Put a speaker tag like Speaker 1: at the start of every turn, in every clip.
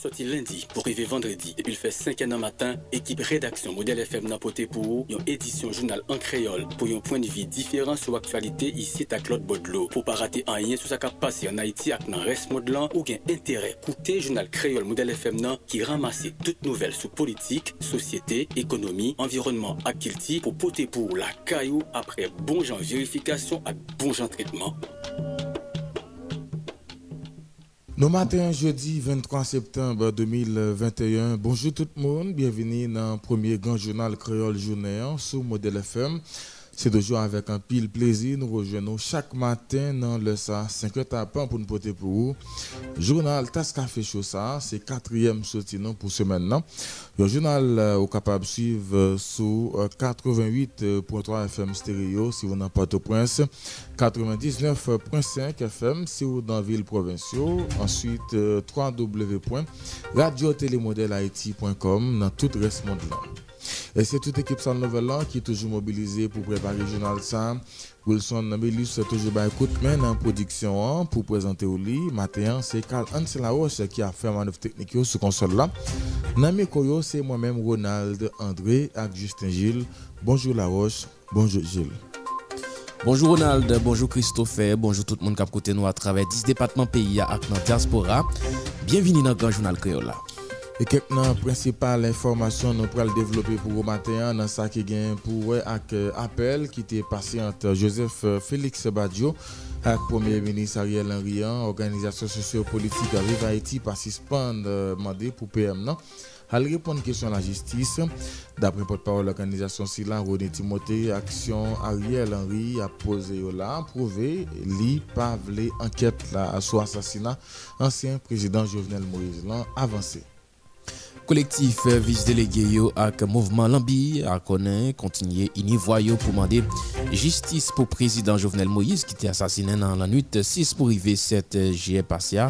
Speaker 1: sorti lundi pour arriver vendredi. Depuis le fait 5 ans matin, équipe rédaction Modèle FM n'a poté pour une édition journal en créole pour un point de vue différent sur l'actualité ici à Claude Baudelot. Pour pas rater un lien sur ce qui a passé en Haïti avec dans reste modelant ou gain intérêt coûter journal créole Modèle FM nan, qui ramasse toutes nouvelles sur politique, société, économie, environnement à Kilti pour poter pour la caillou après bon genre vérification à bon genre traitement.
Speaker 2: Nos matins, jeudi 23 septembre 2021. Bonjour tout le monde, bienvenue dans le premier grand journal créole journée sur Modèle FM. C'est toujours avec un pile plaisir. Nous rejoignons chaque matin dans le SA 5 tapants pour nous porter pour vous. Journal Tas Café ça, c'est quatrième sortie pour ce maintenant. Le journal euh, est capable de suivre euh, sur 88.3 FM stéréo si vous n'avez pas de prince 99.5 FM si vous dans ville provinciaux. Ensuite, euh, www.radiotélémodèlehaïti.com dans tout le reste monde là. Et c'est toute l'équipe San Nouvelle qui est toujours mobilisée pour préparer journal Sam. Wilson Nambelus est toujours écoute, mais en production hein, pour présenter au lit. Matin, c'est Carl Ansel Laroche qui a fait manœuvre technique sur console là. Nami Koyo, c'est moi-même Ronald André avec Justin Gilles. Bonjour Laroche, bonjour Gilles.
Speaker 3: Bonjour Ronald, bonjour Christophe, bonjour tout le monde qui a côté nous à travers 10 départements pays à la diaspora. Bienvenue dans le Grand Journal E
Speaker 2: kep nan prinsipal informasyon nou pral devlopi pou go maten nan sa ki gen pou we ak eh, apel ki te pase ant Joseph eh, Félix Badjo ak Premier Ministre Ariel Henry eh, an, Organizasyon Sosyo-Politik Arrive Haiti pasispan mande pou PM nan. Al repon kesyon la jistis, dapre potpawol l'organizasyon silan Rode Timote, aksyon Ariel Henry apose yo la, prove li pa vle anket la sou asasina ansyen prezident Jovenel Moïse lan avanse.
Speaker 3: Collectif vice-délégué avec mouvement Lambi a connu continuer voyo pour demander justice pour président Jovenel Moïse qui était assassiné dans la nuit 6 pour arriver 7 juillet passé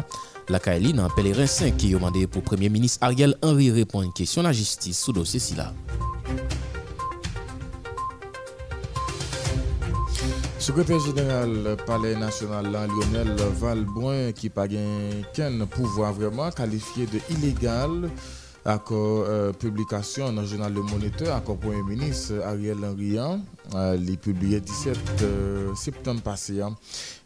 Speaker 3: la Kaili dans pèlerin 5 qui a demandé pour premier ministre Ariel Henry répondre à une question la justice sous dossier là.
Speaker 2: Secrétaire général Palais national Lionel Valbrun qui pas qu'un pouvoir vraiment qualifié de illégal accord euh, publication dans le journal Le Moniteur, accord Premier ministre Ariel Henry, euh, il publié 17 euh, septembre passé. Hein.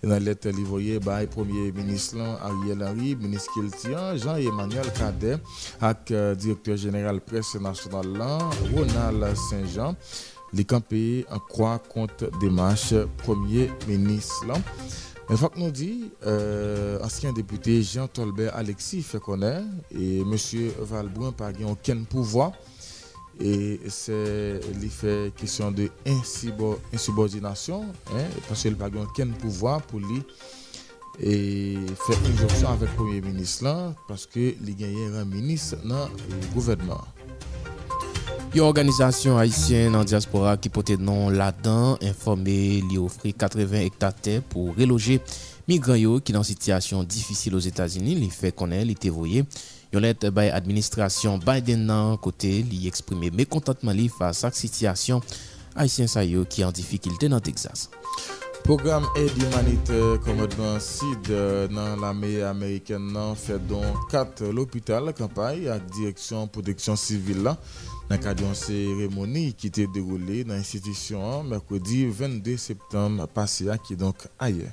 Speaker 2: dans la lettre livrée par le Premier ministre Ariel Henry, ministre Kiltian, Jean-Emmanuel Cadet, avec euh, directeur général presse nationale Ronald Saint-Jean, les campés en croix contre démarche Premier ministre. Il que nous dit, euh, ancien député Jean Tolbert Alexis fait connaître et M. Valbrun n'a aucun pouvoir. Et c'est fait question de insubordination, hein, parce qu'il n'a aucun pouvoir pour lui et faire une jonction avec le Premier ministre là, parce qu'il a un ministre dans le gouvernement.
Speaker 3: Yon organizasyon haisyen nan diaspora ki pote nan ladan informe li ofri 80 hektate pou reloje migran yo ki nan sityasyon difisil os Etasini li fe konen li te voye. Yon let bay administrasyon Biden nan kote li eksprime mekontantman li fasa ak sityasyon haisyen sa yo ki an difikilte nan Texas.
Speaker 2: Program Aid Humanitaire Komodman SID nan l'Armée Ameriken nan fè don 4 l'hôpital kampay ak direksyon proteksyon sivil la. nan kadyon seremoni ki te deroule nan institisyon mèrkodi 22 septem pase a ki donk
Speaker 3: aye.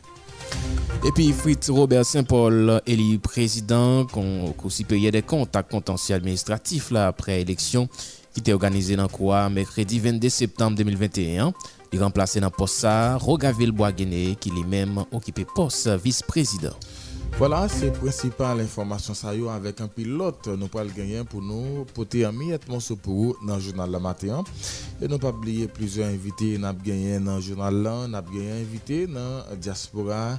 Speaker 3: Epi Fritz Robert Saint-Paul eli prezident kon kousi peye de kont ak kontansi administratif la apre eleksyon ki te organize nan kwa mèrkredi 22 septem 2021 li remplase nan posa Rogaville Boagene ki li mèm okipe pos vice-prezident.
Speaker 2: Voilà, c'est principal information ça yo avec un pilote nous pas le gagner pour nous porter un miette morceau pour dans le journal la matin. Et nous pas oublier plusieurs invités n'a gagné dans le journal là, n'a gagné invité dans diaspora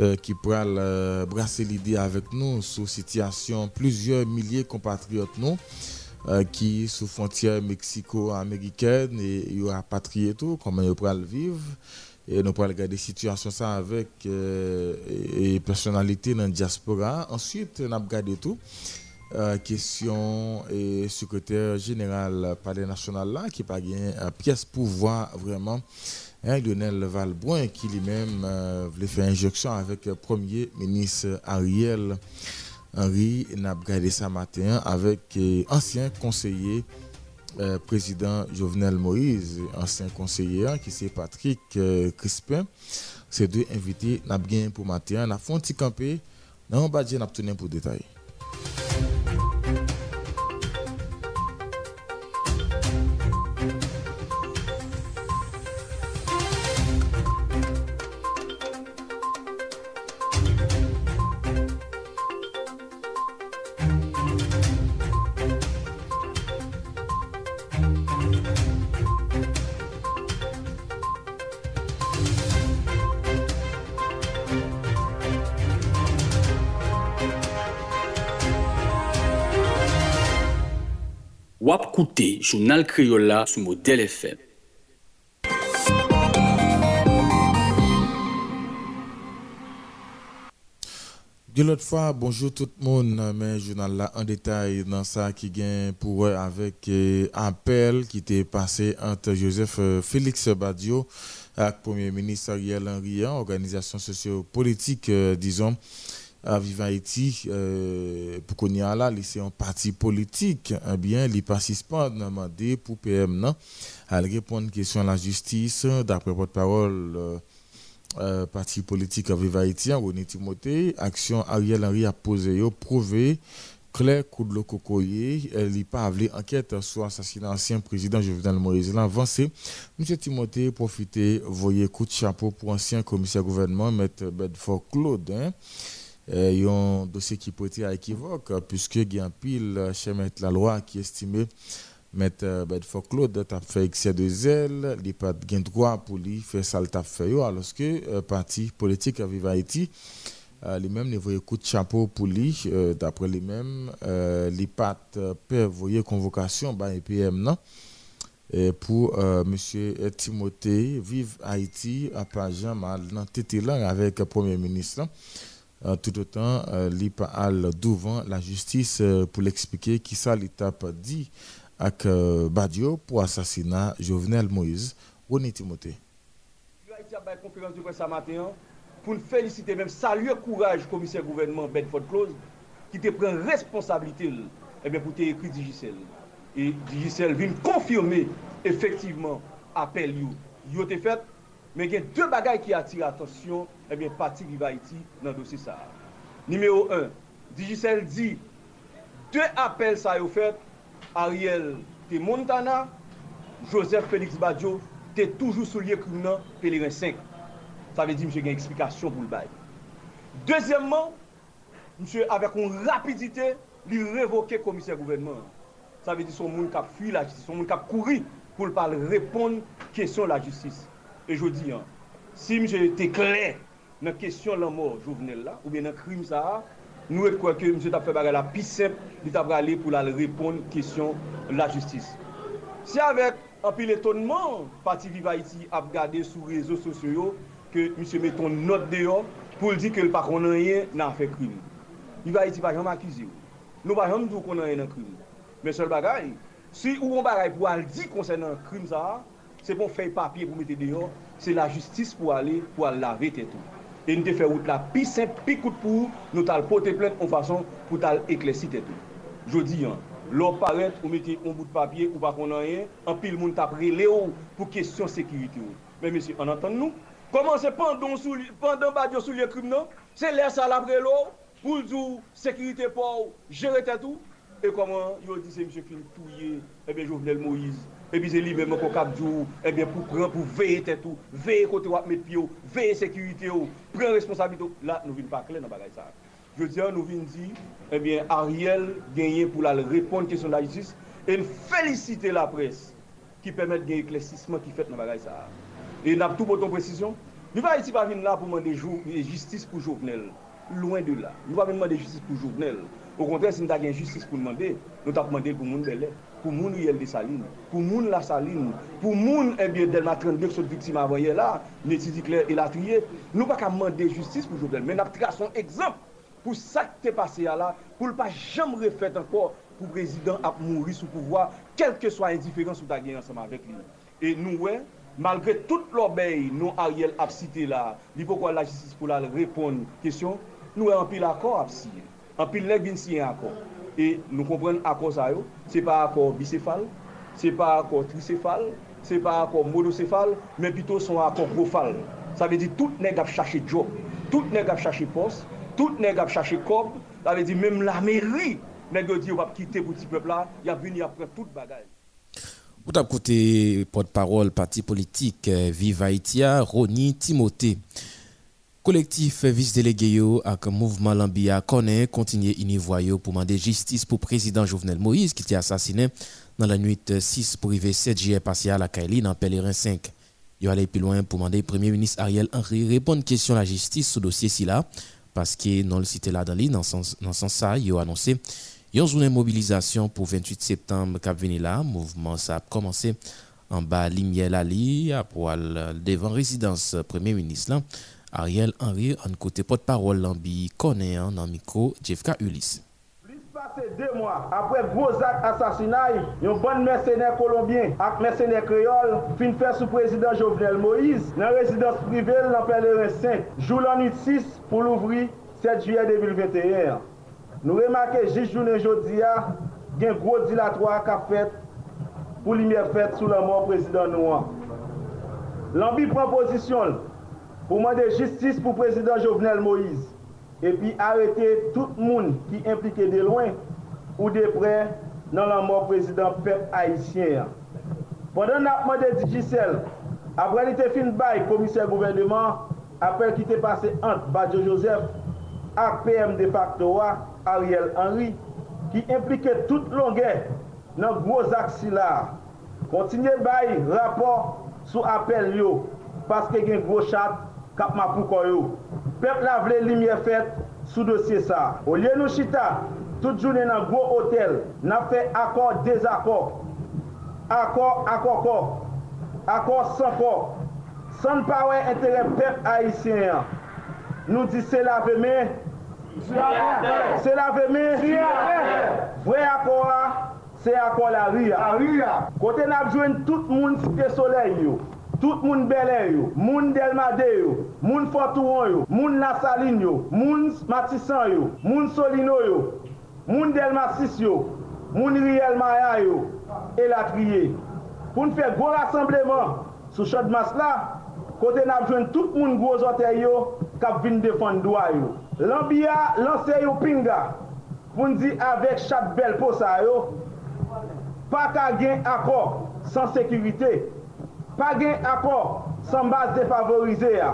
Speaker 2: euh, qui pral euh, brasser l'idée avec nous sur situation plusieurs milliers de compatriotes nous euh, qui sous frontière mexico-américaine et y yo rapatrié tout comment ils yo le vivre. Et nous pourrons regarder situation ça avec euh, et, personnalité dans la diaspora. Ensuite, nous avons regardé tout. Euh, question et secrétaire général palais national là qui pas gagné euh, pièce pouvoir vraiment hein, Lionel Valbrun qui lui-même voulait faire injection avec le premier ministre Ariel Henri n'a regardé ça matin avec euh, ancien conseiller euh, président Jovenel Moïse, ancien conseiller hein, qui c'est Patrick euh, Crispin. Ces deux invités n'a pour matin, n'a font petit campé, n'a pour détail.
Speaker 1: Journal Criolla sous modèle FM.
Speaker 2: De l'autre fois, bonjour tout le monde, mais journal là en détail dans ça qui gagne pour avec euh, appel qui était passé entre Joseph euh, Félix Badio le Premier ministre Ariel Henry, hein, organisation sociopolitique, euh, disons, à Viva Haïti, euh, pour qu'on y a là, c'est un parti politique, eh bien, les participants demandé pour PM, non, à répondre question à la justice, d'après votre parole, euh, euh, parti politique à Viva Haïti, René Timothée, action Ariel Henry a posé, prouvé, Claire Koudlo Kokoye, elle n'a pas avlé enquête sur l'assassinat ancien président Jovenel Moïse. L'avancé, M. Timothée profité, voyez coup de chapeau pour ancien commissaire gouvernement, M. Bedford Claude. Hein un dossier qui peut être équivoque, puisque il y a un pile chez Maître la loi qui estime Maître Bedford Claude a fait excès de zèle, il n'a pas de droit pour lui faire ça le fait, alors que le euh, parti politique à Vive Haïti, euh, les mêmes niveau coup de chapeau pour lui, euh, d'après euh, les pattes peuvent voyer convocation par bah, PM non? Pour M. Timothée, Vive Haïti, à Pajan, dans avec le Premier ministre. Euh, tout autant euh, l'IPAL devant la justice euh, pour l'expliquer qui ça l'étape dit avec Badio pour assassinat Jovenel Moïse. René Timothée.
Speaker 4: conférence de presse ce matin pour féliciter, même saluer courage commissaire gouvernement Bedford Close qui te prend responsabilité eh bien, pour écrire Digicel. Et Digicel vient confirmer effectivement appel you. You fait mais il y a deux bagailles qui attirent l'attention, Eh ebyen pati Viva Haiti nan dosi sa. Nimeyo 1, Digicel di, 2 apel sa yo fet, Ariel te Montana, Joseph Félix Badiou, te toujou sou liye koum nan Pelerin 5. Sa ve di msè gen eksplikasyon pou l'bay. Dezyèmman, msè avèk on rapidite, li revoke komisè gouvenman. Sa ve di son moun kap fwi la jistis, son moun kap kouri pou l'pal repon kèsyon la jistis. E jodi an, si msè te kler, nan kesyon lan mor jovenel la, ou bien nan krim sa a, nou et kwa ke mse tap fe bagay la pi sep, li tap gale pou la repon kesyon la justis. Se avek apil etonman, pati viva iti ap gade sou rezo sosyo yo, ke mse meton not deyo, pou l di ke l pa konan ye nan fe krim. Viva iti pa jam akize yo. Nou pa jam dou konan ye nan krim. Men sol bagay, si ou kon bagay pou al di konsen nan krim sa a, se pon fey papye pou mete deyo, se la justis pou ale, pou al lave tetou. E nou te fè wout la pi semp, pi kout pou nou tal pote plen an fason pou tal eklesi te tou. Jodi an, lò paret ou meti an bout papye ou pa konan yen, an pil moun tap rele ou pou kesyon sekiriti ou. Men mesi, an antan nou? Koman se pandan badyo sou liye krim nan? Se lè salapre lò, pou l'dou, sekiriti pou, jere te tou? E koman yo di se mse fin touye, ebe Jovenel Moïse. epi se li men mwen kon kap djou, ebyen eh pou pran pou veye tetou, veye kote wap met piyo, veye sekurite yo, pran responsabito, la nou vin pa klen nan bagay sa. Je diyan nou vin di, ebyen eh Ariel genye pou la repon kesyon la jistis, en felisite la pres ki pemet genye klesisman ki fet nan bagay sa. E nap tou poton presisyon, nou va iti pa vin la pou mwen de jistis pou jovenel, loin de la, nou va vin mwen de jistis pou jovenel, Au contraire, si nous avons justice pour demander, nous avons demandé pour moun Belé, pour moun yel de Saline, pour moun La Saline, pour moun eh bien, Delma 32 qui sont victimes avant hier là, Nétidi Claire et Latrier. Nous pas qu'à demander justice pour Jovenel, mais nous avons tracé un exemple pour ça qui est passé là, pour ne pas jamais refaire encore pour le président à mourir sous pouvoir, quelle que soit l'indifférence que vous ensemble avec lui. Et nous, ouais, malgré toute l'obéi, nous, Ariel, a cité là, il faut la justice pour la répondre question, nous, avons un pile accord à signer. Pil nek vin siyen akor. E nou kompren akor sa yo, se pa akor bisefal, se pa akor trisefal, se pa akor modosefal, men pito son akor gofal. Sa ve di tout nek ap chache job, tout nek ap chache pos, tout nek ap chache kob, sa ve di menm la meri, nek yo di yo ap kite pou ti pepla, ya vini apre tout bagay.
Speaker 3: Vous avez porte-parole parti politique euh, Vive Haïtia, Roni Timothée. Collectif vice-délégué avec mouvement Lambia connaît continuer voyou pour demander justice pour président Jovenel Moïse qui était assassiné dans la nuit 6 pour arriver 7 juillet passé à la Kaili dans Pèlerin 5. Il allé plus loin pour demander Premier ministre Ariel Henry répondre question la justice sur dossier ci là parce que dans le cité là dans dans sens dans sens ça a annoncé une journée mobilisation pour 28 septembre cap venu là, mouvement ça a commencé en bas Limiel Ali à poil devant résidence premier ministre Ariel Henry an kote pot parol lan bi konen nan mikro
Speaker 5: Jefka Ulis. Pase de mwa apre gwo zak asasinay, yon ban mersenè kolombien ak mersenè kreol fin fè sou prezident Jovenel Moïse nan rezidans privel nan Pellerin 5, jou lan 8-6 pou louvri 7 juyè 2021. Nou remake jijounen jodia gen gwo dilatwa ka fèt pou li mè fèt sou la mò prezident nou an. Lan bi proposisyon pou mande justice pou prezident Jovenel Moïse, epi arete tout moun ki implike de loin ou de pre nan la mor prezident pep haitien. Pendan ap mande di Giselle, apre li te fin bay komiser gouvernement, apre ki te pase ant Badjo Joseph, ak PM de facto wa Ariel Henry, ki implike tout longè nan gwo zak sila. Kontinye bay rapor sou apel yo, paske gen gwo chat kap mapouko yo. Pep la vle limye fet sou dosye sa. O liye nou chita, tout jounen nan gwo hotel, nan fe akor dezakor. Akor akokor, akor sankor. San pawe entere pep haisyen. Nou di se la veme, se la veme, vwe akora, se akor la ria. Kote nan jwen tout moun site soley yo. tout moun Belè yo, moun Delmade yo, moun Fortouan yo, moun nasalin yo, moun matisan yo, moun Solino yo, moun Delmasis yo, moun Riel Maya yo, e la Pou Poun fè gwo rassembleman sou chod mas la, kote nan jwen tout moun gwo zote yo, kap vin defan dwa yo. Lanbiya lanse yo pinga, pou nou di avek chak bel posa yo, pa ka gen akor, san sekirite, pa gen akor san bas defavorize ya.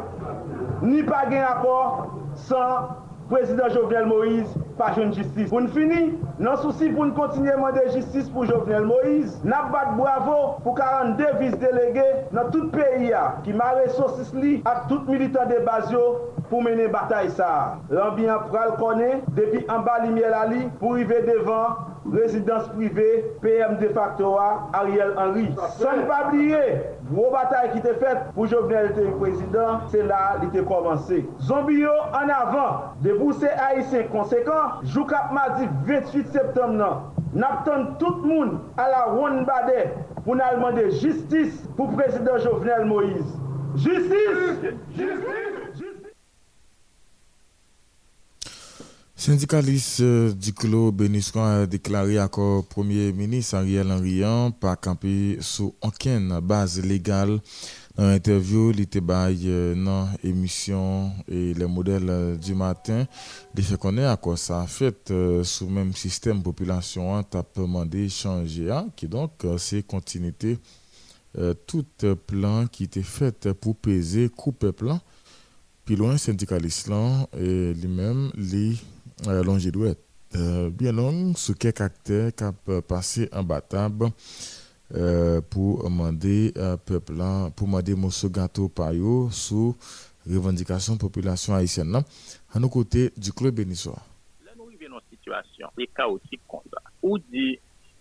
Speaker 5: Ni pa gen akor san prezident Jovenel Moïse pa joun justice. Poun fini, nan souci pou nou kontinye mande justice pou Jovenel Moïse, nan bat bravo pou 42 vis delege nan tout peyi ya ki mare sosis li ak tout militant de Bazio pou mene batay sa. Lan bi an pral konen, depi an ba li miel ali pou rive devan rezidans prive, PM de facto a, Ariel Henry. San pa bliye, gro batay ki te fet pou Jovenel te prezident, se la li te komanse. Zombi yo an avan, debouse Haitien konsekant, jou kap madi 28 septem nan, naptan tout moun ala roun bade pou nan alman de jistis pou prezident Jovenel Moïse. Jistis! Jistis!
Speaker 2: Syndikaliste euh, Diklo Beniskan a deklaré akor Premier Ministre Ariel Henryan Pa kampi sou anken base legal Dans l'interview, il était euh, dans l'émission et les modèles euh, du matin. Il fait connaître à quoi ça a fait sous même système population, tu as demandé changer, hein, qui donc c'est continuité. tout plan qui était fait pour peser, couper plan. Puis loin, syndicaliste et lui-même, Euh, longe dwet. Euh, bien long, sou ke kakter kap pase an batab euh, pou mande peplan, pou mande mousso gato payo sou revendikasyon populasyon Haitien nan, an nou kote di klub
Speaker 6: Beniswa. La nou rive nan situasyon, e kaotik kon sa. Ou di,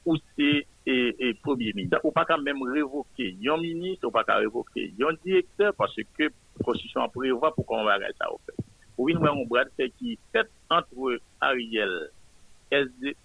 Speaker 6: ou se e premier ministre, ou pa ka mèm revoke yon ministre, ou pa ka revoke yon direkteur, parce ke prosesyon preva pou kon va reta ou pe. Ou bien, on bras qui fait entre Ariel, SD,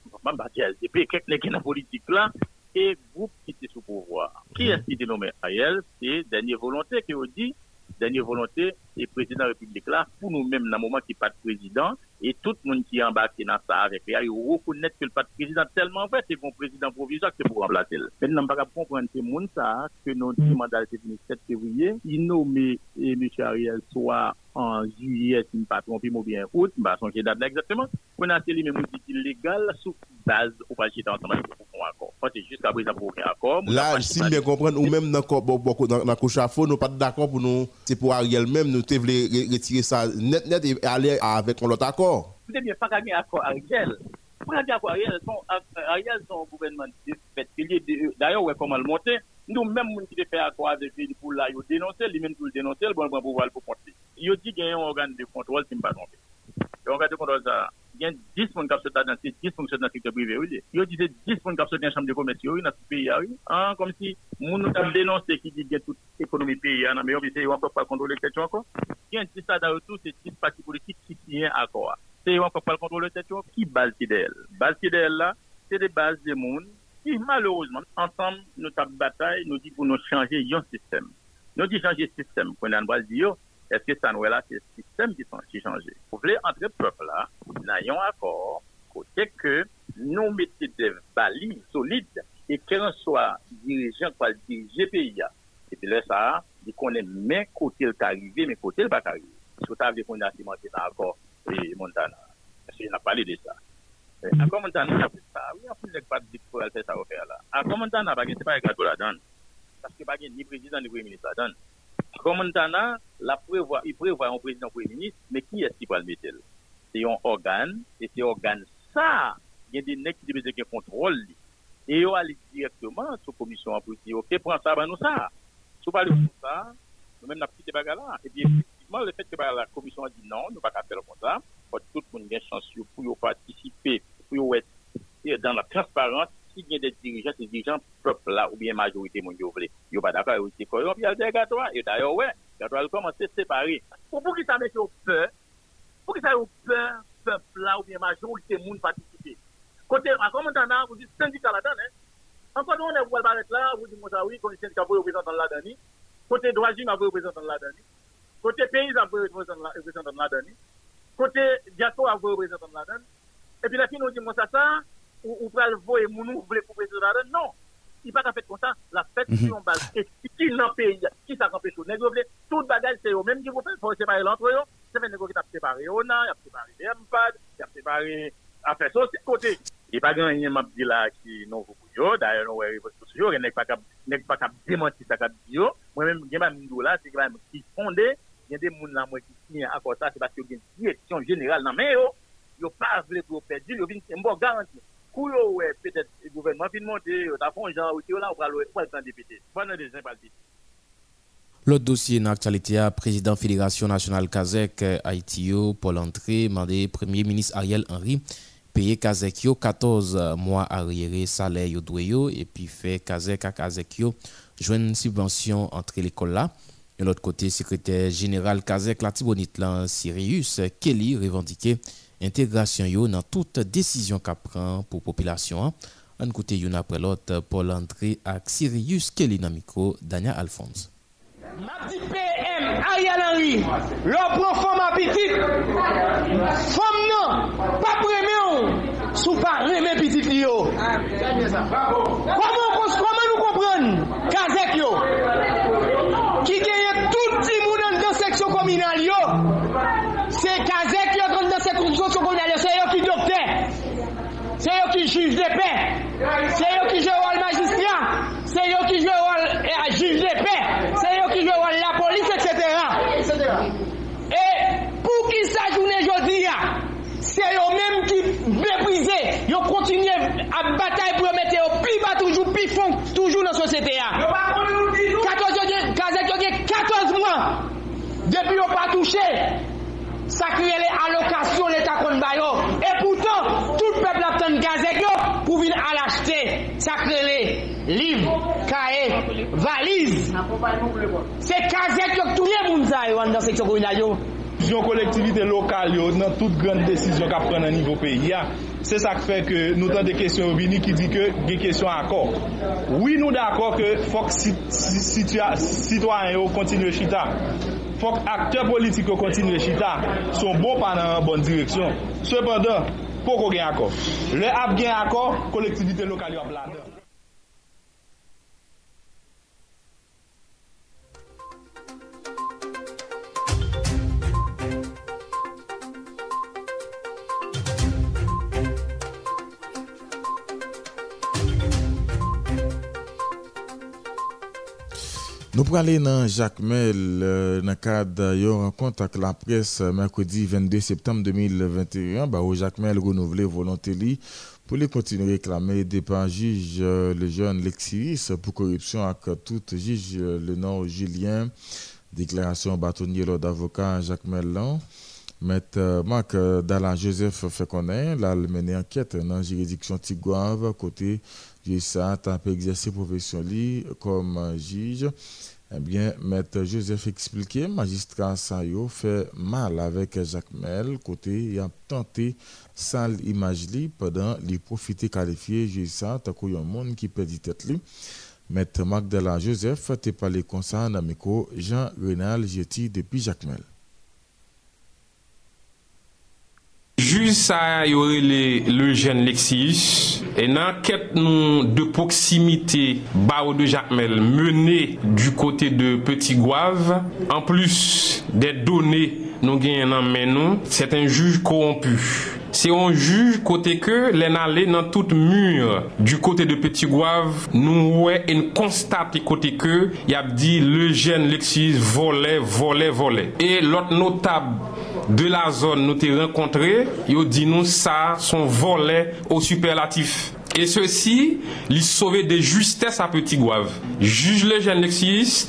Speaker 6: SDP, quelqu'un qui est dans la politique là, et groupe qui était sous pouvoir. Qui est-ce qui dénommé Ariel? C'est dernière volonté qui vous dit, dernière volonté, e prezident republik la, pou nou menm nan mouman ki pat prezident, e tout moun ki ambake nan sa avek, ya yo rekounet ke l pat prezident telman vè, se bon prezident provizor ke pou remblase l. Men nan baka konpren se moun sa, ke nou di mandal se 27 fevriye, inome e M. Ariel Soa an juye, si m pa trompi mou bien out, m ba sonje dat la exactement, pou nan se li men moun di ki legal sou baz ou pa jita an saman pou kon akor. Fote jiska
Speaker 7: prezident pou kon akor. La, si m ben kompren, ou menm nan kouchafo, nou pat d'akor pou nou, se pou Ariel menm nou nous devons retirer ça net net et aller avec l'autre accord.
Speaker 6: Vous avez bien pas gagné accord Ariel. La dire Ariel, Ariel, son monter. Nous, même, nous qui fait accord avec lui pour là, il dénoncer, lui-même pour le dénoncer, le bon organe de de ça, a 10 personnes qui sont dans le 10 fonctionnaires dans le secteur privé. Il dit 10 personnes qui sont dans la chambre de commerce dans ce pays. Hein, comme si qu'il y a toute l'économie pays. Mais on ne peut pas contrôler cette question encore. Il y a 10 ça dans le tout, c'est 10 partis politiques qui signent accord. C'est on peut pas contrôler cette question. Qui base d'elle Base d'elle là, c'est des bases des mondes qui, malheureusement, ensemble, nous avons bataille, nous dit pour nous changer un système. Nous dit changer le système. Quand on va dire, est-ce que eske sa nou e la se sistem ki son ki chanje. Pou vle antre pep la, nan yon akor, kote ke nou mette de bali solide, e kèran swa dirijen kwa dirije peyi ya. E pi lè sa, di konen men kote l karive, men kote l bak karive. Sou ta vle konen asimanti nan akor e Montana. Asi nan pale de sa. Akor Montana nan apre sa, ou yon pou lèk pat di pou al fè sa ou fè la. Akor Montana bagen se pa ek la do la dan. Paske bagen ni prezident ni premi ministra dan. Montana, la prévoit, il prévoit un président premier ministre, mais qui est-ce qui va le mettre C'est un organe, et c'est organe ça. Il y a des nègres qui un contrôle. Et ils aller directement sur la commission pour dire, OK, prends ça, ben nous ça. Si vous parlez de ça, nous-mêmes, nous avons quitté là. Et puis, effectivement, le fait que la commission a dit non, nous ne pas faire comme ça, tout le monde ait chance pour participer, pour être dans la transparence, si il y a des dirigeants, ces dirigeants peuple là, ou bien majorité, mon Dieu, ils sont pas d'accord, ils sont corrompus, ils sont gâtois, et d'ailleurs, ouais, gâtois, ils commencent à se séparer. Pour qui ça met au peur, pour qui ça au peur, peuple là, ou bien majorité, monde participer? Côté, en commentant là, vous dites syndicat là-dedans, hein? Encore on est vous allez là, vous dites, moi, oui, quand le syndicat vous représentant là-dedans, côté droit, vous représentant là-dedans, côté pays, vous représentant là-dedans, côté diaspora, vous représentant là-dedans, et puis là, qui nous dit, moi, ça, ça, ou, ou pral voye moun ou vle pou prezident non. Il pas fait comme ça, la fête mm -hmm. sur base qui dans pays, qui ça empêche tout. Nèg vle tout bagage c'est eux même qui vous fait faut séparer l'entre eux, c'est nèg qui t'a séparé ONA, il a séparé MPAD, il a séparé affaire sociale côté. Il pas gagné m'a dit là qui non vous yo d'ailleurs non ouais sociaux nèg pas nèg pas cap démentir ça cap yo. Moi même gen pas m'dou là c'est quand même qui fondé, il y a des moun là moi qui signe à ça c'est parce que y a une direction générale dans mais yo yo pas vle pour perdre, yo vinn c'est bon le gouvernement vient monter, va le
Speaker 3: L'autre dossier président Fédération nationale Kazek Haïti, Paul André, demandé Premier ministre Ariel Henry payer Kazek 14 mois arriérés salaire yo doyo et puis fait Kazek à Kazek yo une subvention entre l'école là. De l'autre côté, secrétaire général Kazek Latibonite Sirius Kelly revendiqué intégrasyon yo nan tout desisyon ka pran pou populasyon an. An koute yon apre lot Paul André ak Sirius Kelly nan mikro, Dania Alphonse.
Speaker 8: Mabdi PM, Ariel Henry, lor pran fom apitit, fom nan, pa preme ou, sou pa reme pitit li yo. Komo? Fonksyon komunal yo, se yo ki dokte, se yo ki juj de pe, se yo ki jwe wal magistran, se yo ki jwe wal juj de pe, se yo ki jwe wal la polis, etc. E pou ki sa jounen jodi ya, se yo menm ki meprize, yo kontinye a batay pou yo mette yo pli ba toujou, pli fonk toujou nan sosyete ya. Kazek yo gen 14 mwan, depi yo pa touche, sa kriye le alokasyon l'Etat kon bayo. E poutan, tout pepl ap ten gazek yo pou vin al achete. Sa kriye le liv, kae, valiz. Se gazek yo touye moun zay yo an dan seksyon kominal yo.
Speaker 9: yon kolektivite lokal yo nan tout gran desisyon ka pren nan nivou peyi ya. Se sa k fè ke nou tan de kesyon obini ki di ke ge kesyon akor. Oui nou d'akor ke fok sitwany yo kontinye chita. Fok akte politik yo kontinye chita. Son bon pa nan bon direksyon. Sependan, pou ko gen akor. Le ap gen akor, kolektivite lokal yo ap la.
Speaker 2: Nous prenons aller dans Jacques Mel euh, dans le cadre d'une rencontre avec la presse euh, mercredi 22 septembre 2021. Bah, où Jacques Mel renouvelé volonté pour les continuer à réclamer des juge euh, le jeune Lexiris pour corruption avec tout juge le nom Julien. Déclaration bâtonnier d'avocat Jacques Mellan. Maître Marc Dallan Joseph fait connaître, là, mené enquête dans la juridiction Tigouave, côté ça a pu exercer profession comme juge. Eh bien, Maître Joseph expliqué, magistrat Sayo fait mal avec Jacques Mel, côté il a tenté sale image pendant les profiter qualifié juge ça tant qu'il y a un monde qui perdit tête li. Maître Magdala Joseph te parlé comme ça Jean Renal Jetti depuis Jacques Mel.
Speaker 10: Juj sa yore le, le jen Lexius, e nan ket nou de proksimite ba ou de Jacmel mene du kote de Petit Gouave, an plus de donè nou gen nan men nou, set un juj korompu. Se yon juj kote ke lè nan lè nan tout mûr du kote de Petit Guav nou wè en konstate kote ke yap di le jen leksis volè, volè, volè. E lot notab de la zon nou te renkontre yo di nou sa son volè ou superlatif. Et ceci, l'y sauver de justesse à petit guave. Juge le jeune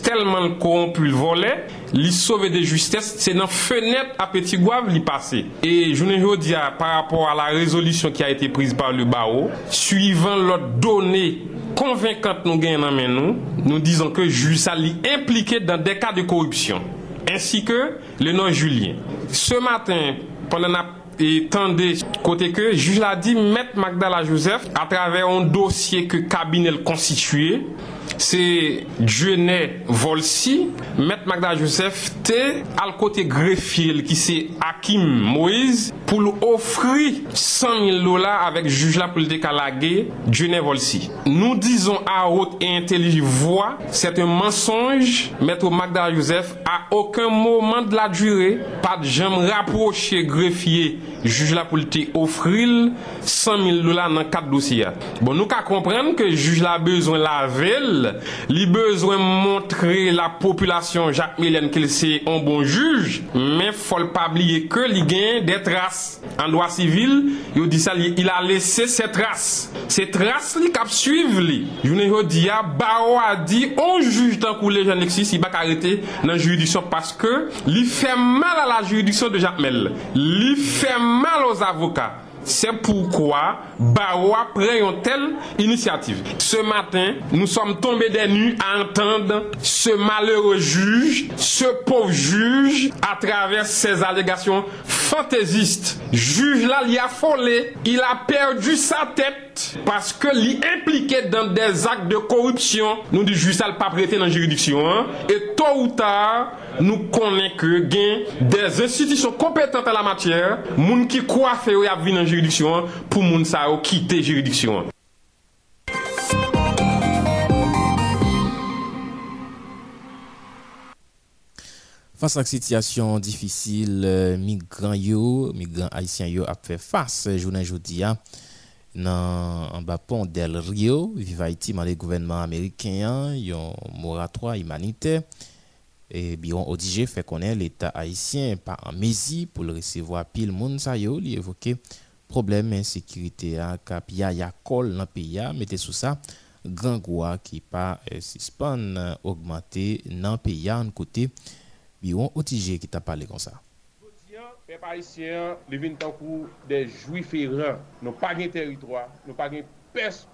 Speaker 10: tellement corrompu le volet, l'y sauver de justesse, c'est dans fenêtre à petit guave l'y passer. Et je ne veux dire par rapport à la résolution qui a été prise par le barreau, suivant l'autre donnée convaincante nous gagnons nous, nous disons que juge ça l'y impliqué dans des cas de corruption. Ainsi que le non-julien. Ce matin, pendant la et tendez côté que juge l'a dit mettre Magdala Joseph à travers un dossier que cabinet constitué se Djene Volsi, Met Magda Joseph te al kote grefil ki se Hakim Moïse pou l'ofri 100.000 dola avek juj la pou l'te kalage Djene Volsi. Nou dizon a hot e inteli voa, set un mensonj, Met Magda Joseph a oken mouman de la dure, pat jem raproche grefye juj la pou l'te ofril 100.000 dola nan kat dosya. Bon nou ka kompren ke juj la bezon la vel li bezwen montre la populasyon Jacques Mélène kil se an bon juj, men fol pabliye ke li gen de tras. An doa sivil, yo di sa li, il a lese se tras. Se tras li kap suiv li. Jounen yo di ya, ba ou a di, on juj tan kou le jan leksis, i bak arete nan juridisyon paske li fe mal a la juridisyon de Jacques Mélène. Li fe mal os avokat. C'est pourquoi Bawa prend une telle initiative. Ce matin, nous sommes tombés des nues à entendre ce malheureux juge, ce pauvre juge, à travers ses allégations fantaisistes. Juge là, il a folé, il a perdu sa tête enquête parce que l'y impliqué dans des actes de corruption, nous dit juste à pas prêter dans la juridiction. Hein? Et tôt ou tard, nous connaissons que gain des institutions compétentes à la matière, moun qui croient faire ou dans la juridiction pour moun sa quitter la juridiction.
Speaker 3: Fas ak sityasyon difisil, euh, migran yo, migran haisyen yo ap fe fas jounen jodi ya. nan an bapon del Rio, viva iti man le gouvenman Ameriken, yon moratwa imanite, e biyon odije fe konen l'Etat Haitien pa an mezi pou l resevo apil moun sayo li evoke probleme ensekirite a kap ya yakol nan piya, mette sou sa gangwa ki pa e, sispan augmente nan piya an kote biyon odije ki ta pale kon sa.
Speaker 11: Peuple haïtien, les vins des juifs errants, n'ont pas de territoire, n'ont pas de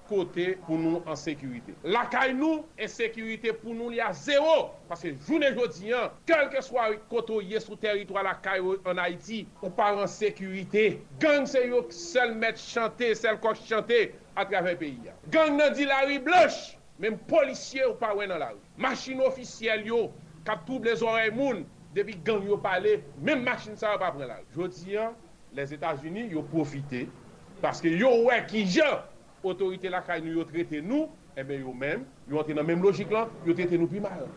Speaker 11: côté pour nous en sécurité. La caille nous, insécurité pour nous, il y a zéro. Parce que journée aujourd'hui, quel que soit côté sur territoire la caille en Haïti, on part en sécurité. Gang c'est yo seul mettre chanter, seul coach chanter à travers le pays. Gang nan dit la rue blanche, même policier ou pas dans la rue. Machine officielle yo, cap les oreilles moun, depi gang yo pale, men machin sa yo pa pren la. Jodi an, les Etats-Unis yo profite, paske yo wè ki je, otorite la kay nou yo trete nou, ebe yo men, yo ante nan menm logik lan, yo trete nou pi mal.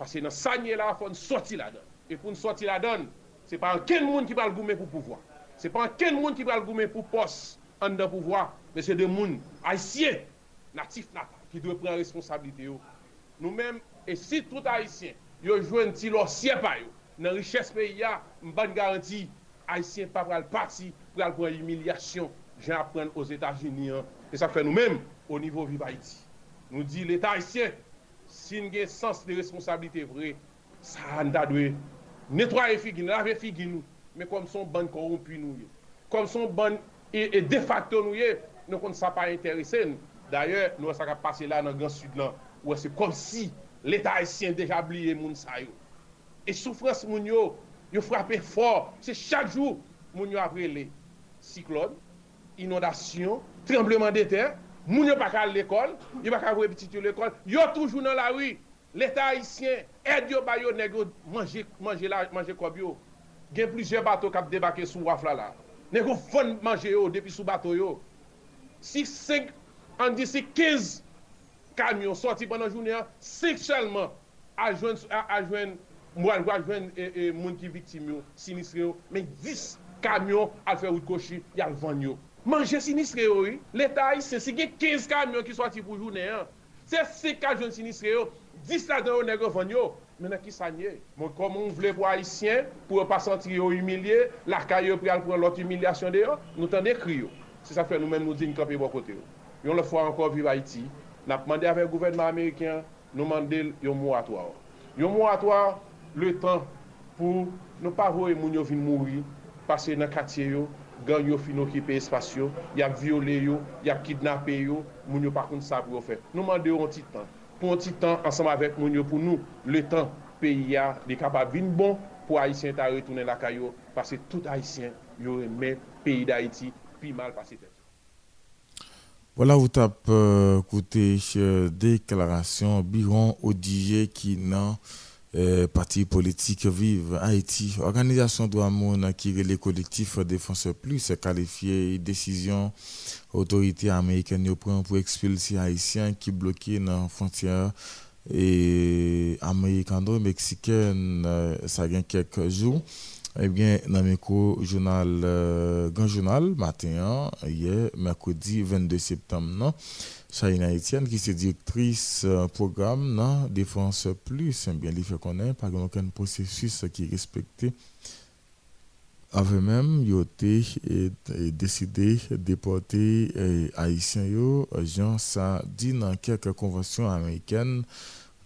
Speaker 11: Paske nan sanye la, fon soti la don. E pou n soti la don, se pa an ken moun ki pral goumen pou pouvoi. Se pa an ken moun ki pral goumen pou pos an de pouvoi, men se de moun haisyen, natif nata, ki dwe pren responsabilite yo. Nou men, e si tout haisyen, yo jwen ti lor siye pa yo. Nan riches pe ya, mban garanti, Haitien pa pral pati, pral pran l'humilyasyon, jen apren os Etats-Unis. E sa fè nou menm, o nivou vive Haiti. Nou di l'Etat Haitien, sin gen sens de responsabilite vre, sa an da dwe netwaye figi nou, lave figi nou, men kom son ban korompi nou ye. Kom son ban e, e defakto nou ye, nou kon sa pa interese nou. D'ayor, nou an sa ka pase la nan Gran Sud lan, ou se kom si l'Etat Haitien deja bliye moun sa yo. E soufrans moun yo, yo frape for, se chak jou moun yo apre le siklon, inodasyon, trembleman de ter, moun yo baka l'ekol, yo baka vwe ptityo l'ekol, yo toujou nan la wii, l'Etat Haitien, ed yo bayo negyo manje, manje, manje kobyo, gen plizye bato kap debake sou wafla la. Negyo fon manje yo depi sou bato yo. Si 5, an di si 15, kamyon sorti banan jounen, seksyalman, ajwen, ajwen, mwen wajwen e, e, moun ki viktim yo, sinistre yo, men 10 kamyon al fe wout koshi, yal van yo. Manje sinistre yo, l'Etat yi se sige 15 kamyon ki sorti pou jounen, se se kajwen sinistre yo, 10 bon, la den yo negre van yo, men a ki sanye. Mwen komon vle pou Haitien, pou yo pa senti yo humilye, lakay yo prial pou an lot humilyasyon de yo, nou tan de kri yo. Se sa fe nou men nou din kapi bo kote yo. Yon le fwa anko vive Haiti, Nap mande avek gouvernement Amerikyan, nou mande yon moratoire. Yon moratoire, le tan pou nou pa voye moun yo vin mouri, pase nan katye yo, gan yo fin okipe espasyo, yap viole yo, yap kidnape yo, moun yo pakoun sa pou yo fe. Nou mande yon titan, pou Pon ti tan ansam avek moun yo pou nou, le tan peyi ya de kapab vin bon pou Haitien ta retounen la kayo, pase tout Haitien yo reme peyi da Haiti, pi mal pase ten.
Speaker 2: Voilà, vous tape euh, écouté euh, déclaration Biron Odier qui nan euh, parti politique Vive Haïti. Organisation de monde qui est les collectifs défenseurs plus qualifié décision. Autorité américaine pour expulser haïtiens qui bloqués dans la frontière. Et américano-mexicaine ça a quelques jours eh bien, dans le journal, euh, Grand Journal, matin, hier, mercredi 22 septembre, non, Chahina Etienne, qui est directrice euh, programme, Défense Plus, eh bien, il fait par aucun processus qui est respecté. Avait même, il a décidé de déporter les Haïtiens, Jean, ça dit dans quelques conventions américaines,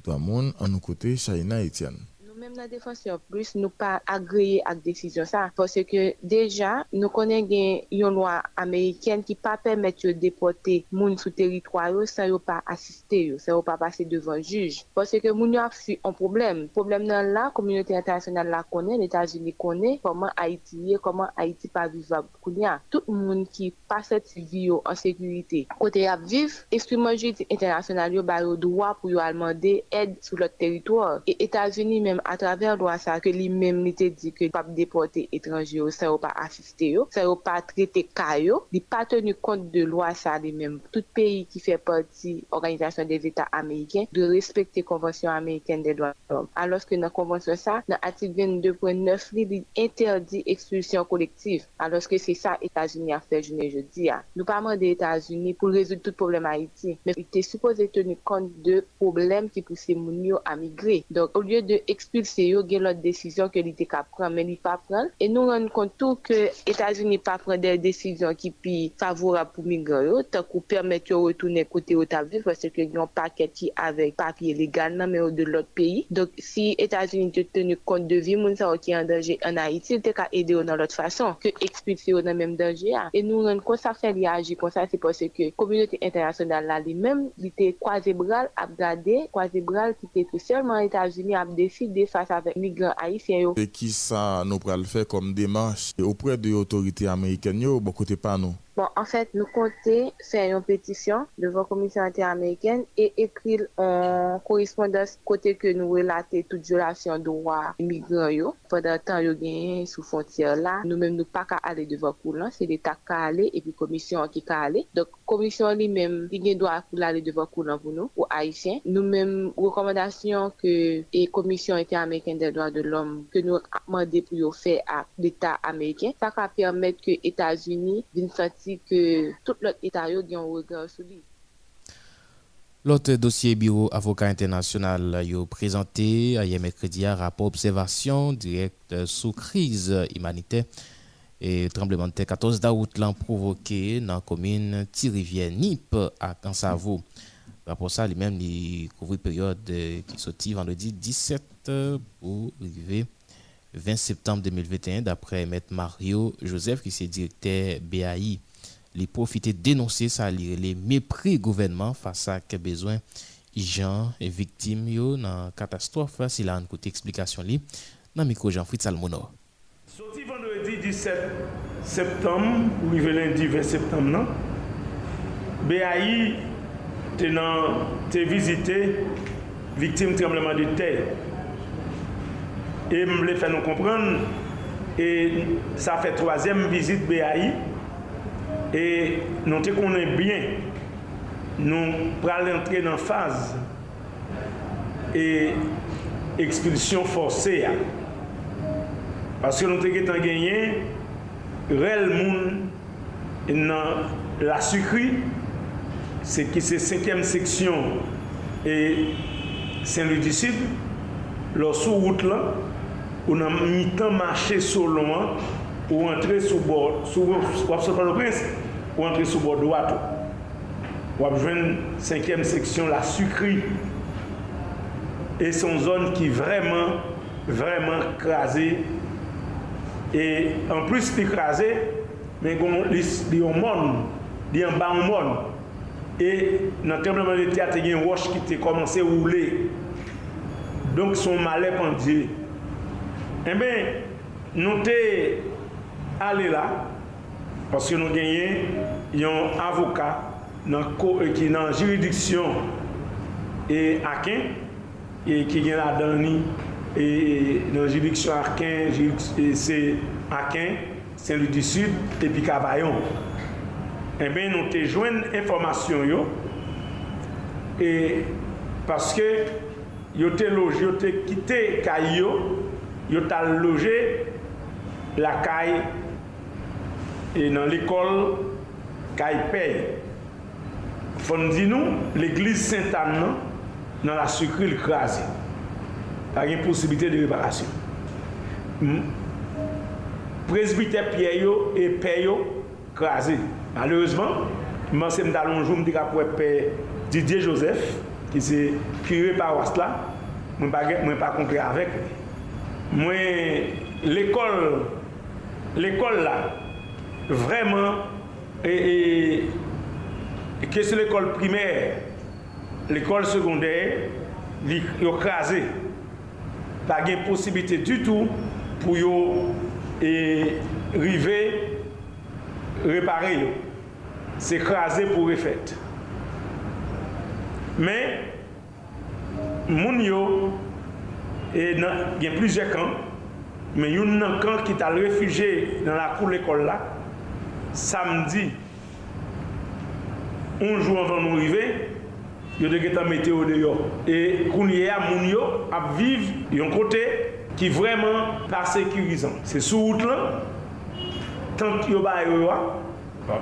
Speaker 2: dans monde, en nous côté, Chahina Etienne.
Speaker 12: Mèm nan defansyon plus nou pa agreye ak desisyon sa. Pwese ke deja nou konen gen yon lwa Ameriken ki pa pèmèt yo depote moun sou teritroyo sa yo pa asiste yo, sa yo pa pase devan juj. Pwese ke moun yo ap su an problem. Problem nan la, Komunite Internasyonal la konen, l'Etats-Unis konen, koman Haiti ye, koman Haiti pa vivab kounya. Tout moun ki paset si vi yo an sekurite. Kote ap viv, Ekstremojit Internasyonal yo ba yo dwa pou yo almande ed sou lot teritroyo. E Etats-Unis mèm a traver lwa sa ke li mem li te di ke pap depote etranje yo, sa yo pa asiste yo, sa yo pa trete ka yo, li pa tenu kont de lwa sa li mem. Tout peyi ki fe parti Organizasyon des Etats Ameriken de respekte Konvensyon Ameriken de Droit de l'Homme. Aloske nan konvensyon sa, nan atik 22.9 li li interdi ekspulsyon kolektif. Aloske se sa Etats-Unis a fe jounen je di ya. Nou pa man de Etats-Unis pou rezout tout problem Haiti, men li te suppose tenu kont de problem ki pouse moun yo a migre. Donk, ou liye de se yo gen lot desisyon ke li te ka pran men li pa pran, e nou ren kontou ke Etats-Unis pa pran de desisyon ki pi favora pou migran yo. Tak ou permet yo retounen kote yo ta viv wase ke yon paket ki avek papye legal nan men yo de lot peyi donk si Etats-Unis te tenu kont de vi moun sa yo ki an danje an Haiti te ka ede yo nan lot fason ke ekspulse yo nan menm danje ya, e nou ren kon sa fe li aji kon sa se pose ke Komunite Internasyonal la li menm li te kwa zebral ap gade, kwa zebral ki te tout selman Etats-Unis ap defide fase avèk migran haisyen
Speaker 2: yo. E ki sa nou pral fè kom demanche opre de otorite Ameriken yo bo kote pa nou?
Speaker 12: Bon, en fait, nous comptons faire une pétition devant la Commission interaméricaine et écrire en correspondance côté que nous relatons toute violation de droits migrants. Pendant le temps, nous avons sous frontière là. Nous-mêmes, nous pas qu'à aller devant coulant. C'est l'État qui aller et puis la Commission qui a aller. Donc, la Commission lui-même, il doit aller devant coulant pour nous, pour Haïtiens. Nous-mêmes, recommandation que la Commission interaméricaine des droits de l'homme que nous demandons pour faire à l'État américain, ça va permettre que les États-Unis viennent tout l'autre État a un regard sur lui.
Speaker 3: L'autre dossier bureau avocat international a présenté hier mercredi rapport observation direct sous crise humanitaire et tremblement de terre 14 d'août l'an provoqué dans la commune Thirivière Nip à Kansavo. Rapport ça lui-même il couvre période qui sortit vendredi 17 pour arriver 20 septembre 2021 d'après Maître Mario Joseph qui est directeur BAI li profite denonse sa li le mepri gouvenman fasa ke bezwen jan e viktim yo nan katastrofe si la an kote eksplikasyon li nan mikro Jean-Fritz Salmono.
Speaker 5: Soti vendredi 17 septem ou i velen di 20 septem nan, BAI te, nan, te vizite viktim trembleman de ter. E m le fè nou kompran e sa fè troazèm vizit BAI E nou te konen byen, nou pral entre nan faz e ekspedisyon forse ya. Paske nou te ketan genyen, rel moun nan la sukri, se ki se 5e seksyon e Saint-Louis-du-Sud, lor sou wout la, ou nan mi tan mache sou loman, ou antre sou bor, sou wap sou palo prinsi. ou entrer sous bord droite. Ou une cinquième section, la sucrerie. Et c'est une zone qui est vraiment, vraiment crasée. Et en plus, c'est crasé, mais il y a un monde, il y a un bas monde. Et dans le tremblement de terre, il y a une roche qui a commencé à rouler. Donc, son malais pendu. Eh bien, nous sommes allés là. Paske nou genye yon avoka nan, eh, nan jiridiksyon e aken, e ki gen la dani e nan jiridiksyon aken, jiridiksyon e, se aken, sen li di sud, epi kavayon. E eh ben nou te jwen informasyon yo, e paske yo te loje, yo te kite kay yo, yo tal loje la kay e nan l'ekol Kaipey. Fon di nou, l'Eglise Saint-Anne nan, nan la sukri l'krasi. A gen posibite de reparasyon. Hmm. Presbite Pieryo e Peyo krasi. Malheureseman, man se mdalon joun mdi kapwe pe Didier Joseph, ki se kire pa wast la, mwen pa, pa kontre avek. Mwen l'ekol, l'ekol la, vraiment, et, et que c'est l'école primaire, l'école secondaire, ils ont crasé. Pas de possibilité du tout pour et arriver réparer c'est crasé pour refaire mais moun yo et il y a plusieurs camps mais il y a un camp qui t'a réfugié dans la cour de l'école là samedi, onjou anvan nou rive, yo de geta meteo de yo. E kounye a moun yo ap viv yon kote ki vreman par sekirizan. Se sou out lan, tant yo ba yo yo a,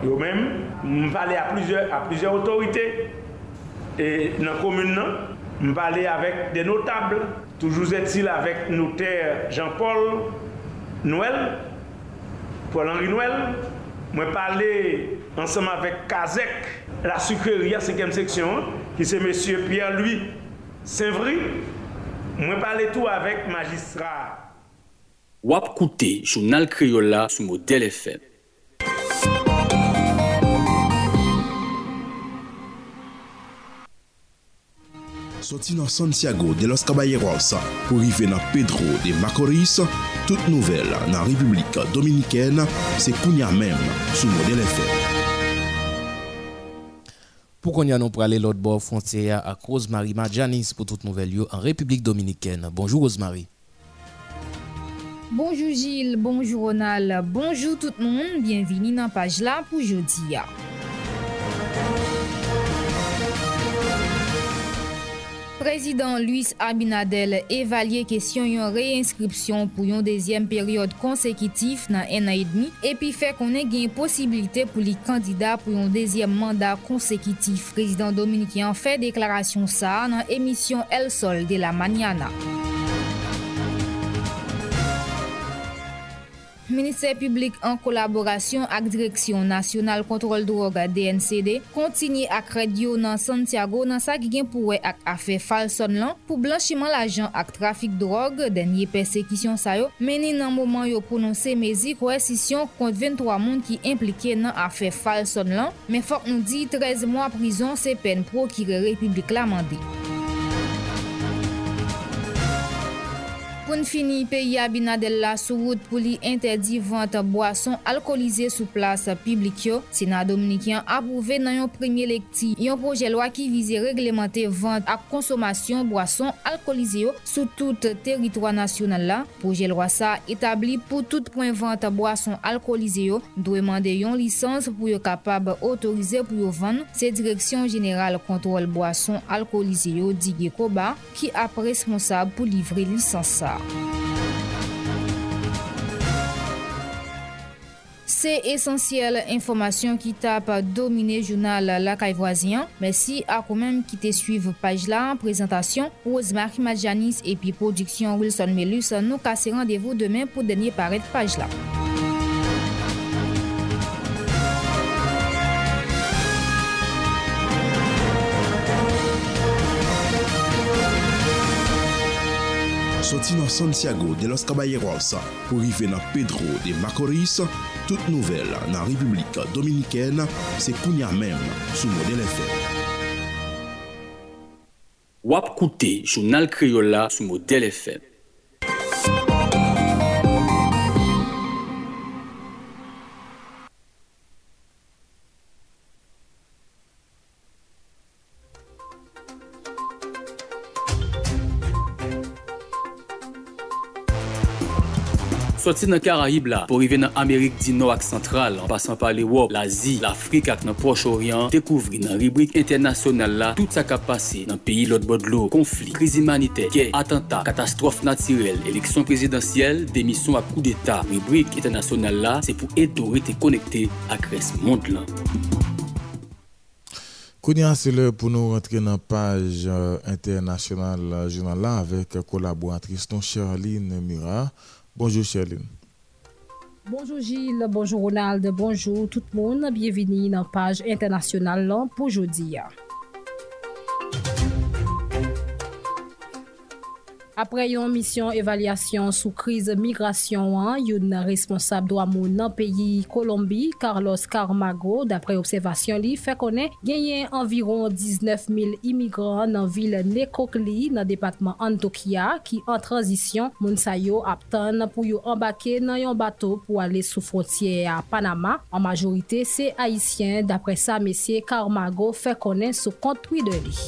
Speaker 5: yo men, m'pale a plize otorite, e nan komune nan, m'pale avèk de notable, toujou zetil avèk noter Jean-Paul Nouel, Paul-Henri Nouel, Mwen pale ansam avek Kazek, la sukreria 5e seksyon, ki se Monsie Pierre-Louis Saint-Vry. Mwen pale tou avek magistra.
Speaker 1: Wap koute jounal Kriola sou model FM.
Speaker 13: Soti nan Santiago de los Caballeros pou rive nan Pedro de Macorís, tout nouvel nan Republik Dominikèn se kounya mèm sou model FM.
Speaker 3: Pou konya nou prale lot bo frontiya ak Rosemary Madjanis pou tout nouvel yo an Republik Dominikèn. Bonjour Rosemary.
Speaker 14: Bonjour Gilles, bonjour Ronald, bonjour tout nou moun, bienveni nan page la pou jodi ya. Prezident Luis Abinadel evalye kesyon yon reinskripsyon pou yon dezyem peryode konsekitif nan enay dmi epi fe konen gen posibilite pou li kandida pou yon dezyem mandat konsekitif. Prezident Dominikian fe deklarasyon sa nan emisyon El Sol de la Maniana. Ministère public en collaboration ak Direksyon Nasyonal Kontrol Droga DNCD kontinye ak radyo nan Santiago nan sa ki gen pouwe ak afe falson lan pou blanchiman l'ajan ak trafik drog denye persekisyon sayo meni nan mouman yo prononse mezi kwa esisyon kont 23 moun ki implike nan afe falson lan men fok nou di 13 mwa prison se pen prokire republik la mandi. Poun fini, peyi Abinadel la sou wout pou li interdi vante boason alkolize sou plas publik yo. Sena Dominikyan apouve nan yon premye lekti. Yon proje lwa ki vize reglemente vante ak konsomasyon boason alkolize yo sou tout teritwa nasyonal la. Proje lwa sa etabli pou tout pwen vante boason alkolize yo. Dwe mande yon lisans pou yo kapab otorize pou yo vante. Se direksyon general kontrol boason alkolize yo Digi Koba ki ap responsab pou livre lisans sa. C'est essentiel information qui tape dominer journal La Voisien. Merci à quand même qui te suivent page là, présentation, Rosemary Majanis et puis production Wilson Melus. Nous casser rendez-vous demain pour dernier paraître page là.
Speaker 13: Soti nan Santiago de los Caballeros pou rive nan Pedro de Macorís, tout nouvel nan Republik Dominikèn se kounya mèm sou model FM.
Speaker 1: Wap koute Jounal Kriola sou model FM. Soti nan Karayib la, pou rive nan Amerik di nou ak Sentral, an pasan pa l'Europe, l'Azi, l'Afrik ak nan Proche-Orient, dekouvri nan ribrik internasyonal la, tout sa ka pase nan peyi lot bodlo, konflik, kriz imanite, gey, atenta, katastrof natirel, eleksyon prezidentiyel, demisyon ak kou d'Etat. Ribrik internasyonal la, se pou eto rete konekte ak res mond lan.
Speaker 2: Kounia, c'est l'heure pour nous rentrer dans la page euh, internationale là avec collaboratrice ton Charline Mira. Bonjour Sherline.
Speaker 15: Bonjour Gilles, bonjour Ronald, bonjour tout moun. Bienveni nan page internasyonal lan pou jodi ya. Apre yon misyon evalyasyon sou kriz migrasyon an, yon responsab do amoun nan peyi Kolombi, Carlos Carmago, dapre observasyon li, fe konen genyen anviron 19.000 imigran nan vil Nekokli nan depatman Antokia ki an transisyon moun sayo aptan pou yo ambake nan yon bato pou ale sou frontye a Panama. An majorite se Haitien, dapre sa mesye Carmago fe konen sou kontwi de li.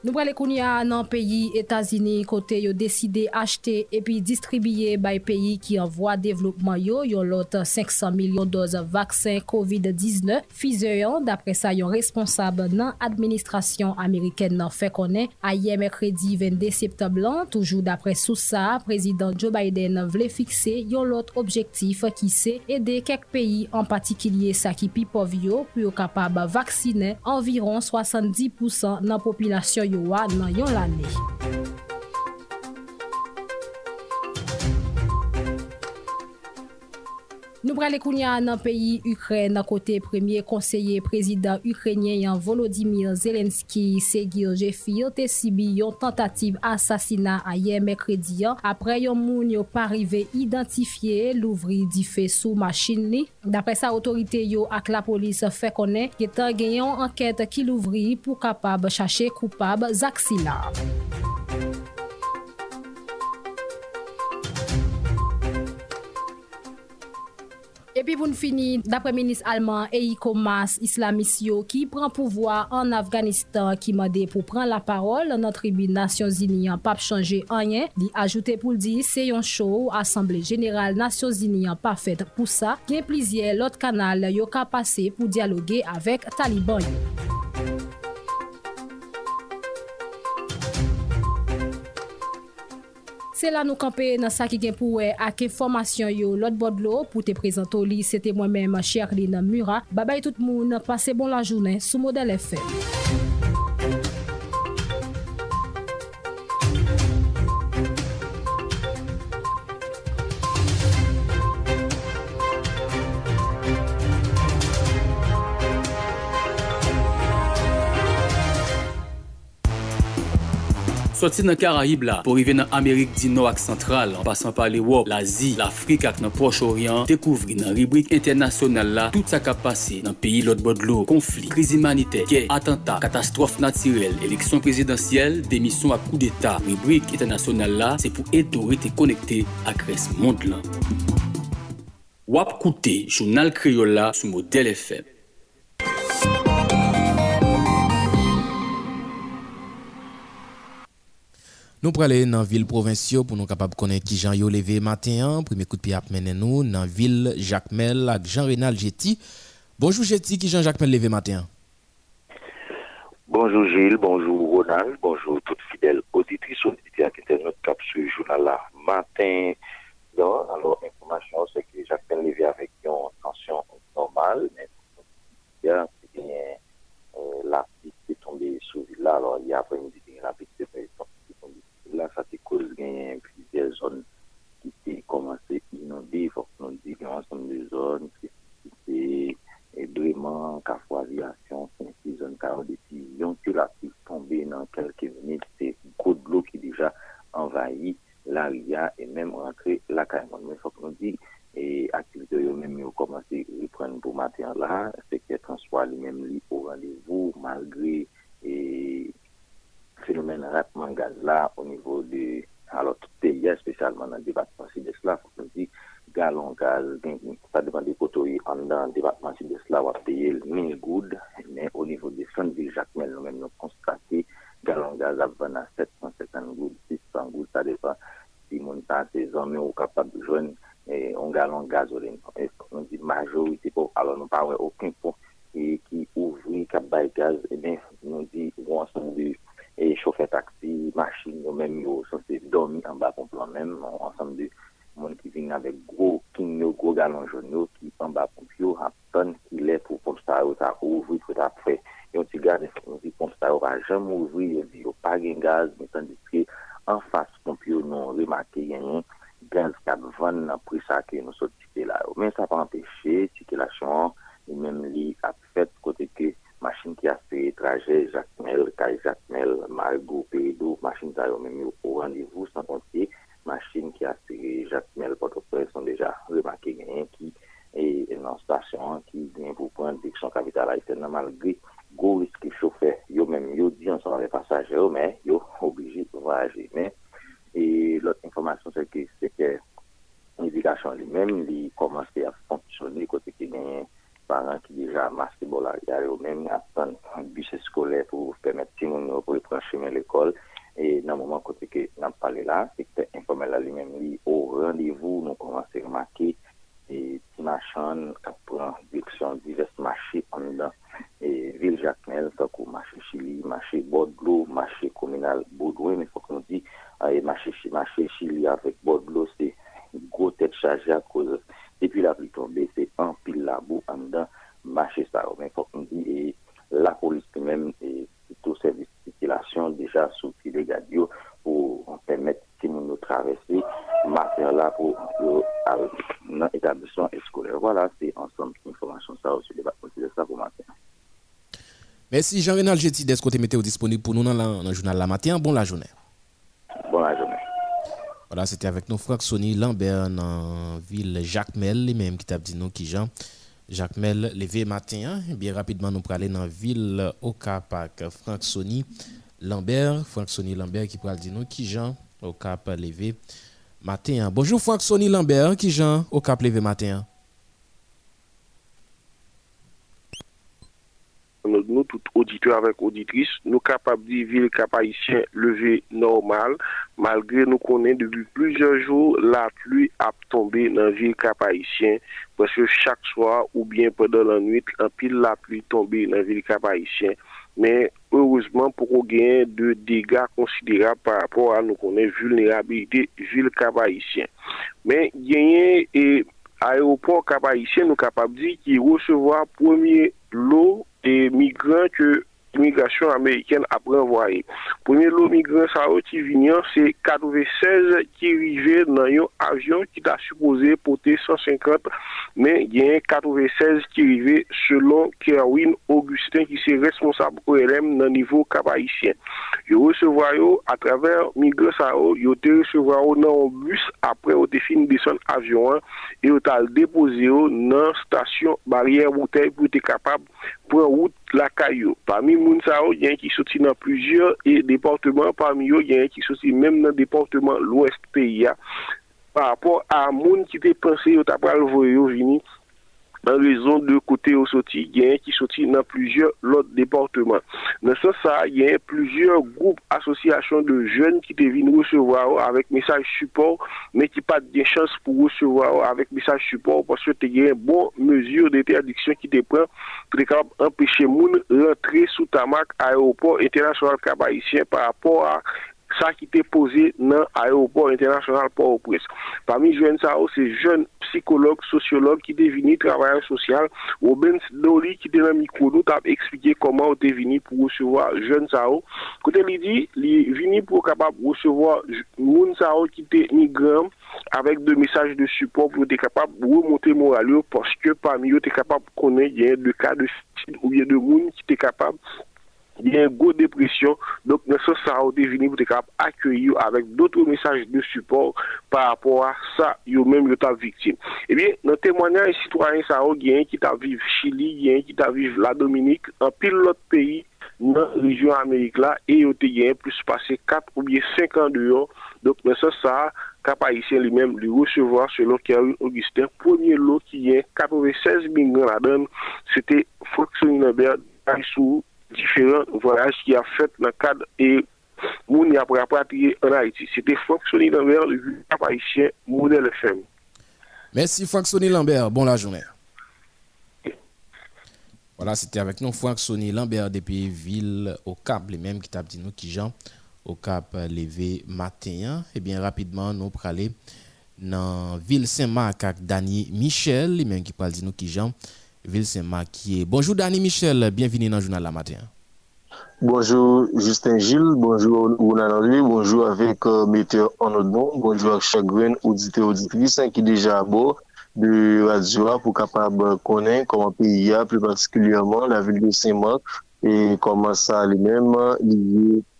Speaker 15: Nou prele koun ya nan peyi Etazini kote yo deside achete epi distribye bay peyi ki anvoa devlopman yo yon lot 500 milyon doz vaksin COVID-19 fizeyon dapre sa yon responsab nan administrasyon Ameriken nan fe konen a ye mekredi 22 septemblan toujou dapre sou sa, prezident Joe Biden vle fikse yon lot objektif ki se ede kek peyi an patikilye sa ki pipov yo pou yo kapab vaksine environ 70% nan popilasyon yo wa nan yon lane. Nou prale kounya nan peyi Ukren nan kote premye konseye prezident Ukrenyen yon Volodymyr Zelenski segir jefir te sibi yon tentative asasina a ye mekredi yon apre yon moun yo parive identifiye louvri di fe sou machin li. Dapre sa otorite yo ak la polis fe konen getan genyon anket ki louvri pou kapab chache koupab zaksila. Epi pou nou fini, dapre menis alman Eiko Mas Islamisyo ki pran pouvoi an Afganistan ki mande pou pran la parol nan tribune Nasyon Zinian pap chanje anyen, li ajoute pou ldi se yon show Assemble General Nasyon Zinian pa fet pou sa, gen plizye lot kanal yo ka pase pou dialoge avek Taliban. Se la nou kampe nan sa ki gen pou we ak informasyon yo lot bodlo pou te prezento li. Sete mwen menm Cherline Mura. Babay tout moun, pase bon la jounen sou model FM.
Speaker 1: Soti nan Karayib la, pou rive nan Amerik di nou ak sentral, an pasan pa l'Ewop, l'Azi, l'Afrik ak nan Proche-Orient, dekouvri nan ribrik internasyonal la, tout sa kap pase nan peyi lot bodlo, konflik, kriz imanite, kè, atentat, katastrof natirel, eleksyon prezidentyel, demisyon ak kou d'Etat. Ribrik internasyonal la, se pou eto rete konekte ak res mond lan. Wap koute, jounal kriyola sou model FM.
Speaker 3: Nous aller dans la ville provinciale pour nous capables de connaître qui Jean yo levé matin. Premier coup de pied à mener nous dans la ville Jacques Mel avec Jean-Renal Jetty. Bonjour Jetty, qui Jean-Jacques Mel levé matin?
Speaker 16: Bonjour Gilles, bonjour Ronald, bonjour toutes fidèles auditrices, auditeurs qui étaient notre cap sur le journal là. Matin, non, alors l'information c'est que Jacques Mel levé avec une tension normale, mais bien, c'est bien euh, la petite qui est tombée sous ville là, alors il y a après-midi la petite la sa te koz genyen plizye zon ki te komanse inonde, fok nou di gen ansom de zon, ki te breman, ka fwa avyasyon, sen si zon ka ou desisyon, ki la pou tombe nan kelke minute, se koud lo ki deja envayi la ria e menm rentre la kaymon. Men fok nou di, e aktivite yo menm yo komanse repren pou maten la, se ke transwa li menm li ou randevou malgre e phénomène rapement gaz là au niveau de alors tout pays spécialement dans le département sud-est là faut dire galon gaz ça dépend des poteaux en dans le département sud-est là on va payer 1000 gouttes mais au niveau de Jacmel nous même nous constaté galon gaz à 20 à 750 gouttes 600 gouttes ça dépend si mon temps ces hommes sont capables de joindre un gallon gasoline on dit majorité pour alors nous pas aucun point et qui ouvre cap gaz et bien nous dit bon ensemble e choufe taksi, machin yo menm yo, son se domi an ba komplan menm, ansam de moun ki vin avèk gro kin yo, gro galon joun yo, ki an ba pomp yo, an ton ki lè pou pomp sa yo ta ouvri, pou ta pre, yon ti gade yon di pomp sa yo pa jam ouvri, yon di yo pa gen gaz, men tan di ki an fas pomp yo non remake yon yon, gaz kap van nan prisa ke nou sot tike la yo. Men sa pa empeshe, tike la chan, yon menm li ap fet kote ke machine qui a fait trajet Jacmel, Kai Jacmel, Margot, Pédo, machine qui a même au rendez-vous sans compter, machine qui a fait Jacmel, Port-au-Prince sont déjà remarqués qui est une station qui vient pour prendre direction capitale haïtienne malgré gros risque chauffeur. Yo même yo dit ensemble avec passagers, mais yo obligé de voyager. Mais et l'autre information c'est que c'est que l'éducation lui-même, il commence à fonctionner côté qui gagne qui déjà masqué bon là il y a même attendre un bus scolaire pour permettre le monde pour prendre chemin l'école. Et dans le moment côté que n'a parlé là c'est que informel lui-même au rendez-vous nous commençons à remarquer et petits machins qui prend direction divers marchés en dedans et ville Jacmel tant que marché Chili marché Bordeaux marché communal Baudouin mais faut qu'on dit marché marché Chili avec Bordeaux c'est gros tête chargée à cause depuis la pluie tombée, c'est un pile la boue en dedans, marcher ça. Mais il faut qu'on dise, la police même, et tout service de circulation déjà sous les gadios pour permettre que nous traverser matière là pour l'établissement scolaire. Voilà, c'est ensemble d'informations ça aussi, de ça pour matin.
Speaker 3: Merci Jean-Renal Jetti d'être côté météo disponible pour nous dans le journal La Matin. Bon la journée. Voilà, c'était avec nous Franck Sonny Lambert dans la ville Jacques Mel, lui-même qui t'a dit nous qui Jean. Jacques Mel, levé matin, hein. bien rapidement nous aller dans la ville au Cap Franck Sonny Lambert, Franck Sonny Lambert qui pourra dire nous qui Jean au Cap levé matin. Bonjour Franck Sonny Lambert, qui Jean au Cap levé matin.
Speaker 17: Nous, nous tout auditeurs avec auditrices, nous capables de ville cap haïtien levé normal, malgré nous connaissons depuis plusieurs jours la pluie a tombé dans la ville cap parce que chaque soir ou bien pendant la nuit, un pile la pluie tombée dans la ville cap. Mais heureusement, pour qu'on gagne de dégâts considérables par rapport à nous connaître vulnérabilité ville cap haïtien. Mais gagner et aéroport cap nous capable de dire qu'il recevoir premier lot de migran ke imigrasyon Ameriken ap renvoye. Pwemye lo migran sa ou ti vinyan, se 96 ki rive nan yon avyon ki ta supose pote 150, men gen 96 ki rive selon Kerwin Augustin ki se responsab OLM nan nivou kabayisyen. Yo resevoyo a traver migran sa ou, yo te resevoyo nan bus apre o te fin deson avyon an, yo tal depoze yo nan stasyon barrière bouteille pou te kapab prendre route la caillou. Parmi moun sa il y a qui sorti dans plusieurs et départements parmi eux il y a qui sorti même dans le département l'ouest pays par rapport à moun qui était pensé au tapal voyo vini en raison de côté au sorti, il y a qui sorti dans plusieurs autres départements. Dans ce sens, il y a plusieurs groupes, associations de jeunes qui te viennent recevoir avec message support, mais qui pas de chance pour recevoir avec message support parce que tu as une bonne mesure d'interdiction qui te prend pour empêcher moun rentrer sous tamac aéroport international cap par rapport à ça qui était posé dans l'aéroport international Port-au-Prince. Parmi les jeunes, c'est jeunes psychologues, sociologues qui deviennent travailleurs sociaux. Robin Dolly qui était dans le micro, nous a expliqué comment est venu pour recevoir jeunes Sao. Côté il dit, il est venu pour recevoir jeunes Sao qui étaient migrants avec des messages de support pour être capable de remonter moral parce que parmi eux, tu es capable de connaître des cas de ou bien de monde qui étaient capable il y a une grosse dépression. Donc, nous sommes ça au devenu pour être avec d'autres messages de support par rapport à ça, yo même yo victime. Eh bien, dans témoignage citoyen ça qui t'a vivre Chili, il qui t'a vivre la Dominique, un pile l'autre pays dans la région Amérique là et yo te plus passer 4 ou bien 5 ans dehors. Donc, nous sommes ça Cap lui-même lui recevoir selon Kerry Augustin premier lot qui est 96 millions la donne c'était Foxon Lambert sous différents voyages qu'il a fait dans le cadre et Moun y a pratiqué en Haïti. C'était Franck Sonny Lambert, le haïtien, modèle FM.
Speaker 3: Merci Franck Sonny Lambert. Bon la journée. Voilà, c'était avec nous Franck Sonny Lambert depuis Ville au Cap, les mêmes qui t'a dit nous qui Jean au Cap levé matin. Et eh bien rapidement, nous aller dans Ville Saint-Marc avec Dani Michel, les mêmes qui parlent de nous qui Jean Ville Saint-Marc. Bonjour Dani Michel, bienvenue dans le journal la matin.
Speaker 18: Bonjour Justin Gilles, bonjour Ounan bonjour avec euh, Météo Anodon, bonjour avec chagrin auditeur auditrice hein, qui est déjà à bord de Radio pour capable connaître comment pays a plus particulièrement la ville de Saint-Marc et comment ça lui-même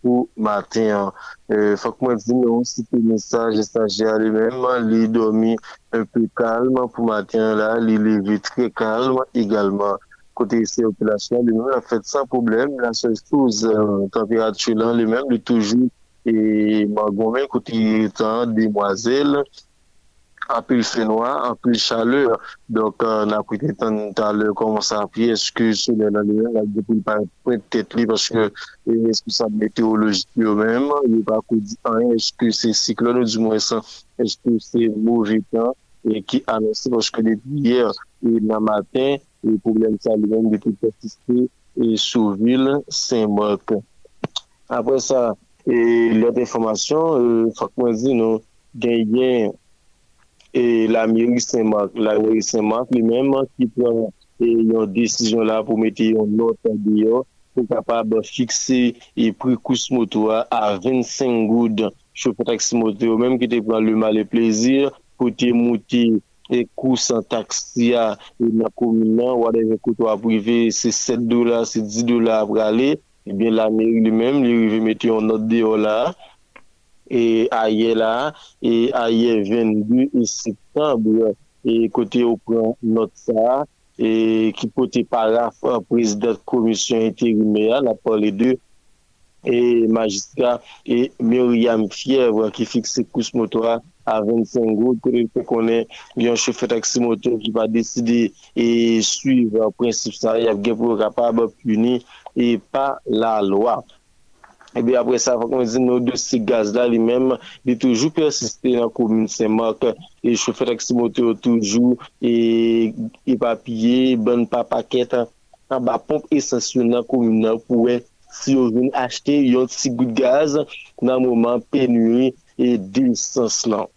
Speaker 18: pour matin. Euh, faut que moi dise non, si le message stagiaire lui-même, il dormi un peu calme pour matin là, il est très calme également côté circulation lui-même a fait sans problème. La seule chose, euh, température là lui-même, il toujours et Margomin côté temps demoiselle un peu fait noir, un peu chaleur. Donc, euh, on a pris le temps tout à l'heure, comment ça puis est-ce que c'est le lui a depuis pas peut-être parce que est-ce que ça météorologie même, il n'est pas dit rien, est-ce que c'est cyclone du moins est-ce que c'est mauvais temps? Et qui annonce parce que depuis hier et le matin, le problème ça lui-même depuis persister et sous ville Saint-Marc. Après ça, et l'autre information, euh, faut que moi dise, nous, gagner et la mairie Saint-Marc, la mairie Saint-Marc lui-même qui prend une décision là pour mettre une note dehors pour capable fixer et prix course moto à 25 gouttes. Chauffeur taxi moto même qui te prend le mal et plaisir pour te monter et course en taxi à la commune ou à des privé c'est 7 dollars c'est 10 dollars pour aller et eh bien la mairie lui-même lui veut mettre une note dehors là et ailleurs là, et ailleurs 22 septembre, et côté au prend note ça, et qui peut paraphe président de commission intérimaire, la parlé de, et magistrat, et Myriam Fièvre, qui fixe course motoires à à 25 gouttes. qu'on est, il y a un chauffeur taxi moto qui va décider et suivre le principe ça, il y a pour capable punir et pas la loi. Ebe apre sa, fakon zin nou dosi gaz la li menm, li toujou persiste nan komoun Saint-Marc, e choufer ak si mote yo toujou, e papye, ban pa paket, an ba pomp esensyon nan komoun nan pou we si yo vin achete yon si gout gaz nan mouman penuri e dilisans lan.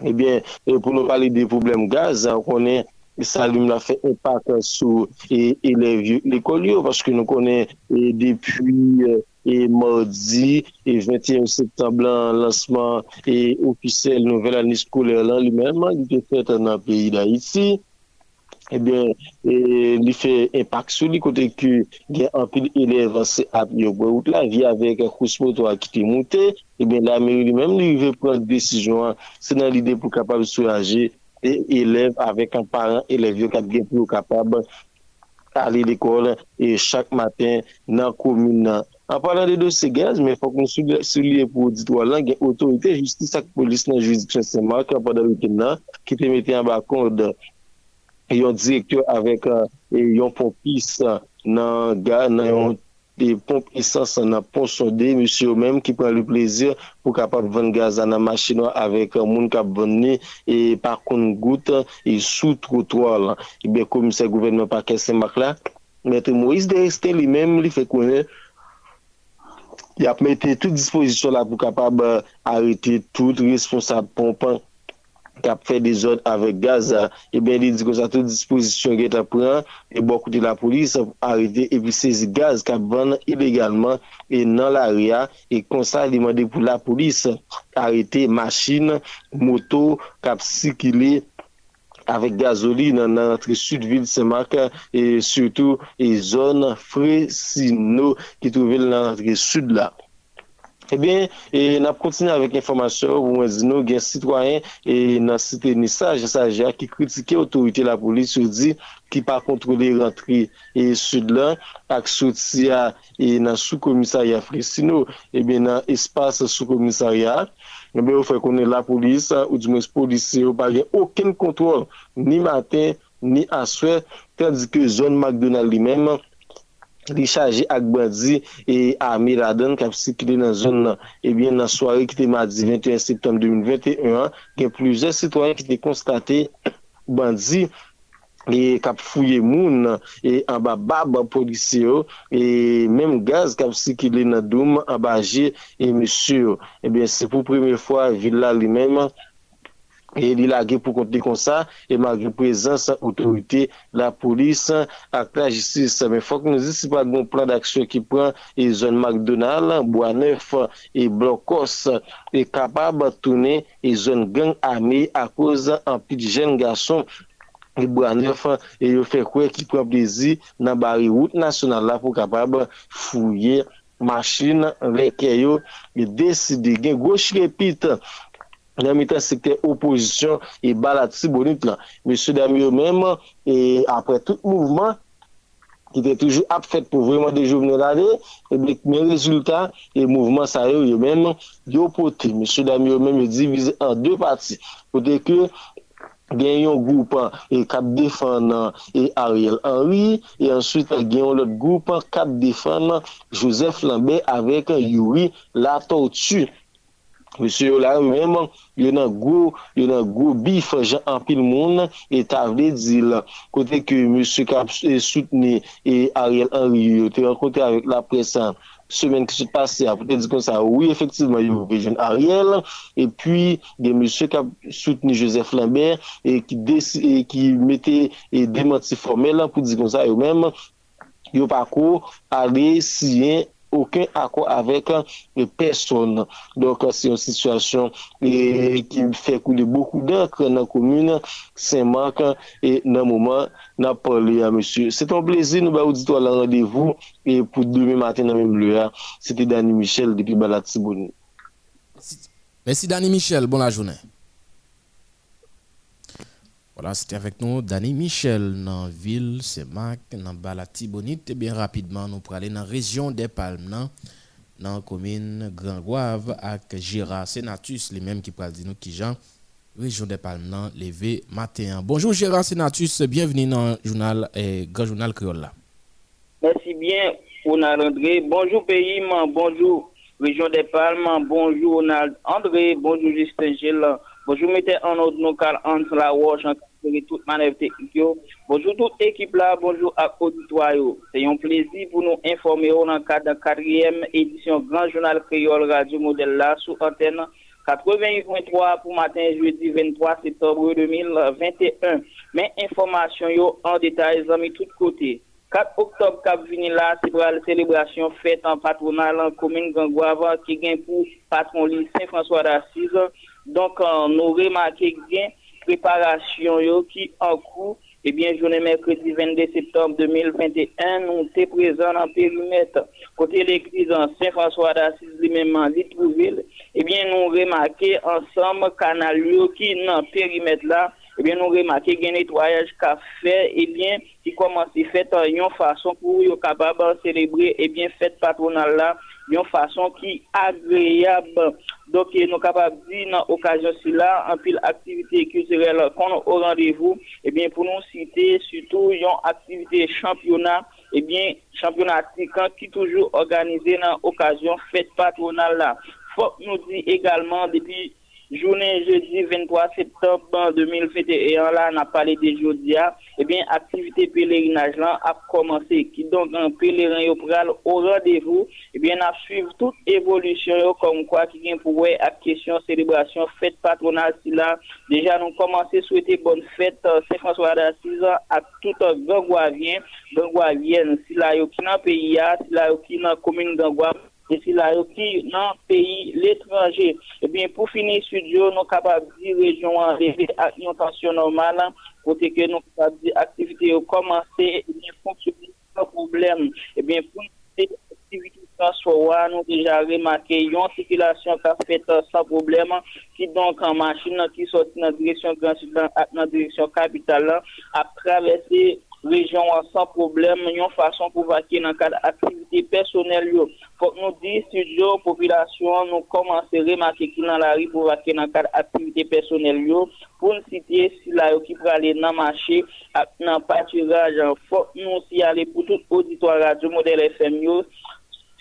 Speaker 18: Ebyen, pou nou pale de problem gaz, an konen... sa li m la fe impak sou e, elev yo. L'ekol yo, paske nou konen e, depi et mardi et 21 septembre lancement et officiel nouvelle année scolaire là lui-même il était fait dans le pays d'Haïti Ebyen, eh li fe impak sou li kote ki gen anpil eleve se ap yo gwe out la, vi avek kousmo to akite moute, ebyen la meri li menm li ve pran desijon se nan li de pou kapab sou aje e eleve avek an paran eleve yo kap gen pou kapab ale l'ekol e chak maten nan komoun nan. An palan de do se gaz, men fok moun sou liye pou ditwa lan gen otorite justice ak polis nan jurisdiksyon seman ki an padan wiken nan, ki te mette an bakon de yon direktor avèk yon euh, pompis nan gaz, nan yon de esans nan pon sonde, monsye ou menm ki pran li plezir pou kapap ven gaz nan machino avèk euh, moun kap venne e par kon gout e sou trotwal. Eh Ibe komise gouvernement pa kese mak la, mètre Moïse de Estel li menm li fè konen y ap mette tout disposisyon la pou kapab euh, arete tout responsable pompan kap fè de zon avèk gaz. Eh e ben li di kon sa tout disposisyon gen ta pran e bo koute la polis arete epi sezi gaz kap ban ilegalman e nan la ria, e kon sa li mande pou la polis arete machin, moto, kap sikile avèk gazoli nan antre sud-vil Semak e surtout e zon Fresino ki touvel nan antre Sud la. Ebyen, eh e nap kontine avèk informasyon ou mwen zino gen sitwayen e nan site Nisaj, Jessaja, ki kritike otorite la polis ou di ki pa kontrole rentri e sud lan ak sotia e nan sou komisarya Fresino. Ebyen, eh nan espase sou komisarya Mbe ou fè konen la polis, ou di mwes polisi ou pa gen oken kontrol, ni maten, ni aswe, tandis ke zon McDonald li menman, li chaje ak bandi e ame radan kap si ki de nan zon nan. Ebyen nan soare ki te madi 21 septem 2021, gen plusieurs sitwoyen ki te konstate bandi e kap fouye moun e amba bab polisyo e menm gaz kap sikile nan doum amba je e mesyo e ben se pou premye fwa villa li menm e li lage pou konti kon sa e magre prezans otorite la polis ak la jistis men fok nou zis si pa goun plan d'aksyon ki pran e zon McDonald Boanef e Blokos e kapab toune e zon gang ame a koz an pi di jen gason e Boaneuf e yo fe kwe ki pran plezi nan bari wout nasyonal la pou kapab fouye machin reke yo e deside gen goch repit nan mitan sekte oposisyon e balat si bonit lan. Mese Dami yo menm, tout mouvman, ki te toujou ap fet pou vreman de jouvene lade, e blek men rezultat, e mouvman sa yo yo ke gen yon goupan e kap defan e Ariel Henry, e answit gen yon lot goupan kap defan Joseph Lambert avek Yuri Latortu. Mese yo la yo menm, yon nan gwo bif jan moun etavle di la kote ke M. Kap souteni e Ariel Henry yo te renkote avik la presan semaine qui se passe, a peut-être dit comme ça, oui, effectivement, il y a une jeune Ariel, et puis, il y a monsieur qui a soutenu Joseph Lambert, et qui, et qui mettait et démenti formel pour dire comme ça, et même, il n'y a pas qu'à aller si aucun accord avec personne. Donc, c'est une situation qui fait couler beaucoup d'encre dans la commune Saint-Marc et dans le moment, n'a parlé à monsieur. C'est un plaisir, nous allons dire le rendez-vous et pour demain matin dans même lieu. C'était Danny Michel depuis Balatiboni.
Speaker 3: Merci Danny Michel, bonne journée. Voilà, c'était avec nous Danny Michel dans la ville, c'est Mac, dans Balati Bonite. Et bien rapidement, nous pour aller dans la région des Palmes, dans la commune Grand Guave, avec Gérard Senatus, les mêmes qui parlent de nous qui région des Palmes, levé matin. Bonjour Gérard Sénatus, bienvenue dans le journal, eh, Grand Journal Créole.
Speaker 19: Merci bien, Ronald André. Bonjour pays, bonjour région des Palmes, bonjour Ronald André, bonjour Justin Gilles, bonjour mettez en ordre local entre la En toute manœuvre technique. Bonjour toute équipe là, bonjour à auditoire. C'est un plaisir pour nous informer dans le cadre de la quatrième édition Grand Journal Créole Radio Modèle là sous antenne 88.3 pour matin jeudi 23 septembre 2021. Mais information yo en détail, amis tout côté. 4 octobre cap vini là, c'est pour la célébration fête en patronal en commune Gangouava qui gagne pour patron Saint-François d'Assise. Donc, euh, nous remarquons bien préparation yo qui en cours. Eh bien, journée mercredi 22 septembre 2021, nous sommes présents le périmètre côté l'église Saint-François d'Assise, lui-même en Litrouville. Eh bien, nous remarquons ensemble canal qui dans le périmètre là, eh bien, nous remarquons qu'il y a un nettoyage qu'a fait, eh bien, qui commence à faire une façon pour être capable de célébrer, eh bien, fête patronale là, une façon qui agréable. Donc, nous sommes capables de dire, dans l'occasion là, en pile activité culturelle qu'on au rendez-vous, eh bien, pour nous citer surtout une activité championnat, eh bien, championnat qui toujours organisé dans l'occasion fête patronale là. Faut nous dire également, depuis Journée jeudi 23 septembre 2021, là, on a parlé de jeudi, eh bien, activité pèlerinage là a commencé. Qui donc un pèlerin au rendez-vous, eh bien, on a suivi toute évolution comme quoi qui vient pour à question célébration fête patronale si là. Déjà, nous commencé à souhaiter bonne fête euh, Saint-François d'Assise à tout Gangouavien, Gangouavien, si là, qui dans le pays, si là, qui dans la commune Gangouavien et si la qui dans pays, l'étranger. Eh bien, pour finir, studio, nous capables de région à une tension normale, côté que nous sommes capables d'activité commencer et bien fonctionner sans problème. Eh bien, pour l'activité transport, nous déjà remarqué une circulation qui a fait sans problème, qui donc en machine qui sortit dans direction Grand Sud, direction capitale, a traversé région sans problème, une façon pour vaquer dans cadre d'activité personnelle. Faut nous dire, studio, population, nous commençons à remarquer dans la rue pour vaquer dans cadre d'activité personnelle. Pour nous citer, si la qui peut aller dans marché, dans pâturage, faut nous aller pour tout auditoire radio modèle FM.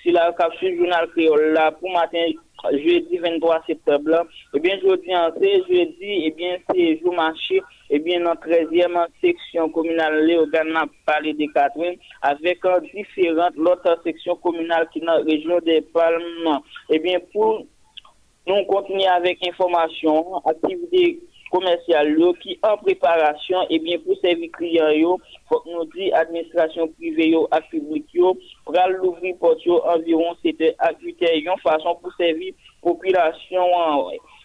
Speaker 19: Si la capsule journal créole là, pour matin, jeudi 23 septembre, eh bien, jeudi, c'est jeudi, eh bien, c'est jour marché, eh bien, dans 13e section communale, Léogan a parlé de Catherine, avec différentes autres sections communales qui dans la région des Palmes. Eh bien, pour nous continuer avec information, activité commerciale qui en préparation et bien pour servir clients yo faut nous dire administration privée yo et public yo pour l'ouvrir porte environ c'était activité une façon pour servir population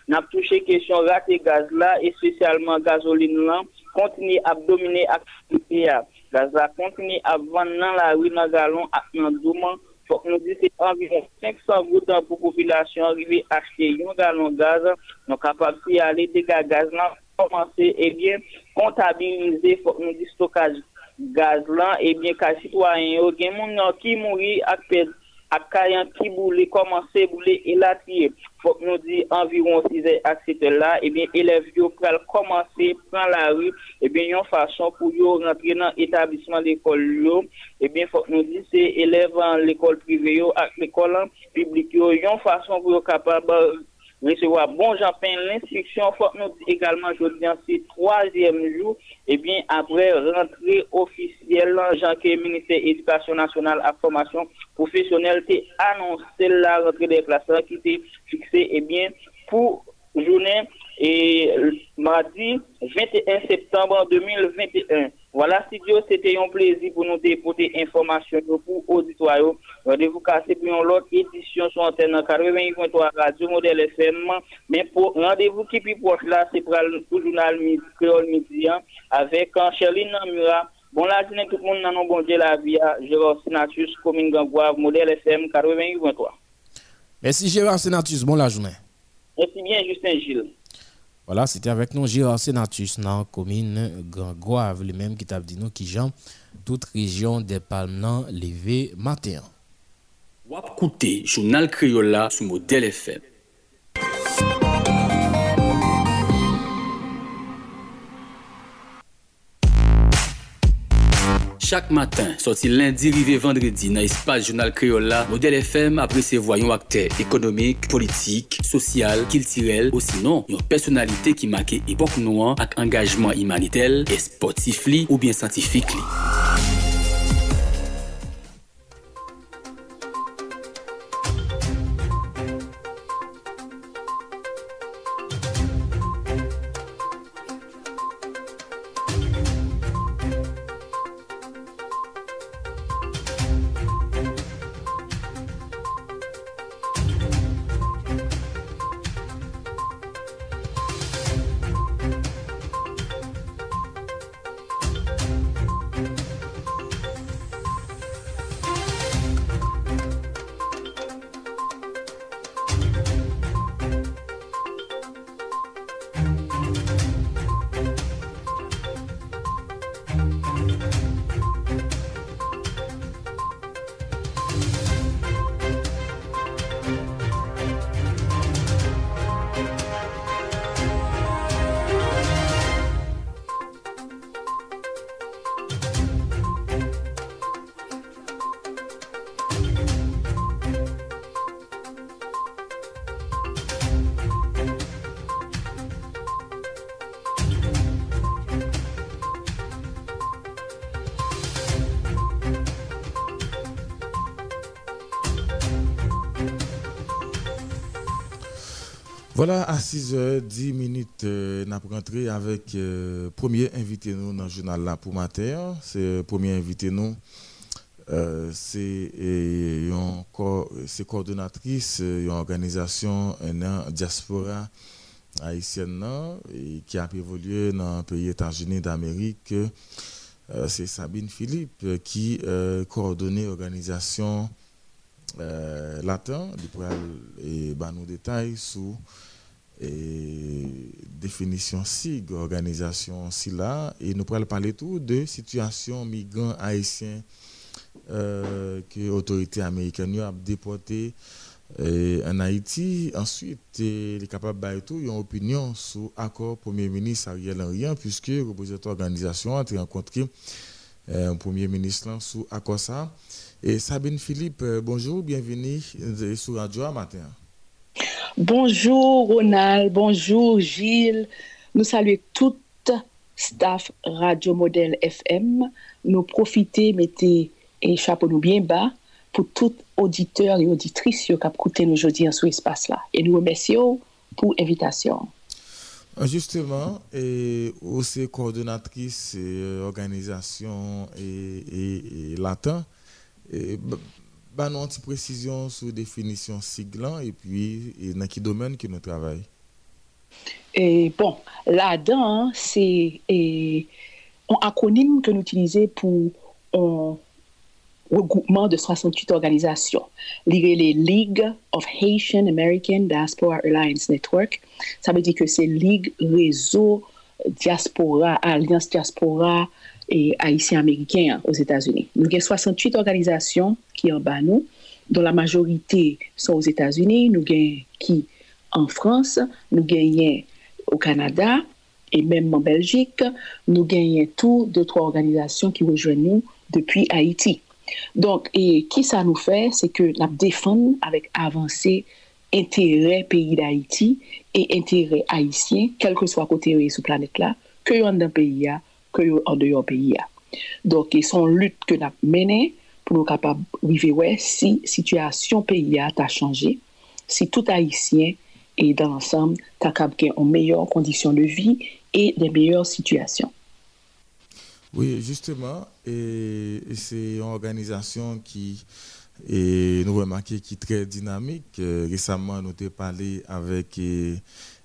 Speaker 19: n'a touché question raté gaz là et spécialement gasoline là continue à dominer activité gaz là continue à vendre dans la rue dans galon dans doucement faut nous dire c'est environ 500 gouttes pour population arriver acheter un gallon de gaz nous capable d'y aller des gaz là commencer et bien comptabiliser faut dire stockage gaz et bien qu'à citoyen yo gen moun qui mouri ak ak kayan ki boule komanse boule elatiye. Fok nou di anviron 6 e ak 7 la, ebyen elev yo pral komanse, pran la ri, ebyen eh yon fason pou yo rentre nan etablisman l'ekol yo, eh ebyen fok nou di se elev an l'ekol prive yo ak l'ekol an publik yo, yon fason pou yo kapab recevoir bon j'en l'instruction faut nous également aujourd'hui c'est troisième jour et bien après rentrée officielle Jean que ministère éducation nationale à formation professionnelle t'est annoncé la rentrée des classes qui était fixée et bien pour journée et mardi 21 septembre 2021. Voilà, studio, c'était un plaisir pour nous déporter information pour auditoires. Rendez-vous cassé pour une autre édition sur antenne 88.3 Radio Modèle FM. Mais pour rendez-vous qui plus proche là, c'est pour le journal Créole Midi avec Charline Namura. Bon, là, je tout le monde dans nos bon Dieu la vie. Gérard Sinatus, commune Gangouave, Modèle FM 88.3.
Speaker 3: Merci Gérard Senatus, bon la journée.
Speaker 19: Merci bien, Justin Gilles.
Speaker 3: Voilà, c'était avec nous Gérard Senatus dans la commune Gangouave, lui-même qui t'a dit nous qui Jean, toute région des Palmes levé matin.
Speaker 1: Wap journal sous modèle FM. Chak matin, soti lundi, rive vendredi nan espas jounal kreola, Model FM apresevo yon akte ekonomik, politik, sosyal, kiltirel, osinon yon personalite ki make epok nouan ak engajman imanitel, esportif li ou bien santifik li.
Speaker 2: Voilà, à 6h10 minutes, euh, nous avons avec le premier invité nous dans le journal là pour matin. C'est le premier invité nous. Euh, c'est euh, c'est coordonnatrice d'une organisation diaspora haïtienne qui a évolué dans le pays États-Unis d'Amérique. Euh, c'est Sabine Philippe euh, qui euh, coordonnait l'organisation euh, Latin. Il pourra bah, nous détails et définition SIG, organisation SILA, et nous pourrons parler tout de situation migrants haïtiens euh, que l'autorité américaine a déporté euh, en Haïti. Ensuite, il est capable de tout une opinion sur l'accord Premier ministre Ariel Henry, puisque le représentant de l'organisation a rencontré euh, Premier ministre sur l'accord ça. Et Sabine Philippe, euh, bonjour, bienvenue sur Radio matin.
Speaker 20: Bonjour Ronald, bonjour Gilles. Nous saluons tout staff Radio Modèle FM. Nous profitons, mettez et chapeau nous bien bas pour tout auditeur et auditrice qui a écouté nous aujourd'hui sur espace là. Et nous remercions pour l'invitation.
Speaker 2: Euh, Justement, et aussi coordonnatrice euh, organisation et, et, et latin. Et, bah, nous, précision sur définition siglant et puis dans quel domaine que nous travaillons.
Speaker 20: Bon, là-dedans, c'est et, un acronyme que nous utilisons pour un regroupement de 68 organisations. Les League of Haitian American Diaspora Alliance Network. Ça veut dire que c'est Ligue Réseau Diaspora, Alliance Diaspora et Haïtien-Américain aux États-Unis. Nous avons 68 organisations qui en bas nous, dont la majorité sont aux États-Unis. Nous avons qui en France, nous gagnons au Canada et même en Belgique, nous gagnons tout deux, trois organisations qui rejoignent nous depuis Haïti. Donc, et qui ça nous fait, c'est que nous défendons avec avancée intérêt pays d'Haïti et intérêt haïtien, quel que soit côté sur planète là, que dans pays là, que en dehors pays. Donc, et son lutte que nous menée pour nous capables de ouais, si situation pays a changé, si tout haïtien et dans l'ensemble, capable en meilleures conditions de vie et des meilleures situations.
Speaker 2: Oui, justement, c'est une organisation qui, et nous qui est très dynamique. Euh, récemment, nous avons parlé avec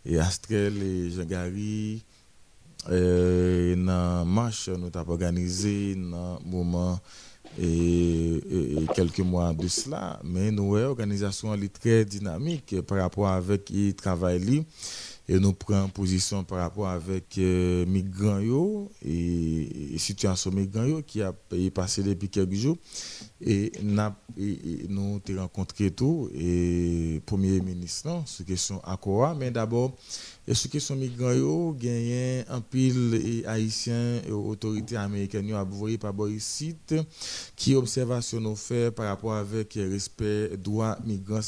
Speaker 2: et Astrel et Jean-Gary. Dans marche, nous avons organisé dans moment et, et- et quelques mois de cela, mais nous, ouais, organisation elle est très dynamique par rapport avec le travail. Et nous prenons position par rapport avec euh, migrants yo, et, et situation migrants yo, qui a passé depuis quelques jours. Et, nous avons rencontré tout et premier ministre non, sur question ACOA mais d'abord sur question migrants yo gagné un pile haïtien et autorités américaines a envoyé par Boris qui observation nous fait par rapport avec respect droit migrants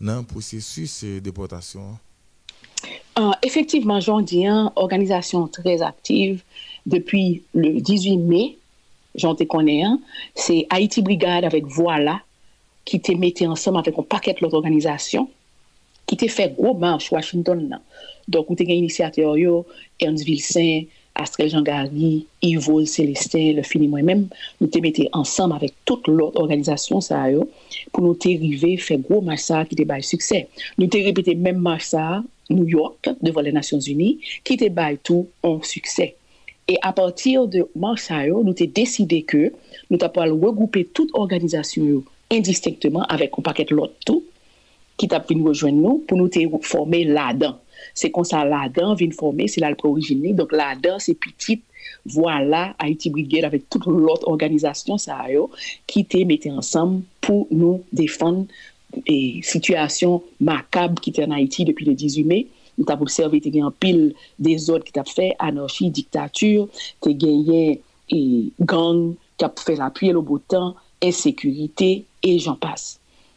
Speaker 2: dans le processus de déportation
Speaker 20: euh, effectivement, j'en dis, une organisation très active depuis le 18 mai, j'en te connais, c'est Haïti Brigade avec Voilà qui te mettait ensemble avec un paquet d'autres organisations qui te fait gros marche Washington. Donc, vous avez initiateur, Ernst Vilsain, Astrel Jean Gary, Yves Célestin, le fini moi-même, nous te mettions ensemble avec toute l'autre organisation ça, pour nous arriver faire gros marche qui te bail succès. Nous te répété même marche ça New York devant les Nations Unies qui te bail tout en succès. Et à partir de marche nous avons décidé que nous avons regrouper toute organisation indistinctement avec un paquet de l'autre tout qui t'a nous rejoindre pour nous former là-dedans. C'est comme ça là-dedans vient former, c'est là le origine. Donc là-dedans, c'est petit, voilà, Haïti Brigade avec toute l'autre organisation ça qui te mettait ensemble pour nous défendre e situasyon makab ki te an Haiti depi le 18 me, nou tap observe te gen an pil de zot ki tap fe anarchi, diktatur, te genyen e gang, tap fe la pli el obotan, ensekurite, e jan pas.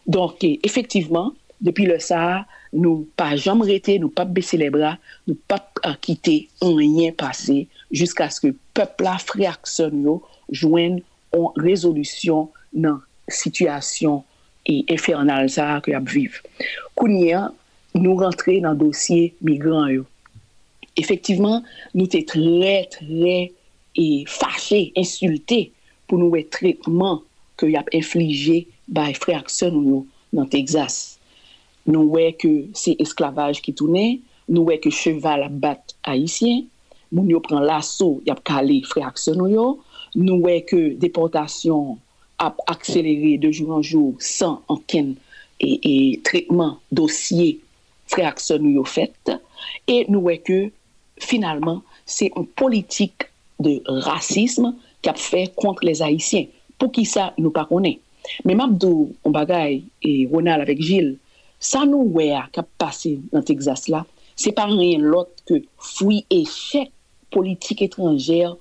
Speaker 20: Donk, efektiveman, depi le Sahar, nou pa jam rete, nou pa bese le bra, nou pa akite, an yen pase, jiska skè pepla freakson yo jwen an rezolusyon nan situasyon E infernal sa ki ap viv. Kounye, nou rentre nan dosye migran yo. Efektiveman, nou te tre, tre e fache, insulte pou nou we trekman ki ap inflige bay fre akson nou nan Texas. Nou we ke se esklavaj ki toune, nou we ke cheval ap bat haisyen, moun yo pran laso yap kale fre akson nou yo, nou we ke deportasyon ap akseleri de joun anjou san anken e, e trekman dosye freakson nou yo fet, e nou weke finalman se yon politik de rasisme ki ap fè kontre les Haitien, pou ki sa nou pa konen. Men mabdou, on bagay, e Ronald avek Gilles, sa nou wè a kap pase nan Texas la, se pa rien lot ke fwi e chèk politik etranjèr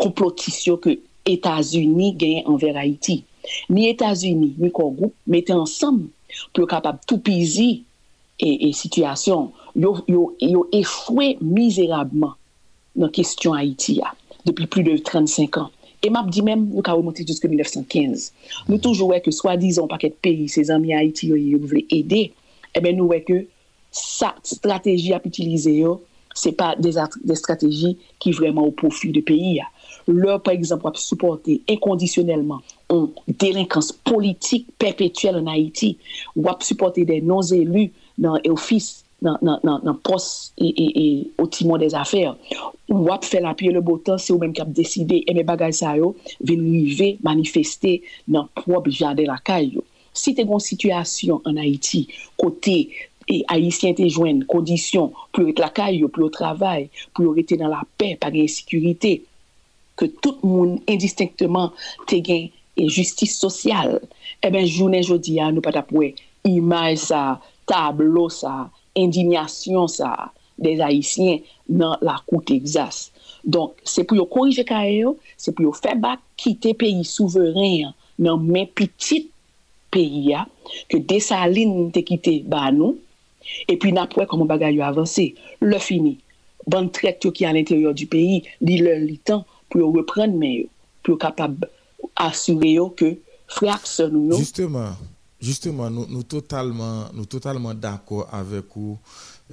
Speaker 20: komplotisyon ke Etasuni gen anver Haiti. Ni Etasuni, ni Kongou, mette ansam pou yo kapab toupizi e situasyon. Yo, yo, yo efwe mizerabman nan kestyon Haiti ya, ah, depi pli de 35 an. E map di men, nou ka remonte jiske 1915. Nou toujou wè ke swa dizon paket peyi, se zanmi Haiti yo yo vle ede, e ben nou wè ke sa strategi ap itilize yo, se pa de strategi ki vreman ou profi de peyi ya. lor par exemple ap supporte inkondisyonelman an delinkans politik perpetuel an Haiti, wap supporte de non zelu nan e ofis nan, nan, nan, nan pos e, e, e o timon des afer, wap fel apye le botan se ou menm kap deside eme bagay sa yo, ven rive manifeste nan prob jade lakay yo. Si te gon situasyon an Haiti, kote e Haitien te jwen kondisyon pou yo et lakay yo, pou yo travay, pou yo rete nan la pe, pa gen sekurite, ke tout moun indistinkteman te gen e justice sosyal, e eh ben jounen jodi ya nou pata pou e imaj sa, tablo sa, indignasyon sa, des Haitien nan la koute exas. Donk, se pou yo korije ka yo, se pou yo febak kite peyi souveren nan men pitit peyi ya, ke desa lin te kite ba nou, epi na pou e koman bagay yo avanse. Le fini, ban tret yo ki an l'interior du peyi, li lor li tan, pour reprendre mais pour capable assurer que frère nous
Speaker 2: Justement, justement nous, nous totalement nous totalement d'accord avec vous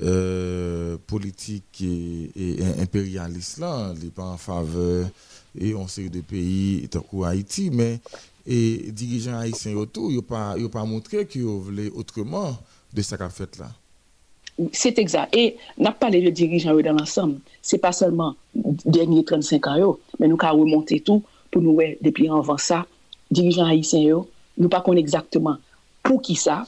Speaker 2: euh, politique et, et impérialiste là, n'est pas en faveur et on de pays mais et dirigeants haïtiens autour, ils pas pas montré qu'ils voulaient autrement de ce qu'a fait là.
Speaker 20: C'est exact. Et n'a pas les dirigeants dans l'ensemble. C'est pas seulement dernier 35 ans, mais nous avons remonté tout pour nous depuis avant ça, dirigeants haïtiens, yo, nous pas exactement pour qui ça,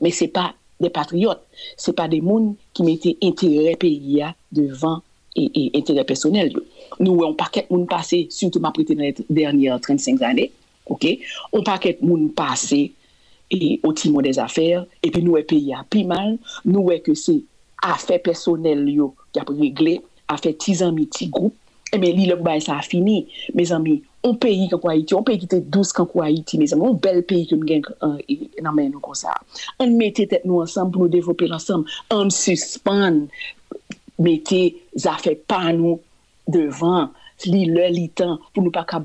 Speaker 20: mais c'est pas des patriotes, c'est pas des gens qui mettaient intérêt pays devant et, et intérêt personnel. Yo. Nous avons pas paquet moun passé, surtout m'a prêté dans les dernières 35 années, ok? On paquet de moun passé e o timon des afer, epi nou e peyi api mal, nou e ke se afe personel yo ki ap regle, afe ti zanmi, ti group, e men li lòk baye sa a fini, me zanmi, on peyi kankou Haiti, on peyi ki te douz kankou Haiti, me zanmi, on bel peyi ki nou gen uh, nan men nou kon sa. An mette tet nou ansam pou nou devopel ansam, an suspande, mette zafè pa nou devan, li lè li tan pou nou pa ka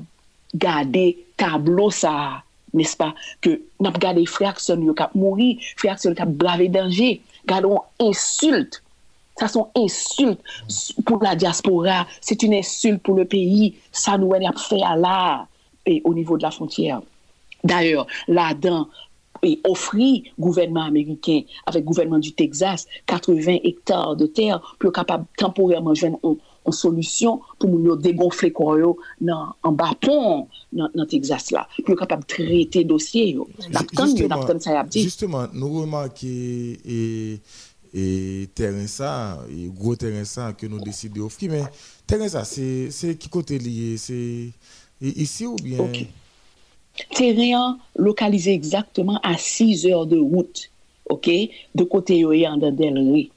Speaker 20: gade tablo sa a, n'est-ce pas, que nous gardé frères qui sont mourir, frères qui sont bravé danger, gardons insulte ça sont insultes pour la diaspora, c'est une insulte pour le pays. Ça nous a fait à l'art et au niveau de la frontière. D'ailleurs, là-dedans, et offrit gouvernement américain avec gouvernement du Texas 80 hectares de terre pour capable temporairement joindre une, solution pour nous dégonfler quoi en bas pont dans Texas là pour capable traiter dossier
Speaker 2: justement, justement nous remarquons et et terrain ça, et gros terrain ça que nous décidons d'offrir. Mais terrain ça, c'est qui côté lié? C'est ici ou bien?
Speaker 20: Terrain localisé exactement à 6 heures de route, ok, de côté Yoyan de Delray.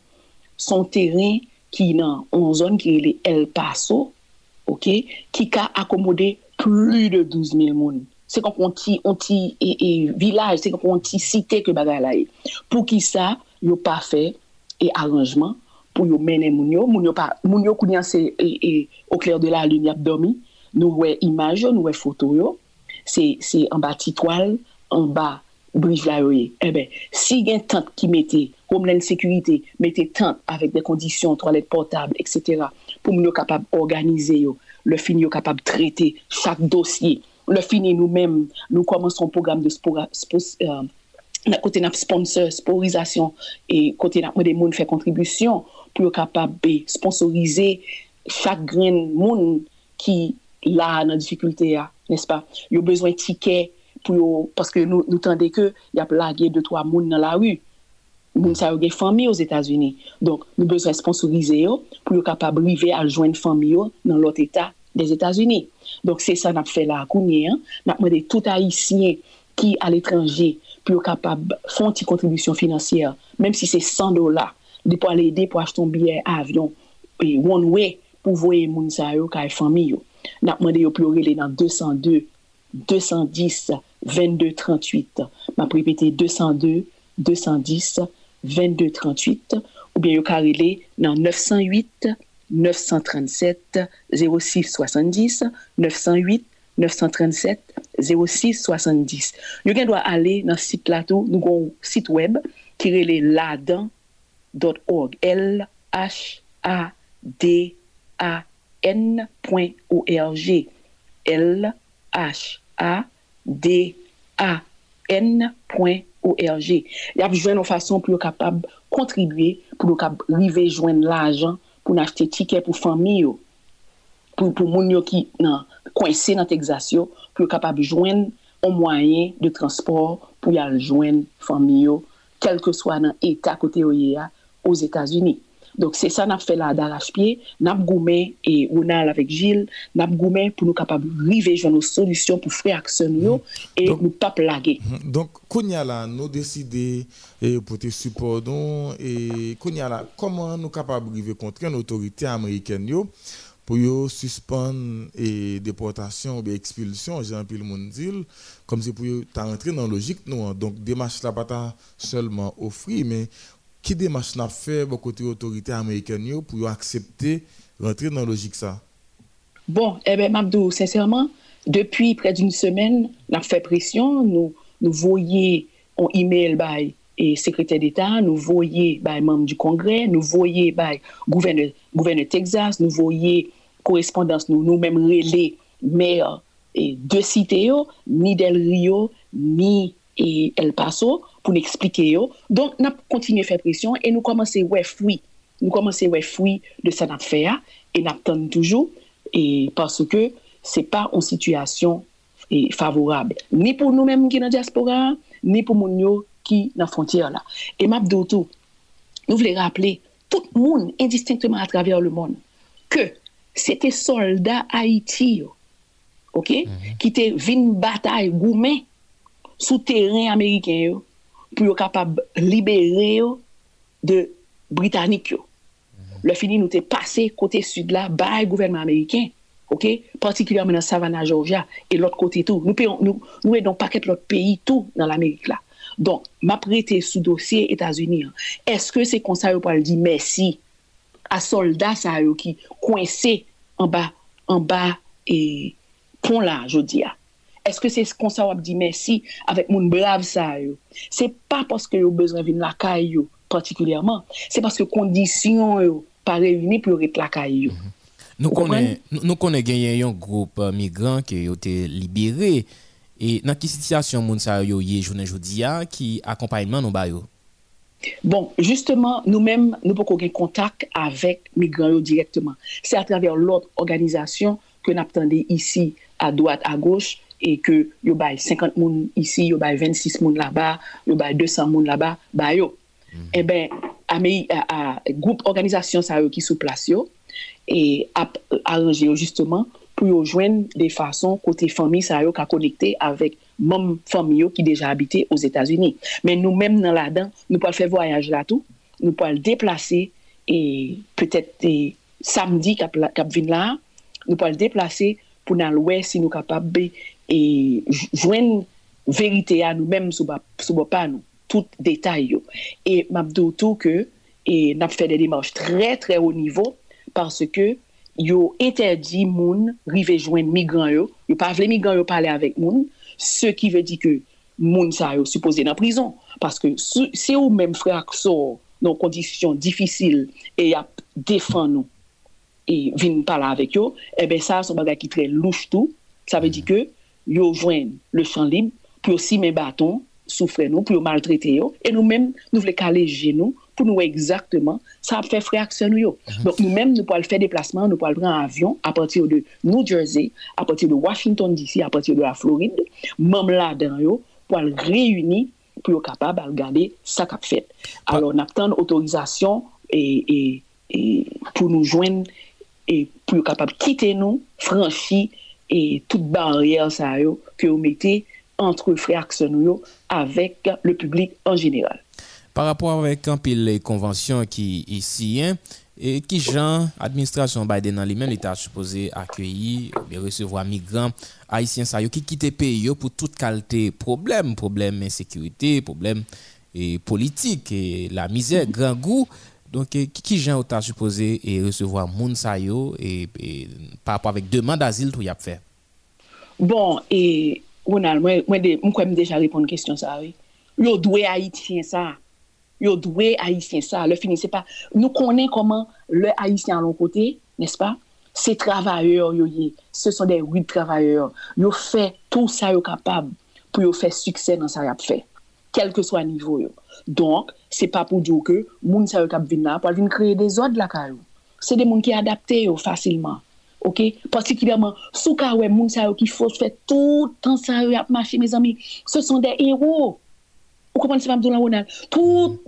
Speaker 20: Son terrain ki nan on zon ki li El Paso, ok, ki ka akomode plu de 12.000 moun. Se kon kon ti, ti e, e, vilaj, se kon kon ti site ke bagay la e. Pou ki sa, yo pa fe e aranjman pou yo menen moun yo. Moun yo, yo kounyan se e, e o kler de la lun yap domi, nou we imaj yo, nou we foto yo. Se, se an ba titwal, an ba briv la yo e. Eh Ebe, si gen tant ki mette pou mnen sekurite, mette tant avèk de kondisyon, toalet portable, etc. Pou mnen yo kapab organize yo, le fini yo kapab trete chak dosye. Le fini e nou men, nou komanson program de spora, spos, euh, kote nap sponsor, sporizasyon, e kote nap mwen de moun fè kontribusyon, pou yo kapab be sponsorize chak gren moun ki la nan difikulte ya, nespa? Yo bezwen tike pou yo, paske nou, nou tende ke, yap lage 2-3 moun nan la wu, moun sa yo gen fami yo Etats-Unis. Donk, nou bez responsorize yo pou yo kapab rive aljwen fami yo nan lot etat des Etats-Unis. Donk, se sa nap fe la akounye, nap mwede tout haisyen ki al etranje pou yo kapab fon ti kontribusyon finansyer, menm si se 100 dola, di pou al ede pou achton biye avyon, pe one way pou voye moun sa yo ka e fami yo. Nap mwede yo pou yo rele nan 202, 210, 22, 38. Map repete 202, 210, 22, 38. Ou bien yo karele dans 908 937 06 70 908 937 06 70. Vous doit aller dans le site là tout, nous avons site web qui est ladan.org. L H A D A N.org. L H A D A N.org. ORG. Y ap jwen nou fason pou yo kapab kontribuye, pou yo kapab rive jwen l'ajan pou nan achete tiket pou fami yo. Pou, pou moun yo ki nan kwense nan teksasyon, pou yo kapab jwen an mwayen de transport pou yal jwen fami yo, kelke swa nan eta kote yo ye a, os Etats-Unis. Donc c'est ça n'a fait là d'arrache-pied, n'a goumé et on a avec Gilles, n'a goumé pour nous capable arriver joindre une solution pour faire action mm-hmm. et donc, nous pas plaguer.
Speaker 2: Mm-hmm. Donc là nous décider et pour te support et là comment nous capable arriver contre une autorité américaine yo pour yo suspendre et déportation ou expulsion Jean-Pierre Mondil comme si pour rentrer dans la logique nous hein. donc démarche là pas seulement offrir mais qui démarche n'a fait au côté autorité américaine pour accepter rentrer dans la logique ça?
Speaker 20: Bon eh ben Mabdou sincèrement depuis près d'une semaine n'a fait pression. Nous nous voyons un email by et secrétaire d'État, nous voyons bah, membres du Congrès, nous voyons bah, gouverneur, gouverneur Texas, nous voyons correspondance, nous nous-mêmes relais maire et deux cités, ni Del Rio, ni et El Paso, pour nous expliquer. Donc, nous continué à faire pression et nous commençons à fouiller. Nous commençons à fouiller de cette affaire et nous attendons toujours et parce que ce n'est pas une situation favorable, ni pour nous-mêmes qui sommes dans la diaspora, ni pour nous qui dans frontière là. Et m'a tout, nous voulons rappeler tout le monde indistinctement à travers le monde que c'était soldats Haïti OK? Qui étaient vinn bataille gourmet sous terrain pour être capable libérer de britanniques Le fini nous t'est passé côté sud là par le gouvernement américain OK? Particulièrement dans Savannah Georgia et l'autre côté tout. Nous payons nous nous aidons paquet l'autre pays tout dans l'Amérique là. Donc m'a prêté sous dossier États-Unis est-ce que c'est comme ça pour dire merci à soldats qui coincés en bas en bas et pont là je Eske se kon sa wap di mersi avèk moun brav sa yo? Se pa poske yo bezwen vin lakay yo partikulyèman, se paske kondisyon yo pa reyuni pou yo ret lakay
Speaker 3: yo. Mm -hmm. Nou konen genyen yon group uh, migran ki yo te libere e nan ki sityasyon moun sa yo ye jounen joudiya ki akompanyman nou ba yo?
Speaker 20: Bon, justement, nou men nou pou kon gen kontak avek migran yo direktman. Se a traver lot organizasyon ke nap tende isi a doat, a goch, e ke yo bay 50 moun isi, yo bay 26 moun la ba, yo bay 200 moun la ba, bay yo. Mm -hmm. E ben, ame, a, a, a goup organizasyon sa yo ki sou plas yo, e ap aranje yo justement pou yo jwen de fason kote fami sa yo ka konekte avèk mom fami yo ki deja habite os Etats-Unis. Men nou menm nan la dan, nou pou al fè voyaj la tou, nou pou al deplase e petèt e samdi kap, kap vin la, nou pou al deplase pou nan lwè si nou kapab be et joindre vérité à nous-mêmes sous sous pas nous tout détail et m'abdou tout que et n'a fait des démarches très très haut niveau parce que yo interdit moun rive joindre migrants yo yo pas les migrants yo parler avec moun ce qui veut dire que moun sa yo supposé dans prison parce que c'est ou même frère sort dans conditions difficiles et a défend nous et vient parler avec eux et eh ben ça son bagage qui très louche ça veut dire que yo joignent le champ libre pour aussi mes bâtons souffrir nous pour maltraiter yo et nous mêmes nous voulons caler nous pour nous exactement ça fait réaction nous donc nous mêmes nous pouvons faire déplacement nous pouvons prendre un avion à partir de New Jersey à partir de Washington DC à partir de la Floride même là dedans yo pour le réunir pour être capable de regarder ça qu'a fait. Alors on attend autorisation et, et, et pour nous joindre et pour être et toute barrière que vous mettez entre frères avec le public en général.
Speaker 3: Par rapport avec un pile les conventions qui ici hein, et qui genre administration Biden en lui-même était supposé accueillir et recevoir migrants haïtiens qui quittent pays pour toute qualité problème problème insécurité problème et politique et la misère grand goût donc qui genre t'a supposé et recevoir moun sa et, et, par rapport avec demande d'asile tout y a fait?
Speaker 20: Bon et Ronald, moi, moi, moi, déjà répondre à question ça, oui. Yo doué haïtien ça. Yo doué haïtien ça. Le fini, c'est pas, nous connaissons comment le haïtien à l'autre côté, n'est-ce pas? Ces travailleurs, ce sont des oui travailleurs. Yo fait tout ça, yo capable pour yo faire succès dans ça, yo fait. Quel que soit le niveau, yo. Donc, c'est pas pour dire que, moun sa yo venir créer des ordres là, C'est des gens qui adaptés facilement. OK? Particulièrement sous ouais moun sa qui faut faire tout temps ça marché mes amis. Ce sont des héros. Vous comprenez c'est pas Ronald. Tout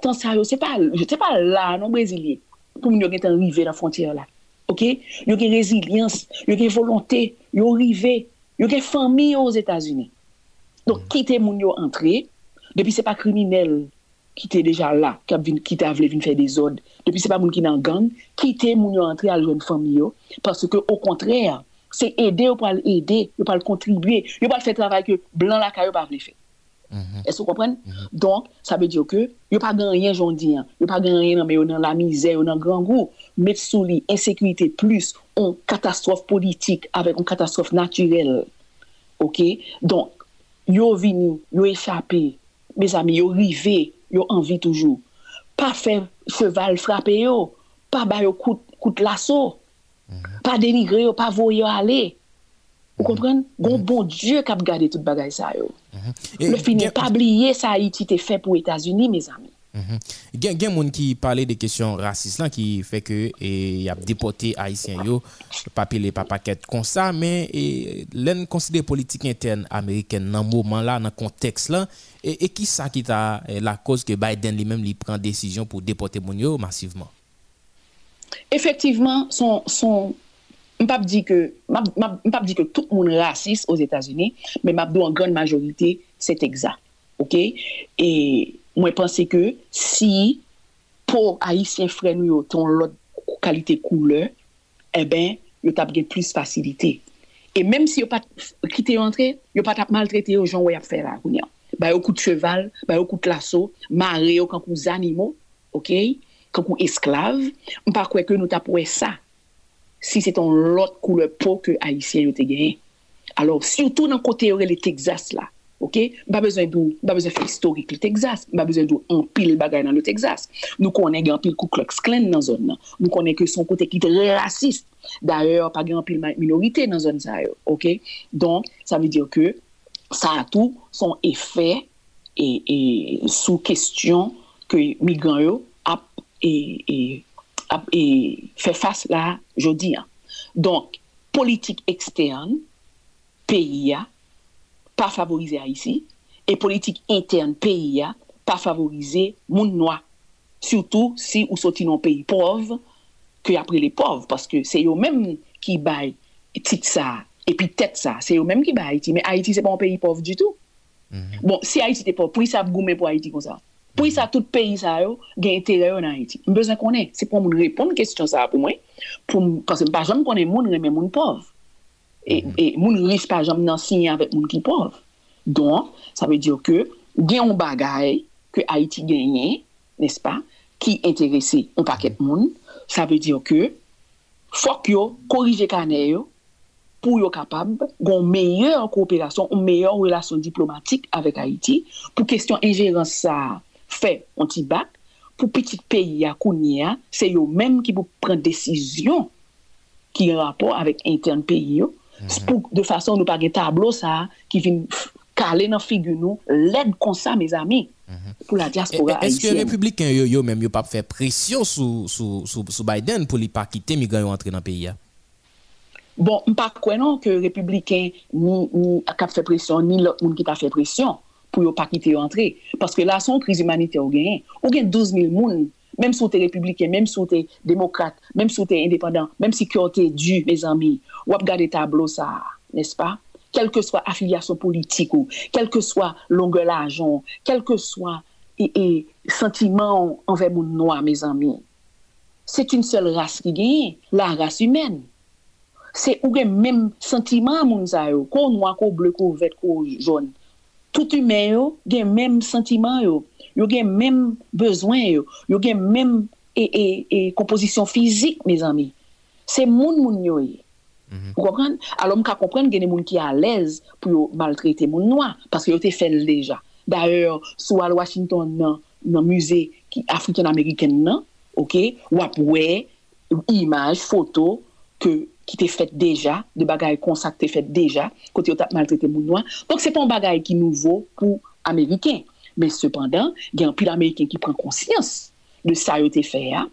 Speaker 20: temps ça c'est pas je pas là non brésilien pour nous être arrivé dans la frontière là. OK? Y a une résilience y a une volonté y a arrivé y a une famille aux États-Unis. Donc quitter moun yo entrer depuis c'est pas criminel qui était déjà là, qui t'a voulu faire des ordres. Depuis, c'est pas moun qui dans gang, qui était moun entrer à une famille, parce que, au contraire, c'est aider ou pas aider, ou pas contribuer, ou pas faire travail que blanc la caillou pas le faire. Mm-hmm. Est-ce que vous comprenez? Mm-hmm. Donc, ça veut dire que, a pas gagné rien, dis, a pas gagné rien, mais dans la misère, dans le grand goût, mettre sous les insécurité plus, une catastrophe politique avec une catastrophe naturelle. OK? Donc, yo vini, yo échappé, mes amis, yo rivé, yo envie toujours. Pas faire cheval frapper yo, pas ba yo coup, coup de lasso, mhm. pas dénigrer yo, pas voyer aller. Vous mhm. comprenez? Bon, bon Dieu qui a gardé toute bagaille ça yo. Mhm. Le fini, pas oublier ça Haïti était fait pour les États-Unis, mes amis.
Speaker 3: Gen gen moun ki pale de kesyon rasis lan ki fe ke y ap depote Haitien yo papi le papaket kon sa men len konside politik interne Ameriken nan mouman la nan konteks lan E ki sa ki ta eh, la koz ke Biden li menm li pren desisyon pou depote moun yo masiveman?
Speaker 20: Efektiveman, son... son Mpap di, di ke tout moun rasis os Etats-Unis, men mpap do an gran majorite, set exa. Ok? E mwen pense ke si pou Haitien fren yo ton lot kalite koule, e eh ben, yo tap gen plus fasilite. E menm si yo pat kite yo antre, yo pat ap maltrete yo jan woy ap fè la kounyan. bay yo kout cheval, bay yo kout laso, mare yo kankou zanimo, ok, kankou esklav, mpa kwe ke nou tapwe sa, si se ton lot koule po ke Haitien yo te genye. Alors, si yo tou nan kote yore le Texas la, ok, ba bezwen dou, ba bezwen fe historik le Texas, ba bezwen dou an pil bagay nan le Texas, nou konen gen an pil kou klok sklen nan zon nan, nou konen ke son kote ki tre rasist, d'ayor pa gen an pil minorite nan zon zay, ok, don, sa ve dire ke, sa a tou son efè e, e sou kestyon ke migran yo ap e, e, e fè fass la jodi an. Donk, politik ekstern, peyi ya, pa favorize a e politik intern peyi ya, pa favorize moun noa. Soutou si ou soti nan peyi pov, ke apre le pov, paske se yo menm ki bay tit sa epi tet sa, se yo menm ki ba Haiti, men Haiti se pa an peyi pov du tout. Mm -hmm. Bon, si Haiti te pov, pou y sa goumen pou Haiti kon sa. Pou y sa tout peyi sa yo, gen etere yo nan Haiti. Mbezen konen, se pou moun repon kestyon sa pou mwen, pou mwen, kase mpa jom konen moun remen moun pov. E, mm -hmm. e moun ris pa jom nan sinye avèk moun ki pov. Don, sa ve diyo ke, gen yon bagay ke Haiti genyen, nespa, ki enterese yon paket moun, sa ve diyo ke, fok yo, korije kane yo, pou yo kapab gon meyèr kooperasyon, ou meyèr relasyon diplomatik avèk Haiti, pou kestyon injerans sa fè ontibak, pou petit peyi ya kounye ya, se yo menm ki pou pren desisyon ki yon rapor avèk intern peyi yo, de fason nou pa gen tablo sa ki vin kale nan figu nou led konsa me zami pou la diaspora
Speaker 3: Haitienne. Eske republikan yo yo menm yo pa fe presyon sou Biden pou li pa kite migran yo entre nan peyi ya?
Speaker 20: Bon, mpa kwenon ke republikan ni kap fe presyon ni lot moun ki pa fe presyon pou yo pa kite yo entre. Paske la son kriz humanite ou gen. Ou gen 12 mil moun Mem sou te republiken, mem sou te mem sou te independant, mem si kyo te du, me zami, wap gade tablo sa, nespa? Kelke swa afilyasyon politik ou, kelke swa longe lajon, kelke swa sentiman anve moun noa. Se t'un sel rase la rase humen. Se ou gen mem sentiman moun zayou, ko noa, ko ble, ko vet, ko joun. Tout humen yo, gen mem sentiman yo. yo gen menm bezwen yo, yo gen menm e kompozisyon fizik, me zami. Se moun moun yo ye. Ou kompren? Alon ka kompren gen moun ki a lez pou yo maltrete moun noa, paske yo te fel deja. D'ayor, sou al Washington nan muse Afrikan-Ameriken nan, wap we, imaj, foto, ki te fet deja, de bagay konsak te fet deja, kote yo tap maltrete moun noa. Donk se pon bagay ki nouvo pou Ameriken. Men sepandan, gen pi l'Ameriken ki pren konsyans de sa yo te fè ya,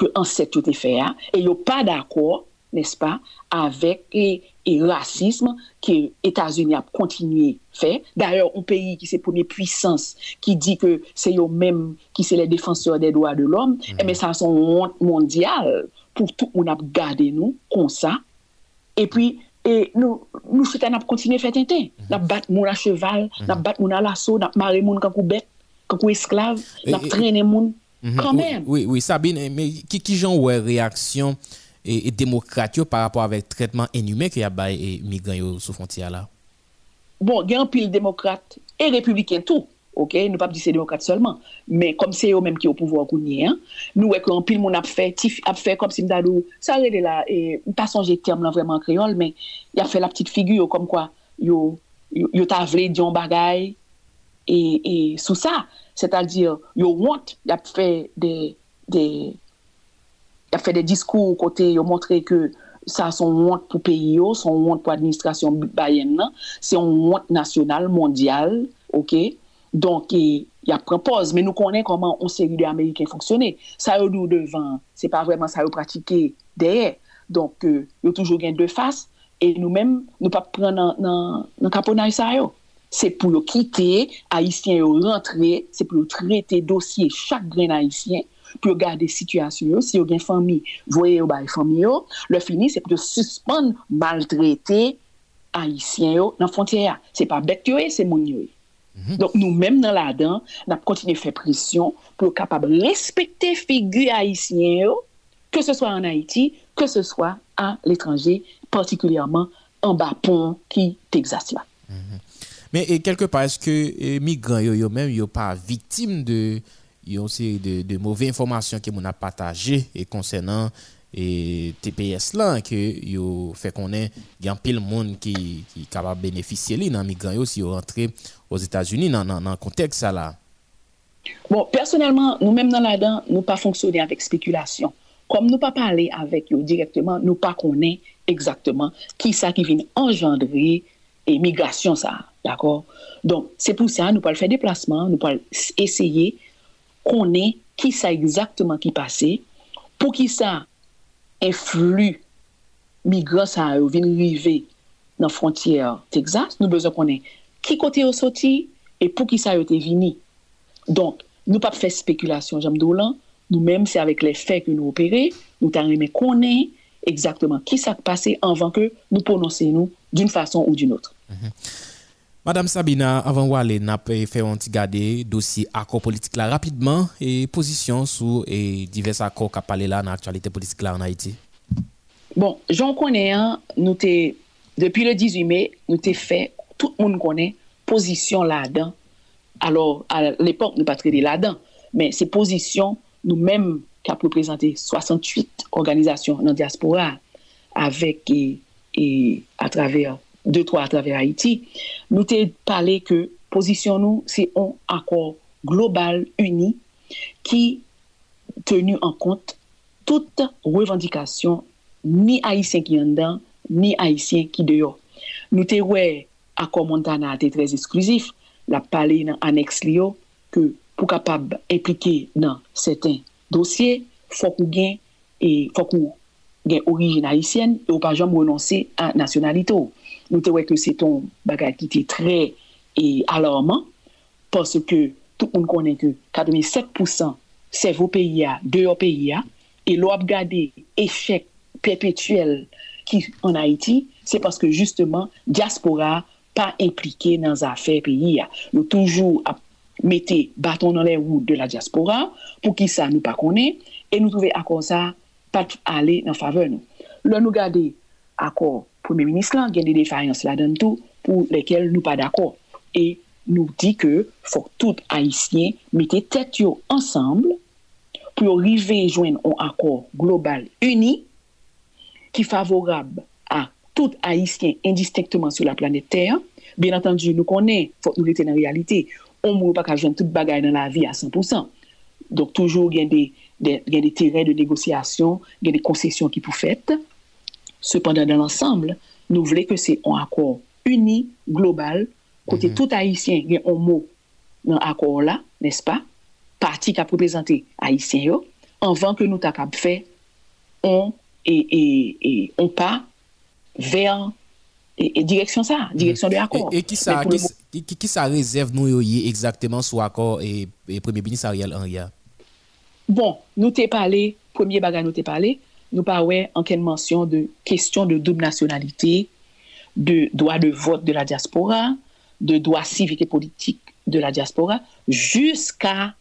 Speaker 20: ke anset yo te fè ya, e yo pa d'akor, nes pa, avek e rasism ki Etats-Unis ap kontinuye fè. D'ayor, ou peyi ki se pwene puissance, ki di ke se yo menm ki se le defanseur de doa de l'om, e men sa son mondial pou tout moun ap gade nou kon sa. E pi, E nou chete nap kontine fè tenten. Nap bat moun a cheval, nap bat moun a lasso, nap mare moun kankou bet, kankou esklav, nap trene moun. Kanmen.
Speaker 3: Oui, oui, Sabine, ki jan wè reaksyon e demokratyo par rapport avèk tretman enumè ki yabay migran yo sou fontya la?
Speaker 20: Bon, gen pil demokrat e republiken tou. Ok, nou pa di se demokrate solman, men kom se yo menm ki yo pouvo akounye, nou wek an pil moun ap fe, ap fe kom si mdadou, sa rede la, m pa sonje term lan vreman kreol, men ya fe la ptit figu yo kom kwa, yo ta vle diyon bagay, e sou sa, se ta dir, yo want, ya fe de, ya fe de diskou kote, yo montre ke sa son want pou peyi yo, son want pou administrasyon bayen nan, se yon want nasyonal, mondyal, ok, Donk, y ap prepoz, men nou konen koman on seri de Ameriken fonksyonè. Sa yo nou devan, se pa vreman sa yo pratike deye. Donk, euh, yo toujou gen de fas, e nou men nou pa pren nan, nan, nan kaponay sa yo. Se pou yo kite, Haitien yo rentre, se pou yo trete dosye chak gren Haitien, pou yo gade situasyon yo, si yo gen fami, voye yo bay fami yo, le fini se pou yo suspon maltrete Haitien yo nan fontye ya. Se pa bek yo e, se moun yo e. Donk nou menm nan la dan, nap kontine fè presyon pou yo kapab respekte figu Haitien yo, ke se swa an Haiti, ke se swa an l'étranger, partikulyaman an bapon ki Texas la.
Speaker 3: Men, kelke pa, eske migran yo yo menm yo pa vitim de yon seri de mouve informasyon ki moun ap pataje e konsenan TPS lan ke yo fe konen gen pil moun ki kapab benefisye li nan migran yo si yo rentre os Etats-Unis nan konteks sa la.
Speaker 20: Bon, personelman, nou menm nan la dan nou pa fonksyone avèk spekulasyon. Kom nou pa pale avèk yo direktman, nou pa konen ekzaktman ki sa ki vin engendri emigrasyon sa. D'akor? Don, se pou sa, nou pa l fè deplasman, nou pa l esye konen ki sa ekzaktman ki pase, pou ki sa influ migran sa ou vin rive nan Texas, nou bezon konen ki kote yo soti, e pou ki sa yo te vini. Don, nou pa fè spekulasyon jam do lan, nou menm se avèk le fè ke nou opere, nou tan reme konen ekzaktman ki sa pase anvan ke nou pononse nou d'un fason ou d'un outre.
Speaker 3: Mm-hmm. Madame Sabina, avant d'aller, n'a pas fait un petit garder dossier accord politique là rapidement et position sur et divers accords qui parlé là dans l'actualité politique là en Haïti.
Speaker 20: Bon, j'en connais un, nous t'es depuis le 18 mai, nous t'es fait tout le monde connaît position là-dedans. Alors à l'époque nous pas traité là-dedans, mais ces positions nous-mêmes qui a représenté 68 organisations dans la diaspora avec et, et à travers 2-3 a travers Haiti, nou te pale ke posisyon nou se on akor global uni ki tenu an kont tout revendikasyon ni Haitien ki yon dan, ni Haitien ki deyo. Nou te wè akor Montana te trez esklusif, la pale nan aneks li yo ke pou kapab implike nan seten dosye, fok ou gen, fok ou gen orijin Haitien, ou pa jom renonse a nasyonalito. nou te wè ke se ton bagay ki te tre e alarman, pòsè ke tout moun konen ke 87% se vò peyi ya, deyo peyi ya, e lo ap gade efek perpetuel ki an Haiti, se paske justeman diaspora pa implike nan zafè peyi ya. Nou toujou ap mette baton nan lè wou de la diaspora, pou ki sa nou pa konen, e nou touve akon sa pat ale nan fave nou. Lò nou gade akon Premier Ministre lan gen de defayans la den tou pou lekel nou pa d'akor. E nou di ke fok tout Haitien mette tet yo ansamble pou yo rive jwen an akor global uni ki favorab a tout Haitien indistinctement sou la planète Terre. Bien entendu, nou konen fok nou lete nan realite. On mou pa ka jwen tout bagay nan la vi a 100%. Donk toujou gen de, de, de terren de negosyasyon, gen de konsesyon ki pou fète. Sependan, dan l'ensemble, nou vle ke se an akor uni, global, kote mm -hmm. tout Haitien gen an mou nan akor la, nespa, parti ka prezante Haitien yo, anvan ke nou tak ap fe an e an pa ver e direksyon sa, direksyon de akor.
Speaker 3: E ki sa, sa rezerv nou yo ye exactement sou akor e Premier Ministre Ariel Henry ya?
Speaker 20: Bon, nou te pale, premier baga nou te pale, nou pa wè anken mensyon de kestyon de doub nasyonalite, de doa de vote de la diaspora, de doa sivike politik de la diaspora, jusqu'a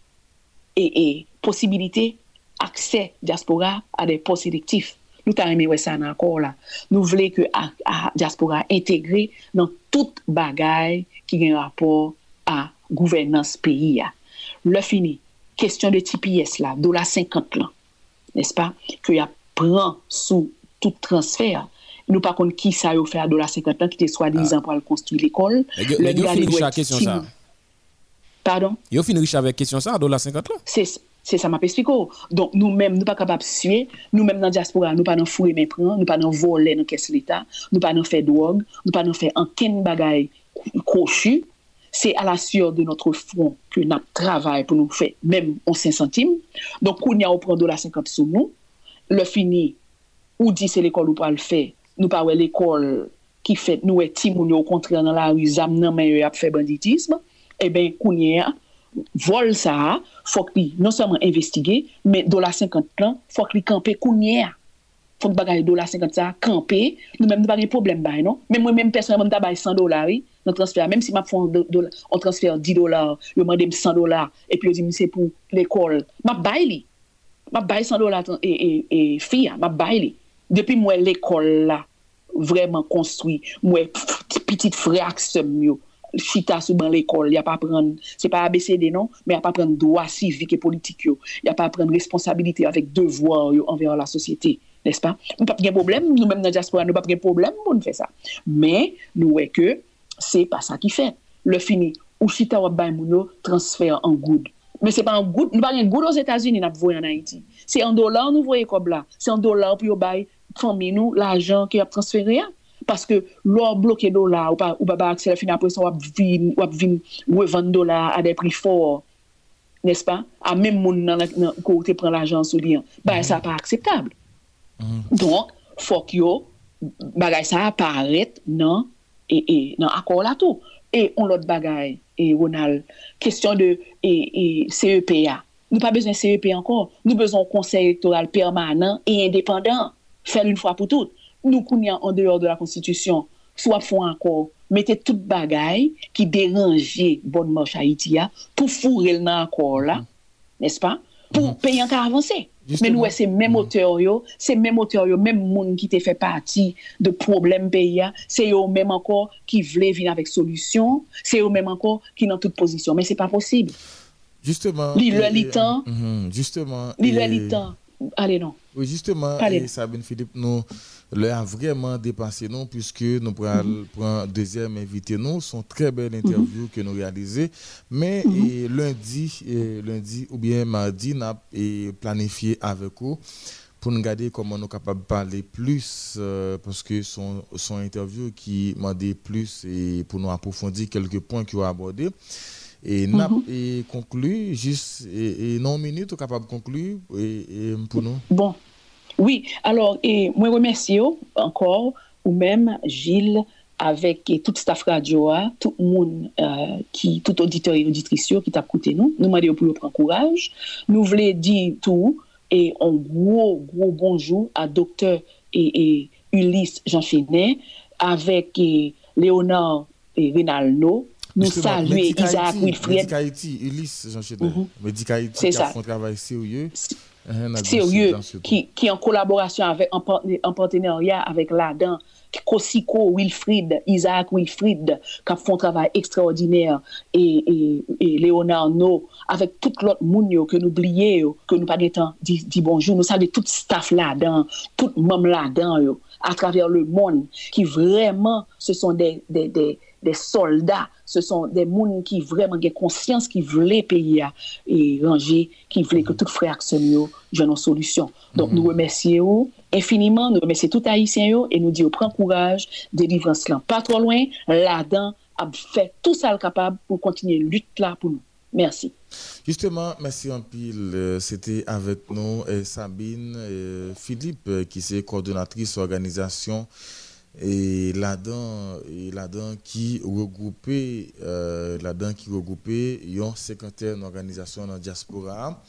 Speaker 20: e posibilite akse diaspora a de post-electif. Nou ta reme wè sa nan akor la. Nou vle ke diaspora integre nan tout bagay ki gen rapor a gouvernance peyi ya. Le fini, kestyon de TPS la, do la 50 lan, nespa, ke ya pran sou tout transfer. Nou pa kon ki sa yo fè a do la 50 an ki te swa dizan pou al konstuit l'ekol.
Speaker 3: Yo fin richa kèsyon sa.
Speaker 20: Pardon?
Speaker 3: Yo fin richa vek kèsyon sa a do la 50 an?
Speaker 20: Se sa ma pe spiko. Don nou mèm nou pa kapap suye, nou mèm nan diaspora nou pa nan fure men pran, nou pa nan vole nan kes l'Etat, nou pa nan fè drog, nou pa nan fè anken bagay koshu. c'est à la sueur de notre front que nous travaillons pour nous faire même en 5 centimes. Donc, on y a au prend la 50 sous nous. le fini, ou di se l'ekol ou pa l'fe, nou pa we l'ekol ki fet nou e timoun yo kontre nan la rizam nan men yo ap fe banditisme, e ben kounye a, vol sa a, fok li non seman investige, men dola 50 plan, fok li kampe kounye a. Fok bagay dola 50 sa, kampe, nou men nou bagay problem bay, non? Men mwen men personel mwen tabay 100 dolari, nan transfer, menm si map fon dola, on transfer 10 dolar, yo mandem 100 dolar, epi yo di mwen se pou l'ekol, map bay li. ma bay 100 dola e, e, e fiya, ma bay li. Depi mwen l'ekol la, vreman konstruy, mwen pitit fre ak sem yo, chita sou ban l'ekol, ya pa pren, se pa ABCD non, men ya pa pren doa sivik e politik yo, ya pa pren responsabilite avèk devwa yo anveran la sosyete, nespa? Nou pap gen problem, nou men nan diaspora, nou pap gen problem, moun fè sa. Men, nou wè ke, se pa sa ki fè. Le fini, ou chita wap bay moun yo, transfer an goud. Men se pa an gout, nou pa gen gout os Etats-Unis nap voye an Haiti. Se an dolar nou voye kob la, se an dolar pou yo bay fome nou l'ajan ki ap transferi ya. Paske lor bloke dolar, ou pa, ou pa ba aksel fin apre son wap vin, wap vin, wè vant dolar a de pri for, nes pa? A men moun nan, nan kote pren l'ajan sou li an. Bay sa mm-hmm. pa akseptable. Mm. Mm-hmm. Donk, fok yo, bagay sa aparet nan, e, e, nan akor la tou. E on lot bagay. et Ronald, question de et, et CEPA. Nou pa bezon CEP ankon, nou bezon konsey elektoral permanent e indépendant, fèl un fwa pou tout. Nou kounyan an deyor de la konstitusyon, sou ap fwa ankon, mette tout bagay ki deranje bonne mòch Haitia pou furel nan ankon la, mm. nes pa? Pou peyan ka avanse. Men nou wè se mèm oteur yo, se mèm oteur yo, mèm moun ki te fè pati de problem pe ya, se yo mèm ankor ki vle vin avèk solusyon, se yo mèm ankor ki nan tout posisyon. Men se pa posib. Li lè li tan. Li lè li tan. Ale non.
Speaker 2: Oui, justement, Sabine Philippe, nous l'avons vraiment dépassé, non, puisque nous prenons un deuxième invité, nous, sont très belles interviews que nous réalisons. Mais lundi, lundi ou bien mardi, nous avons planifié avec vous pour nous regarder comment nous sommes capables de parler plus, euh, parce que son, son interview qui m'a dit plus et pour nous approfondir quelques points qu'il a abordés. Et, mm -hmm. conclu, juste et, non minute, capable de conclure et, pour nous.
Speaker 20: Bon, oui, alors, et moi remercie encore, ou même Gilles, avec tout staff radio, tout le monde, euh, qui, tout auditeur et auditrice qui t'a écouté nous, nous demandons pour prendre courage. Nous voulons dire tout et un gros, gros bonjour à docteur et, Ulysse Jean Chenet, avec Léonard et Rinaldo, nous saluer Isaac Wilfred.
Speaker 2: Médicaïti, Ulysse Jean qui a fait un travail sérieux.
Speaker 20: Sérieux, qui, qui en collaboration avec, en, en partenariat avec l'ADAN, Kosiko Wilfried, Isaac Wilfried, qui font un travail extraordinaire, et, et, et Léonard No, avec tout l'autre monde que nous oublions, que nous pas de temps dit, dit bonjour, nous saluons tout staff là-dedans, tout même là-dedans, à travers le monde, qui vraiment, ce sont des, des, des, des soldats, ce sont des gens qui vraiment ont conscience, qui veulent payer et ranger, qui veulent que tout frère action j'ai une solution. Donc, nous remercions infiniment, nous remercions tout Haïtien et nous disons, prends courage, délivrance là, pas trop loin, là-dedans, a fait tout ça le capable pour continuer lutte là pour nous. Merci.
Speaker 2: Justement, merci en pile. C'était avec nous Sabine Philippe, qui est coordonnatrice organisation et là-dedans qui regroupait euh, là-dedans qui regroupait une cinquantaine d'organisations dans la diaspora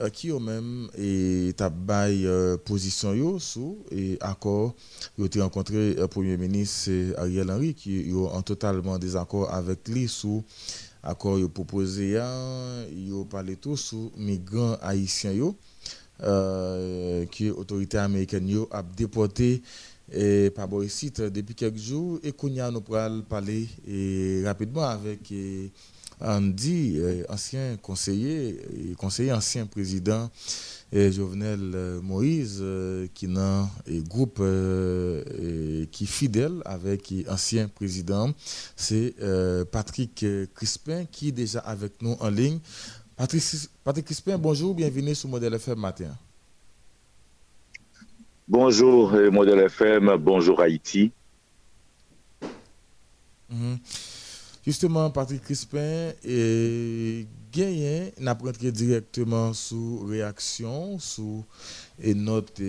Speaker 2: euh, qui ont même et euh, position yo sous et accord ont rencontré le premier ministre Ariel Henry qui ont en totalement désaccord avec lui sous accord yo proposé ils ont parlé tout sous migrants haïtiens yo qui autorité américaine yo a déporté et par site depuis quelques jours et qu'on nous pourrons parler et rapidement avec Andy ancien conseiller et conseiller ancien président et Jovenel Moïse qui est un groupe qui est fidèle avec ancien président c'est Patrick Crispin qui est déjà avec nous en ligne. Patrick, Patrick Crispin bonjour bienvenue sur Modèle FM matin
Speaker 21: Bonjour Modèle FM, bonjour Haïti.
Speaker 2: -hmm. Justement, Patrick Crispin et Gayen n'a directement sous réaction, sous et notre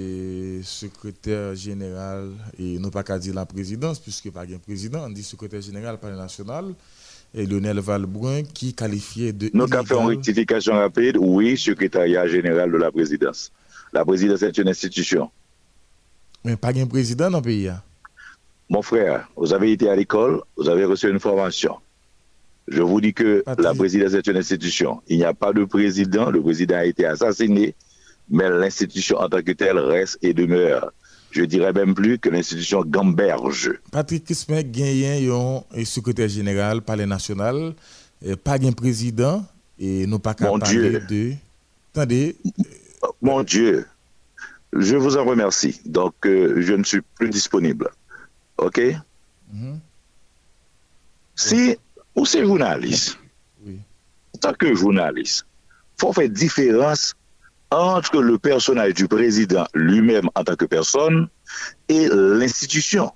Speaker 2: secrétaire général, et non pas qu'à dire la présidence, puisque pas un président, on dit secrétaire général par national, et Lionel Valbrun, qui qualifiait de.
Speaker 21: Nous avons fait une rectification rapide, oui, secrétariat général de la présidence. La présidence est une institution.
Speaker 2: Mais pas un président dans le pays. Hein?
Speaker 21: Mon frère, vous avez été à l'école, vous avez reçu une formation. Je vous dis que la présidence est une institution. Il n'y a pas de président. Le président a été assassiné, mais l'institution en tant que telle reste et demeure. Je dirais même plus que l'institution gamberge.
Speaker 2: Patrick Kismet Gagnon est secrétaire général palais national, pas un président et nous pas
Speaker 21: Mon Dieu.
Speaker 2: de. Attendez.
Speaker 21: Mon Dieu, je vous en remercie. Donc, euh, je ne suis plus disponible. OK? Mhm. Si ou c'est journaliste, en tant que journaliste, il faut faire différence entre le personnage du président lui-même en tant que personne et l'institution.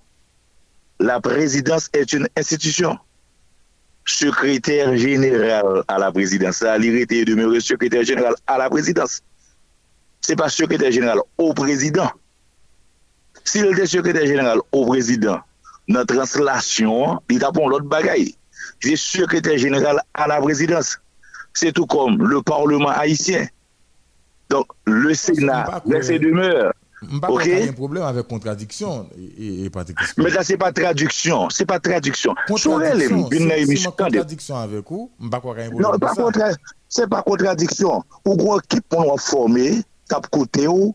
Speaker 21: La présidence est une institution. Secrétaire général à la présidence, ça a de demeurer secrétaire général à la présidence. Ce n'est pas secrétaire général au président. S'il était secrétaire général au président, notre translation, il a pour l'autre bagaille c'est secrétaire général à la présidence. C'est tout comme le Parlement haïtien. Donc, le Sénat et demeure.
Speaker 2: Ok? Il y a un problème avec contradiction. Et,
Speaker 21: Mais là, ce n'est pas traduction. Ce n'est pas traduction.
Speaker 2: Contradiction. C'est contradiction avec vous.
Speaker 21: Non, pas ce n'est pas contradiction. Ou quoi qui pour former, kap kote ou,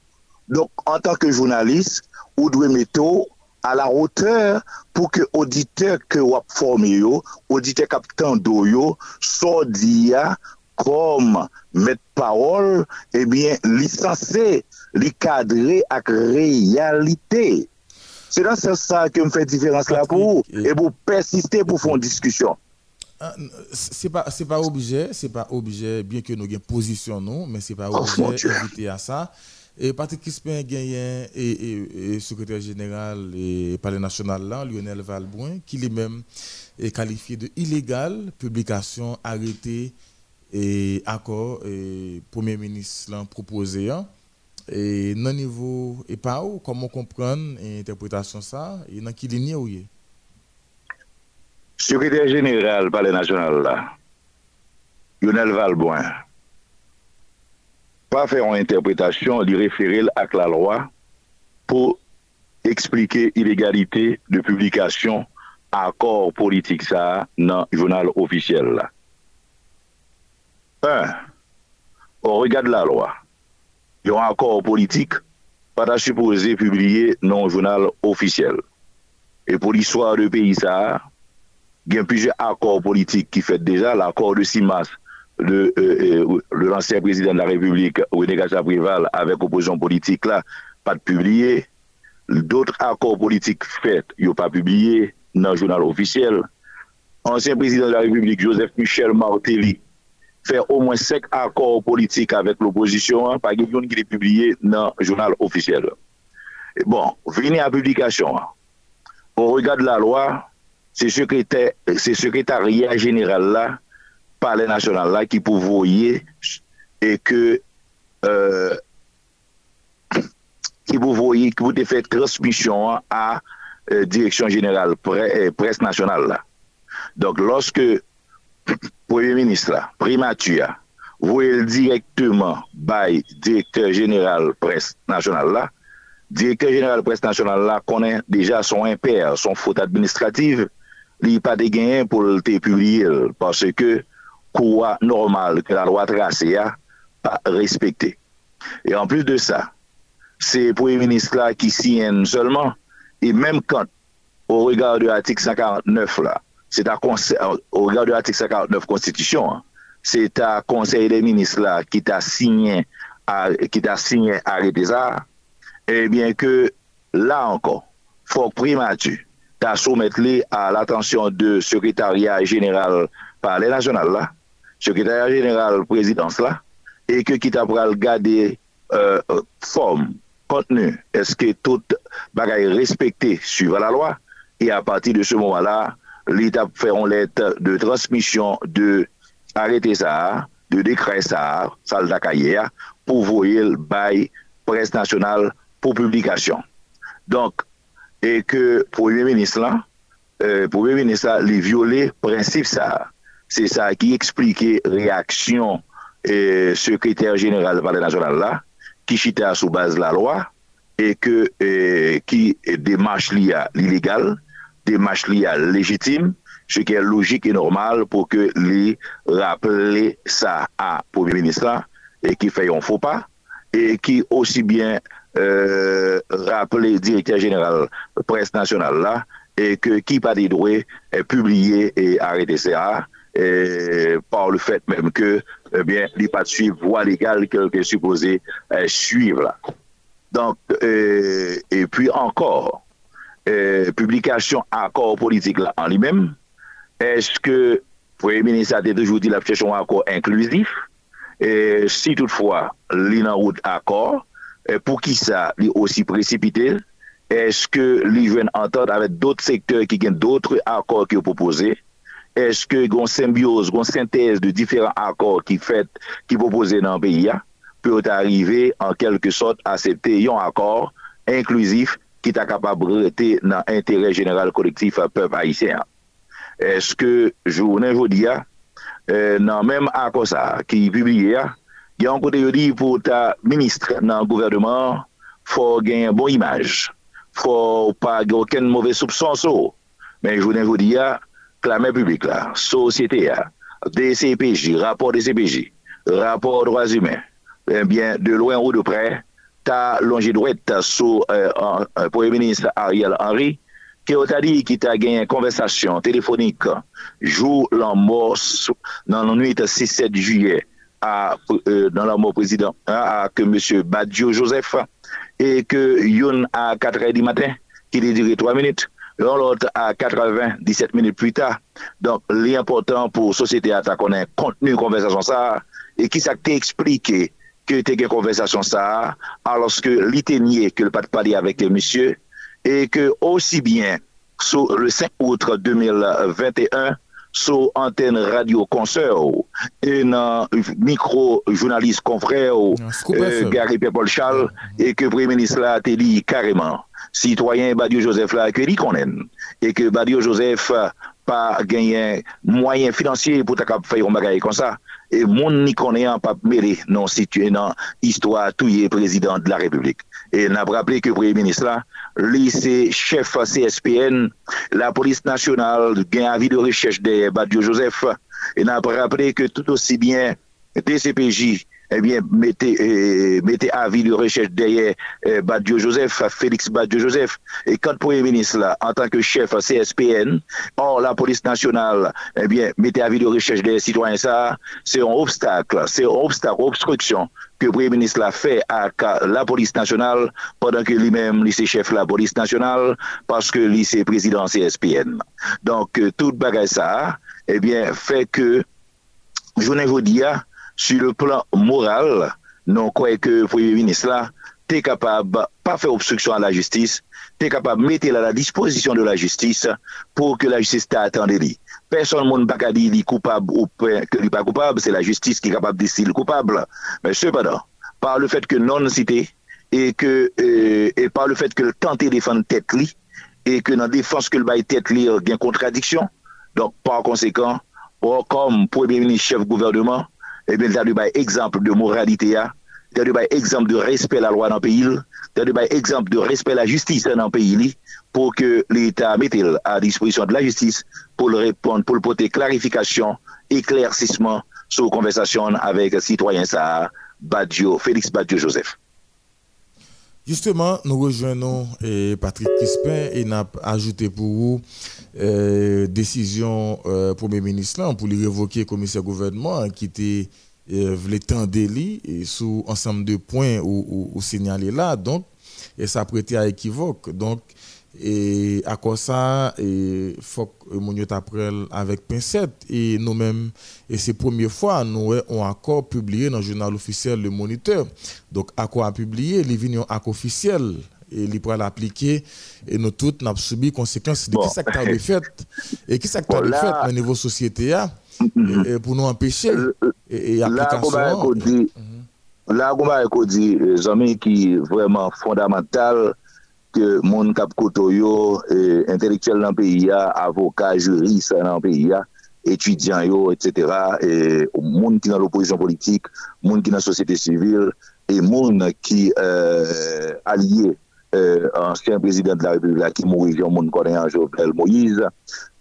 Speaker 21: donk an tanke jounalist, ou dwe meto a la roteur pou ke odite ke wap forme yo, odite kap tando yo, so di ya kom met parol, ebyen eh lisanse, li kadre ak realite. Se dan se sa ke m fè diferans la pou, e pou persiste pou fon
Speaker 2: diskusyon. C'est pas c'est pas obligé c'est pas obligé bien que nous ayons position non mais c'est pas oh, obligé d'éviter à ça et Patrick Kispin Gagné et, secrétaire général et palais national là, Lionel Valbouin, qui lui-même est qualifié de illégal, publication arrêtée et accord et premier ministre l'a proposé. Hein. Et non niveau et pas où comment comprendre l'interprétation ça et dans qui ligne où
Speaker 21: Secrétaire général palais national Lionel Valbouin pas faire une interprétation, lui référer à la loi pour expliquer l'illégalité de publication accord politique ça dans le journal officiel. Un, au regard de la loi, il y a un accord politique pas supposé publier dans le journal officiel. Et pour l'histoire du pays ça, gen plije akor politik ki fet deja, l'akor de Simas, le, euh, euh le lansyen prezident de la Republik, René Gachaprival, avek opozyon politik la, pat publiye, doutre akor politik fet, yo pa publiye, nan jounal ofisyel. Ansyen prezident de la Republik, Joseph Michel Martelly, fè au mwen sek akor politik avek l'oposisyon, pa gen yon ki li publiye nan jounal ofisyel. Bon, vini a publikasyon. On regade la loi, c'est secrétariat général là palais national là qui pour voyer et que euh, qui pour voyer qui pour faire transmission à euh, direction générale euh, presse nationale là. Donc lorsque premier ministre là, primature voyez directement by directeur général presse nationale là, directeur général presse nationale là connaît déjà son impair, son faute administrative, il n'y a pas de gain pour le publier parce que quoi normal que la loi tracée a pas respecté. Et en plus de ça, c'est le Premier ministre là qui signe seulement, et même quand, au regard de l'article 149 là, c'est au regard de l'article 149 Constitution, hein, c'est à Conseil des ministres là qui t'a t'a signé arrêté ça, et eh bien que là encore, faut primature, t'as soumettre à l'attention de secrétariat général par les nationales là, secrétaire général présidence là, et que qui t'a garder euh, forme, contenu, est-ce que tout bagaille respecté suivant la loi, et à partir de ce moment-là, l'État fait une lettre de transmission de arrêter ça, de décret ça, ça le pour voyer le bail presse nationale pour publication. Donc, et que Premier ministre là, euh, Premier ministre les violer principe ça. C'est ça qui expliquait réaction et secrétaire général du Palais national là, qui chita sous base de la loi et que euh, qui démarche l'illégal, démarche légitime, ce qui est logique et normal pour que les rappeler ça à Premier ministre et qui fait un faux pas et qui aussi bien euh, rappeler directeur général presse nationale là et que qui pas des droits est publié et arrêté et par le fait même que eh bien il pas de suivre voie légale qu'il est supposé euh, suivre. Donc euh, et puis encore euh, publication accord politique là en lui-même est-ce que Premier ministre a toujours dit la accord inclusif? Et si toutefois route accord Eh, pou ki sa li osi precipite, eske li jwen antade avet dote sektor ki gen dote akor ki yo popose, eske gon symbiose, gon sintese de diferent akor ki fet, ki popose nan peyi ya, pou te arrive en kelke sot asepte yon akor inklusif ki ta kapab rete eh, nan entere general kolektif pep haisyen. Eske jounen jodi ya, nan menm akor sa ki publiye ya, Yon kote yo di pou ta ministre nan gouvernement, fò gen bon imaj, fò pa gen oken mouvè soupsan so. Men jounen joudi ya, klamen publik la, sosyete ya, DCPJ, rapport DCPJ, rapport droits humen, eh enbyen de loin ou de pre, ta longe dwet sou euh, euh, Premier Ministre Ariel Henry, ki yo ta di ki ta gen konversasyon telefonik jou lan mors nan anuit 6-7 juye à, euh, dans la mort président à, que M. Badio Joseph et que Youn à 4 h du matin, qui a duré 3 minutes, l'autre à 97 minutes plus tard. Donc, l'important pour la société à connaître contenu de conversation ça et qui s'est expliqué que tu une conversation ça alors que l'itinier que le pas parler avec les monsieur et que aussi bien sur le 5 août 2021 sou antenne radio konser ou, e nan mikro jounalist konfrè ou, euh, Gary Pepol Charles, e ke premenis la te li kareman, sitwayen Badiou Joseph la ke li konen, e ke Badiou Joseph pa genyen mwayen finansye pou ta kap fay yon bagay kon sa, et mon ni connaît pas mêlé non situé dans histoire tout président de la République. Et n'a rappelé que premier ministre là c'est chef CSPN la police nationale gagne avis de recherche de Badio Joseph. Et n'a rappelé que tout aussi bien DCPJ eh bien, mettez, eh, mettez avis de recherche derrière eh, Badio Joseph, Félix Badio Joseph. Et quand le Premier ministre, là, en tant que chef CSPN, or la police nationale, eh bien, mettez avis de recherche des citoyens, ça, c'est un obstacle, c'est un obstacle, obstruction que le Premier ministre l'a fait à la police nationale pendant que lui-même, lui, c'est chef de la police nationale parce que c'est président CSPN. Donc, euh, tout bagage ça, eh bien, fait que, je vous dis, sur le plan moral, non croyez que le Premier ministre là, es capable pas faire obstruction à la justice, tu es capable de mettre à la disposition de la justice pour que la justice t'attende. Personne ne peut dire qu'il est coupable ou qu'il n'est pas coupable, c'est la justice qui est capable de décider coupable. Mais cependant, par le fait que non cité et que euh, et par le fait que le tenter de défendre tête et que dans la défense que le bail tête li, il y a une contradiction. Donc par conséquent, comme premier ministre chef gouvernement, eh bien, il y a exemple de moralité, il y a exemple de respect de la loi dans le pays, il y a exemple de respect de la justice dans le pays, pour que l'État mette à disposition de la justice pour le répondre, pour le porter clarification, éclaircissement sur conversation avec le citoyen ça, Félix Badio Joseph.
Speaker 2: Justement, nous rejoignons eh, Patrick Crispin et n'a ajouté pour vous euh, décision euh, Premier ministre pour lui révoquer le commissaire gouvernement qui était euh, délit et sous ensemble de points ou, ou, signalé là. Donc, et ça prêté à équivoque. Donc, et à quoi ça, il faut que nous avec pincette. Et nous-mêmes, et c'est première fois, nous avons encore publié dans le journal officiel Le Moniteur. Donc, à quoi a publié, les vignes officiel et il pourra l'appliquer. Et nous tous n'avons subi conséquences. De bon. qui ça que de fait? Et qui ça que de fait au niveau société là mm-hmm. et, et pour nous empêcher euh, euh, et, et application
Speaker 21: là on dit mm-hmm. euh, amis qui vraiment fondamental que mon cap kotoyo intellectuel dans pays avocat juriste dans pays étudiants yo etc. et monde qui dans l'opposition politique monde qui dans la société civile et monde qui euh, allié euh, ansyen prezident la republik la ki mou yon moun konen an Jovenel Moïse,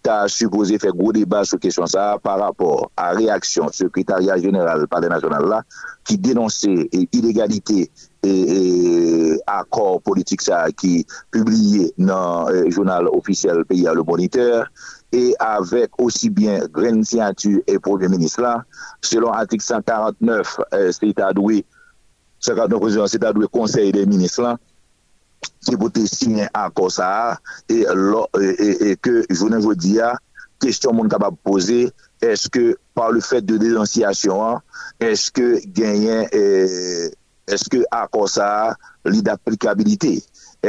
Speaker 21: ta supposé fè gwo debat sou kesyon sa par rapport a reaksyon sekretariat general par le national la ki denonse ilegalite e akor politik sa ki publiye nan euh, jounal ofisyel peyi a le moniteur e avek osi bien Gren Siantu e Premier Ministre la selon artik 149 euh, se ta dwe konsey de ministre la qui vous signé encore ça. Et, que je ne vous dis question mon capable poser est-ce que par le fait de dénonciation est-ce que gagner est-ce que accord ça l'applicabilité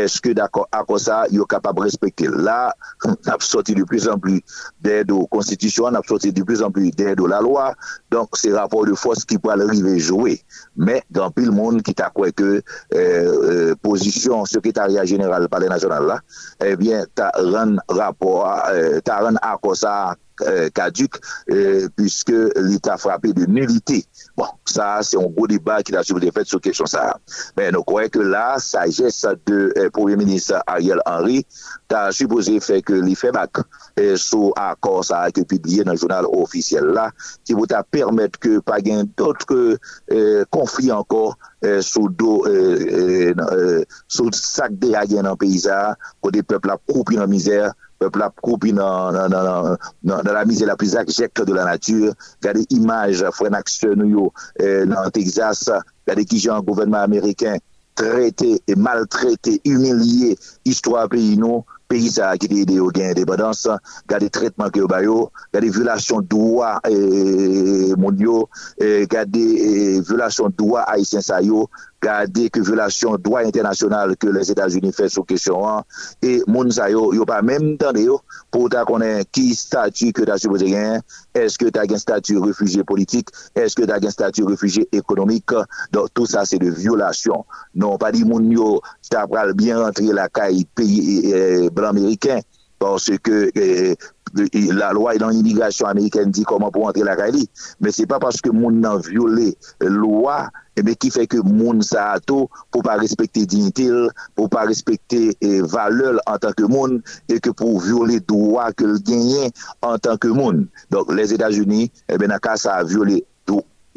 Speaker 21: est-ce que d'accord à quoi ça, il est capable de respecter? Là, on a sorti de plus en plus d'aide aux constitutions, on a sorti de plus en plus à la loi. Donc, c'est rapport de force qui peut arriver jouer. Mais, dans plus le monde qui t'a quoi que euh, euh, position secrétariat général palais national là, eh bien, t'as un rapport, euh, un accord ça Euh, kaduk euh, puisque l'État frappé de nullité. Bon, ça, c'est un gros débat qui a suivi des fêtes sur question ça. Mais nous croyons que la sagesse de euh, Premier ministre Ariel Henry ta supposé fait que l'IFEMAC eh, sous accord ça a été publié dans le journal officiel là, qui vous a permettre que pas gain d'autres eh, conflits encore euh, sous dos sous sac de rien dans le paysage, où des peuples a coupé dans la misère peuple a coupé dans, dans, dans, dans, la misère la plus abjecte de la nature. Regardez l'image, Frère Action, nous, euh, dans Texas, regardez qui j'ai un gouvernement américain traité et maltraité, humilié, histoire pays nous, pays ça qui est au gain d'indépendance, regardez traitement que bayo, regardez violation de droit euh, mondiaux, euh, regardez violation de droit haïtien ça yo, gade ke violasyon doa internasyonal ke les Etats-Unis fè sou kesyon an, e moun sa yo, yo pa mèm tande yo, pou ta konen ki statu ke ta supose gen, eske ta gen statu refugie politik, eske ta gen statu refugie ekonomik, don tout sa se de violasyon. Non, pa di moun yo, ta pral bien rentre la kaye peyi e, eh, blan-merikèn, Parce que eh, la loi dans l'immigration américaine dit comment pour entrer la Cali. Mais c'est pas parce que moun a violé loi eh mais qui fait que moun sa ato pour pas respecter dignité, pour pas respecter eh, valeur en tant que monde et que pour violer droit que le gagnait en tant que monde. Donc les États-Unis, eh bien, ça a violé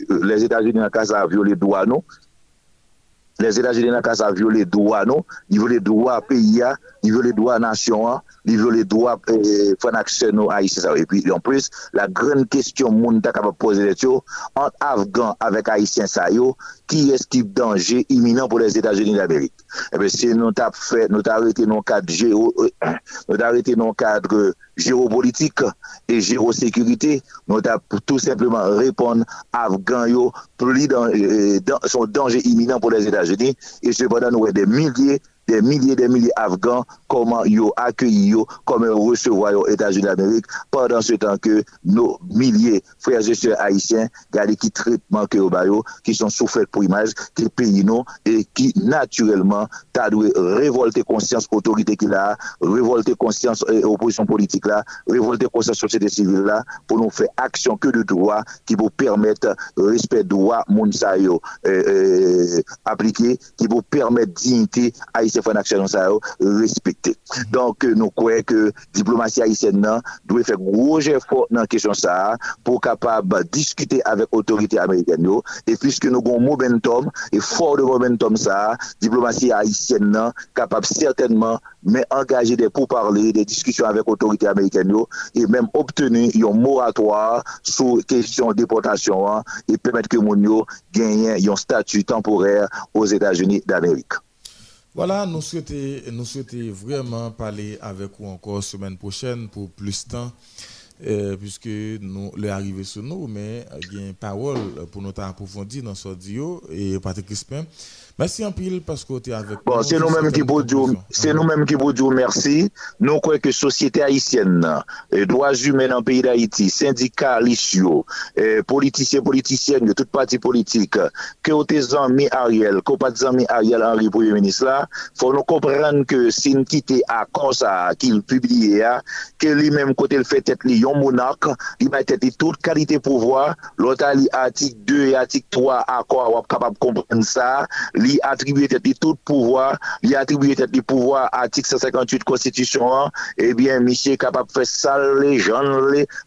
Speaker 21: euh, les États-Unis nan ka sa viole doa nou, les États-Unis ça a violé droit, non? Ils viole doa peyi ya, li vyo le doa nasyon an, li vyo le doa eh, fwen akse nou a yise sa. E pi, en plus, la gren kestyon moun ta kapap pose let yo, an Afgan avek a yise sa yo, ki eskip danje iminan pou les Etats-Unis d'Amerik. Ebe, se nou ta fè, nou ta arete nou kadre géo, euh, nou ta arete nou kadre géopolitik e géosekurite, nou ta tout simplement repon Afgan yo, pli dan, eh, dan, son danje iminan pou les Etats-Unis, e se padan nou e de milye des milliers et des milliers d'Afghans, comment ils ont accueilli, comment ils recevoir aux États-Unis d'Amérique, pendant ce temps que nos milliers frères et sœurs haïtiens, regardez qui traitement que qui sont souffrés pour image, qui payent nous, et qui naturellement, t'as dû révolter conscience autorité qu'il a, révolter conscience euh, opposition politique là, révolter conscience société civile là, pour nous faire action que de droit qui vous permettre respect droit, moun euh, euh, appliqué, qui vous permettre dignité haïtienne se fon aksyon sa yo respekte. Donk nou kwe ke diplomasi Haitien nan dwe fek wouje fok nan kesyon sa pou kapab diskute avek otorite Ameriken yo e fiske nou gon momentum e for de momentum sa diplomasi Haitien nan kapab certainman men angaje de pou parle de diskusyon avek otorite Ameriken yo e menm obtenu yon moratoire sou kesyon deportasyon an e pemet ke moun yo genyen yon statu temporel os Etats-Unis d'Amerik.
Speaker 2: Voilà, nous souhaitons, vraiment parler avec vous encore semaine prochaine pour plus de temps. euh, puisque nous le arrivé sur nous, mais il y a une parole pour nous approfondir dans ce audio et Patrick Crispin. Merci en pile parce que tu es avec
Speaker 21: bon, C'est nous-mêmes qui vous c'est nous-mêmes qui vous merci. Nous croyons que société haïtienne, et droits humains dans le pays d'Haïti, syndicats, politiciens, politiciennes de toutes parties politiques, que vous tes amis Ariel, que vous pas amis Ariel Henry, Premier ministre là, faut nous comprendre que si nous quittons à ça, qu'il publie, que lui-même, côté le fait être un monarque, il va être toute qualité pouvoir, l'autre article 2 et article 3 accord, capable de comprendre ça, li attribué tout pouvoir, li attribué le pouvoir article 158 constitution, eh bien, monsieur capable de faire ça les gens,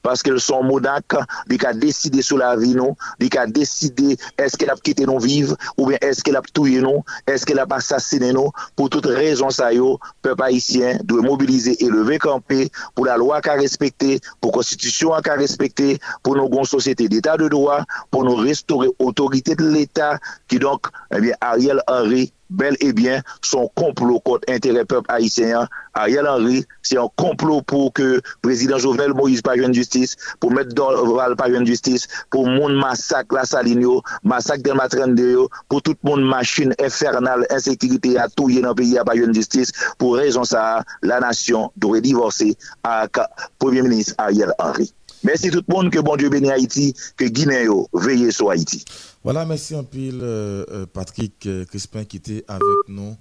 Speaker 21: parce qu'ils sont monarques, il a décidé sur la vie, nous, il a décidé est-ce qu'elle a quitté nous vivre, ou bien est-ce qu'elle a tué nous, est-ce qu'elle a assassiné nous, pour toute raison, ça y est, peuple haïtien doit mobiliser et lever camper pour la loi qu'a respecter, pour la constitution qu'a respecter, pour nos bonnes sociétés d'état de droit, pour nous restaurer autorité de l'État, qui donc, eh bien, Ariel Henry, bel et bien, son complot contre intérêt peuple haïtien. Ariel Henry, c'est un complot pour que président Jovenel Moïse pas de justice, pour mettre Dorval pas de justice, pour mon massacre la Saligno, massacre del Matrende, pour tout le monde machine infernale, insécurité à tout dans le pays à pas de justice. Pour raison ça, la nation devrait divorcer avec Premier ministre Ariel Henry. Merci tout le monde, que bon Dieu bénisse Haïti, que Guinée veille sur Haïti.
Speaker 2: Voilà, merci un peu euh, euh, Patrick euh, Crispin qui était avec nous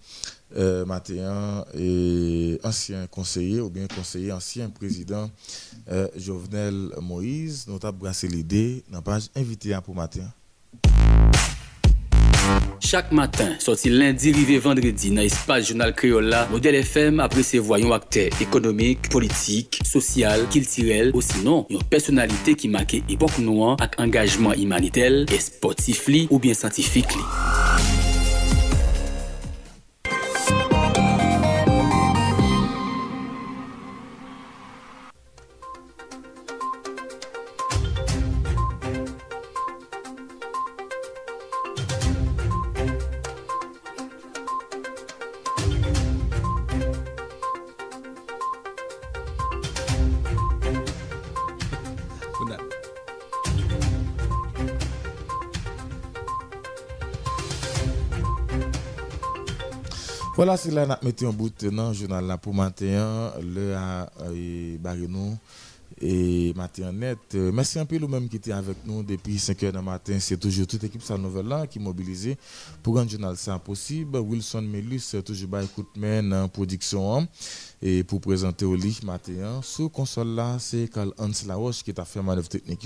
Speaker 2: euh, et ancien conseiller ou bien conseiller ancien président Jovenel Moïse. Nous avons brassé l'idée dans la page invité pour matin.
Speaker 1: Chak matin, soti lundi rive vendredi nan espas jounal Kriola, Model FM aprese voyon akte ekonomik, politik, sosyal, kiltirel, osinon yon personalite ki make epok nouan ak engajman imanitel, esportif li ou bien santifik li.
Speaker 2: Voilà, c'est là que nous un bout dans le journal là pour matin, le à Barino et matin net. Merci un peu nous même qui était avec nous depuis 5 h du matin. C'est toujours toute l'équipe sa nouvelle là qui mobilisée pour le journal ça possible. Wilson Melus, toujours bas écoute en production hein, et pour présenter au lit matin. Sous console là, c'est Carl Hans Laroche qui a fait manœuvre technique.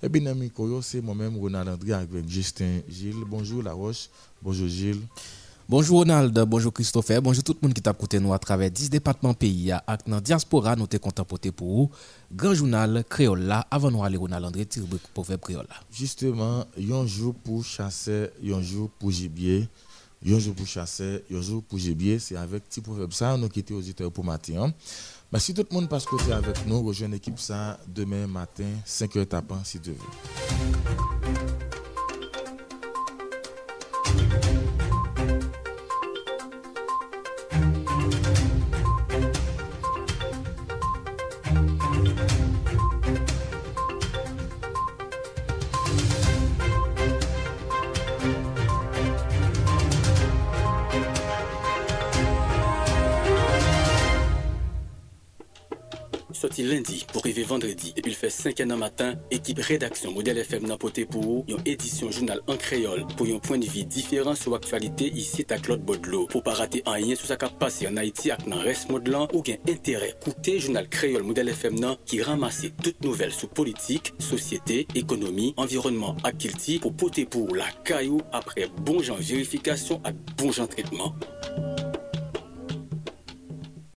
Speaker 2: Et bien, c'est moi-même Ronald André avec Justin Gilles. Bonjour Laroche. Bonjour Gilles.
Speaker 3: Bonjour Ronald, bonjour Christopher, bonjour tout le monde qui t'a écouté nous à travers 10 départements pays. À dans diaspora, nous t'es content pour vous. Grand journal créole là, avant nous aller Ronald André, pour faire créole là.
Speaker 2: Justement, un jour pour chasser, un jour pour gibier. Un jour pour chasser, un jour pour gibier, c'est avec petit proverbe ça, nous quittons aux auditeurs pour matin. Merci tout le monde passe côté avec nous, rejoignez l'équipe ça demain matin, 5h tapant si tu veux.
Speaker 1: Sorti lundi pour arriver vendredi et puis il fait 5 ans matin, équipe rédaction Modèle FM n'a poté pour une édition journal en créole pour un point de vue différent sur l'actualité ici à Claude Baudelot. Pour pas rater un lien sur ce qui passé en Haïti avec dans reste modelant ou gain intérêt. Écoutez journal créole Modèle FM qui ramasse toutes nouvelles sur politique, société, économie, environnement, activité pour poter pour la caillou après bon genre vérification et bon genre traitement.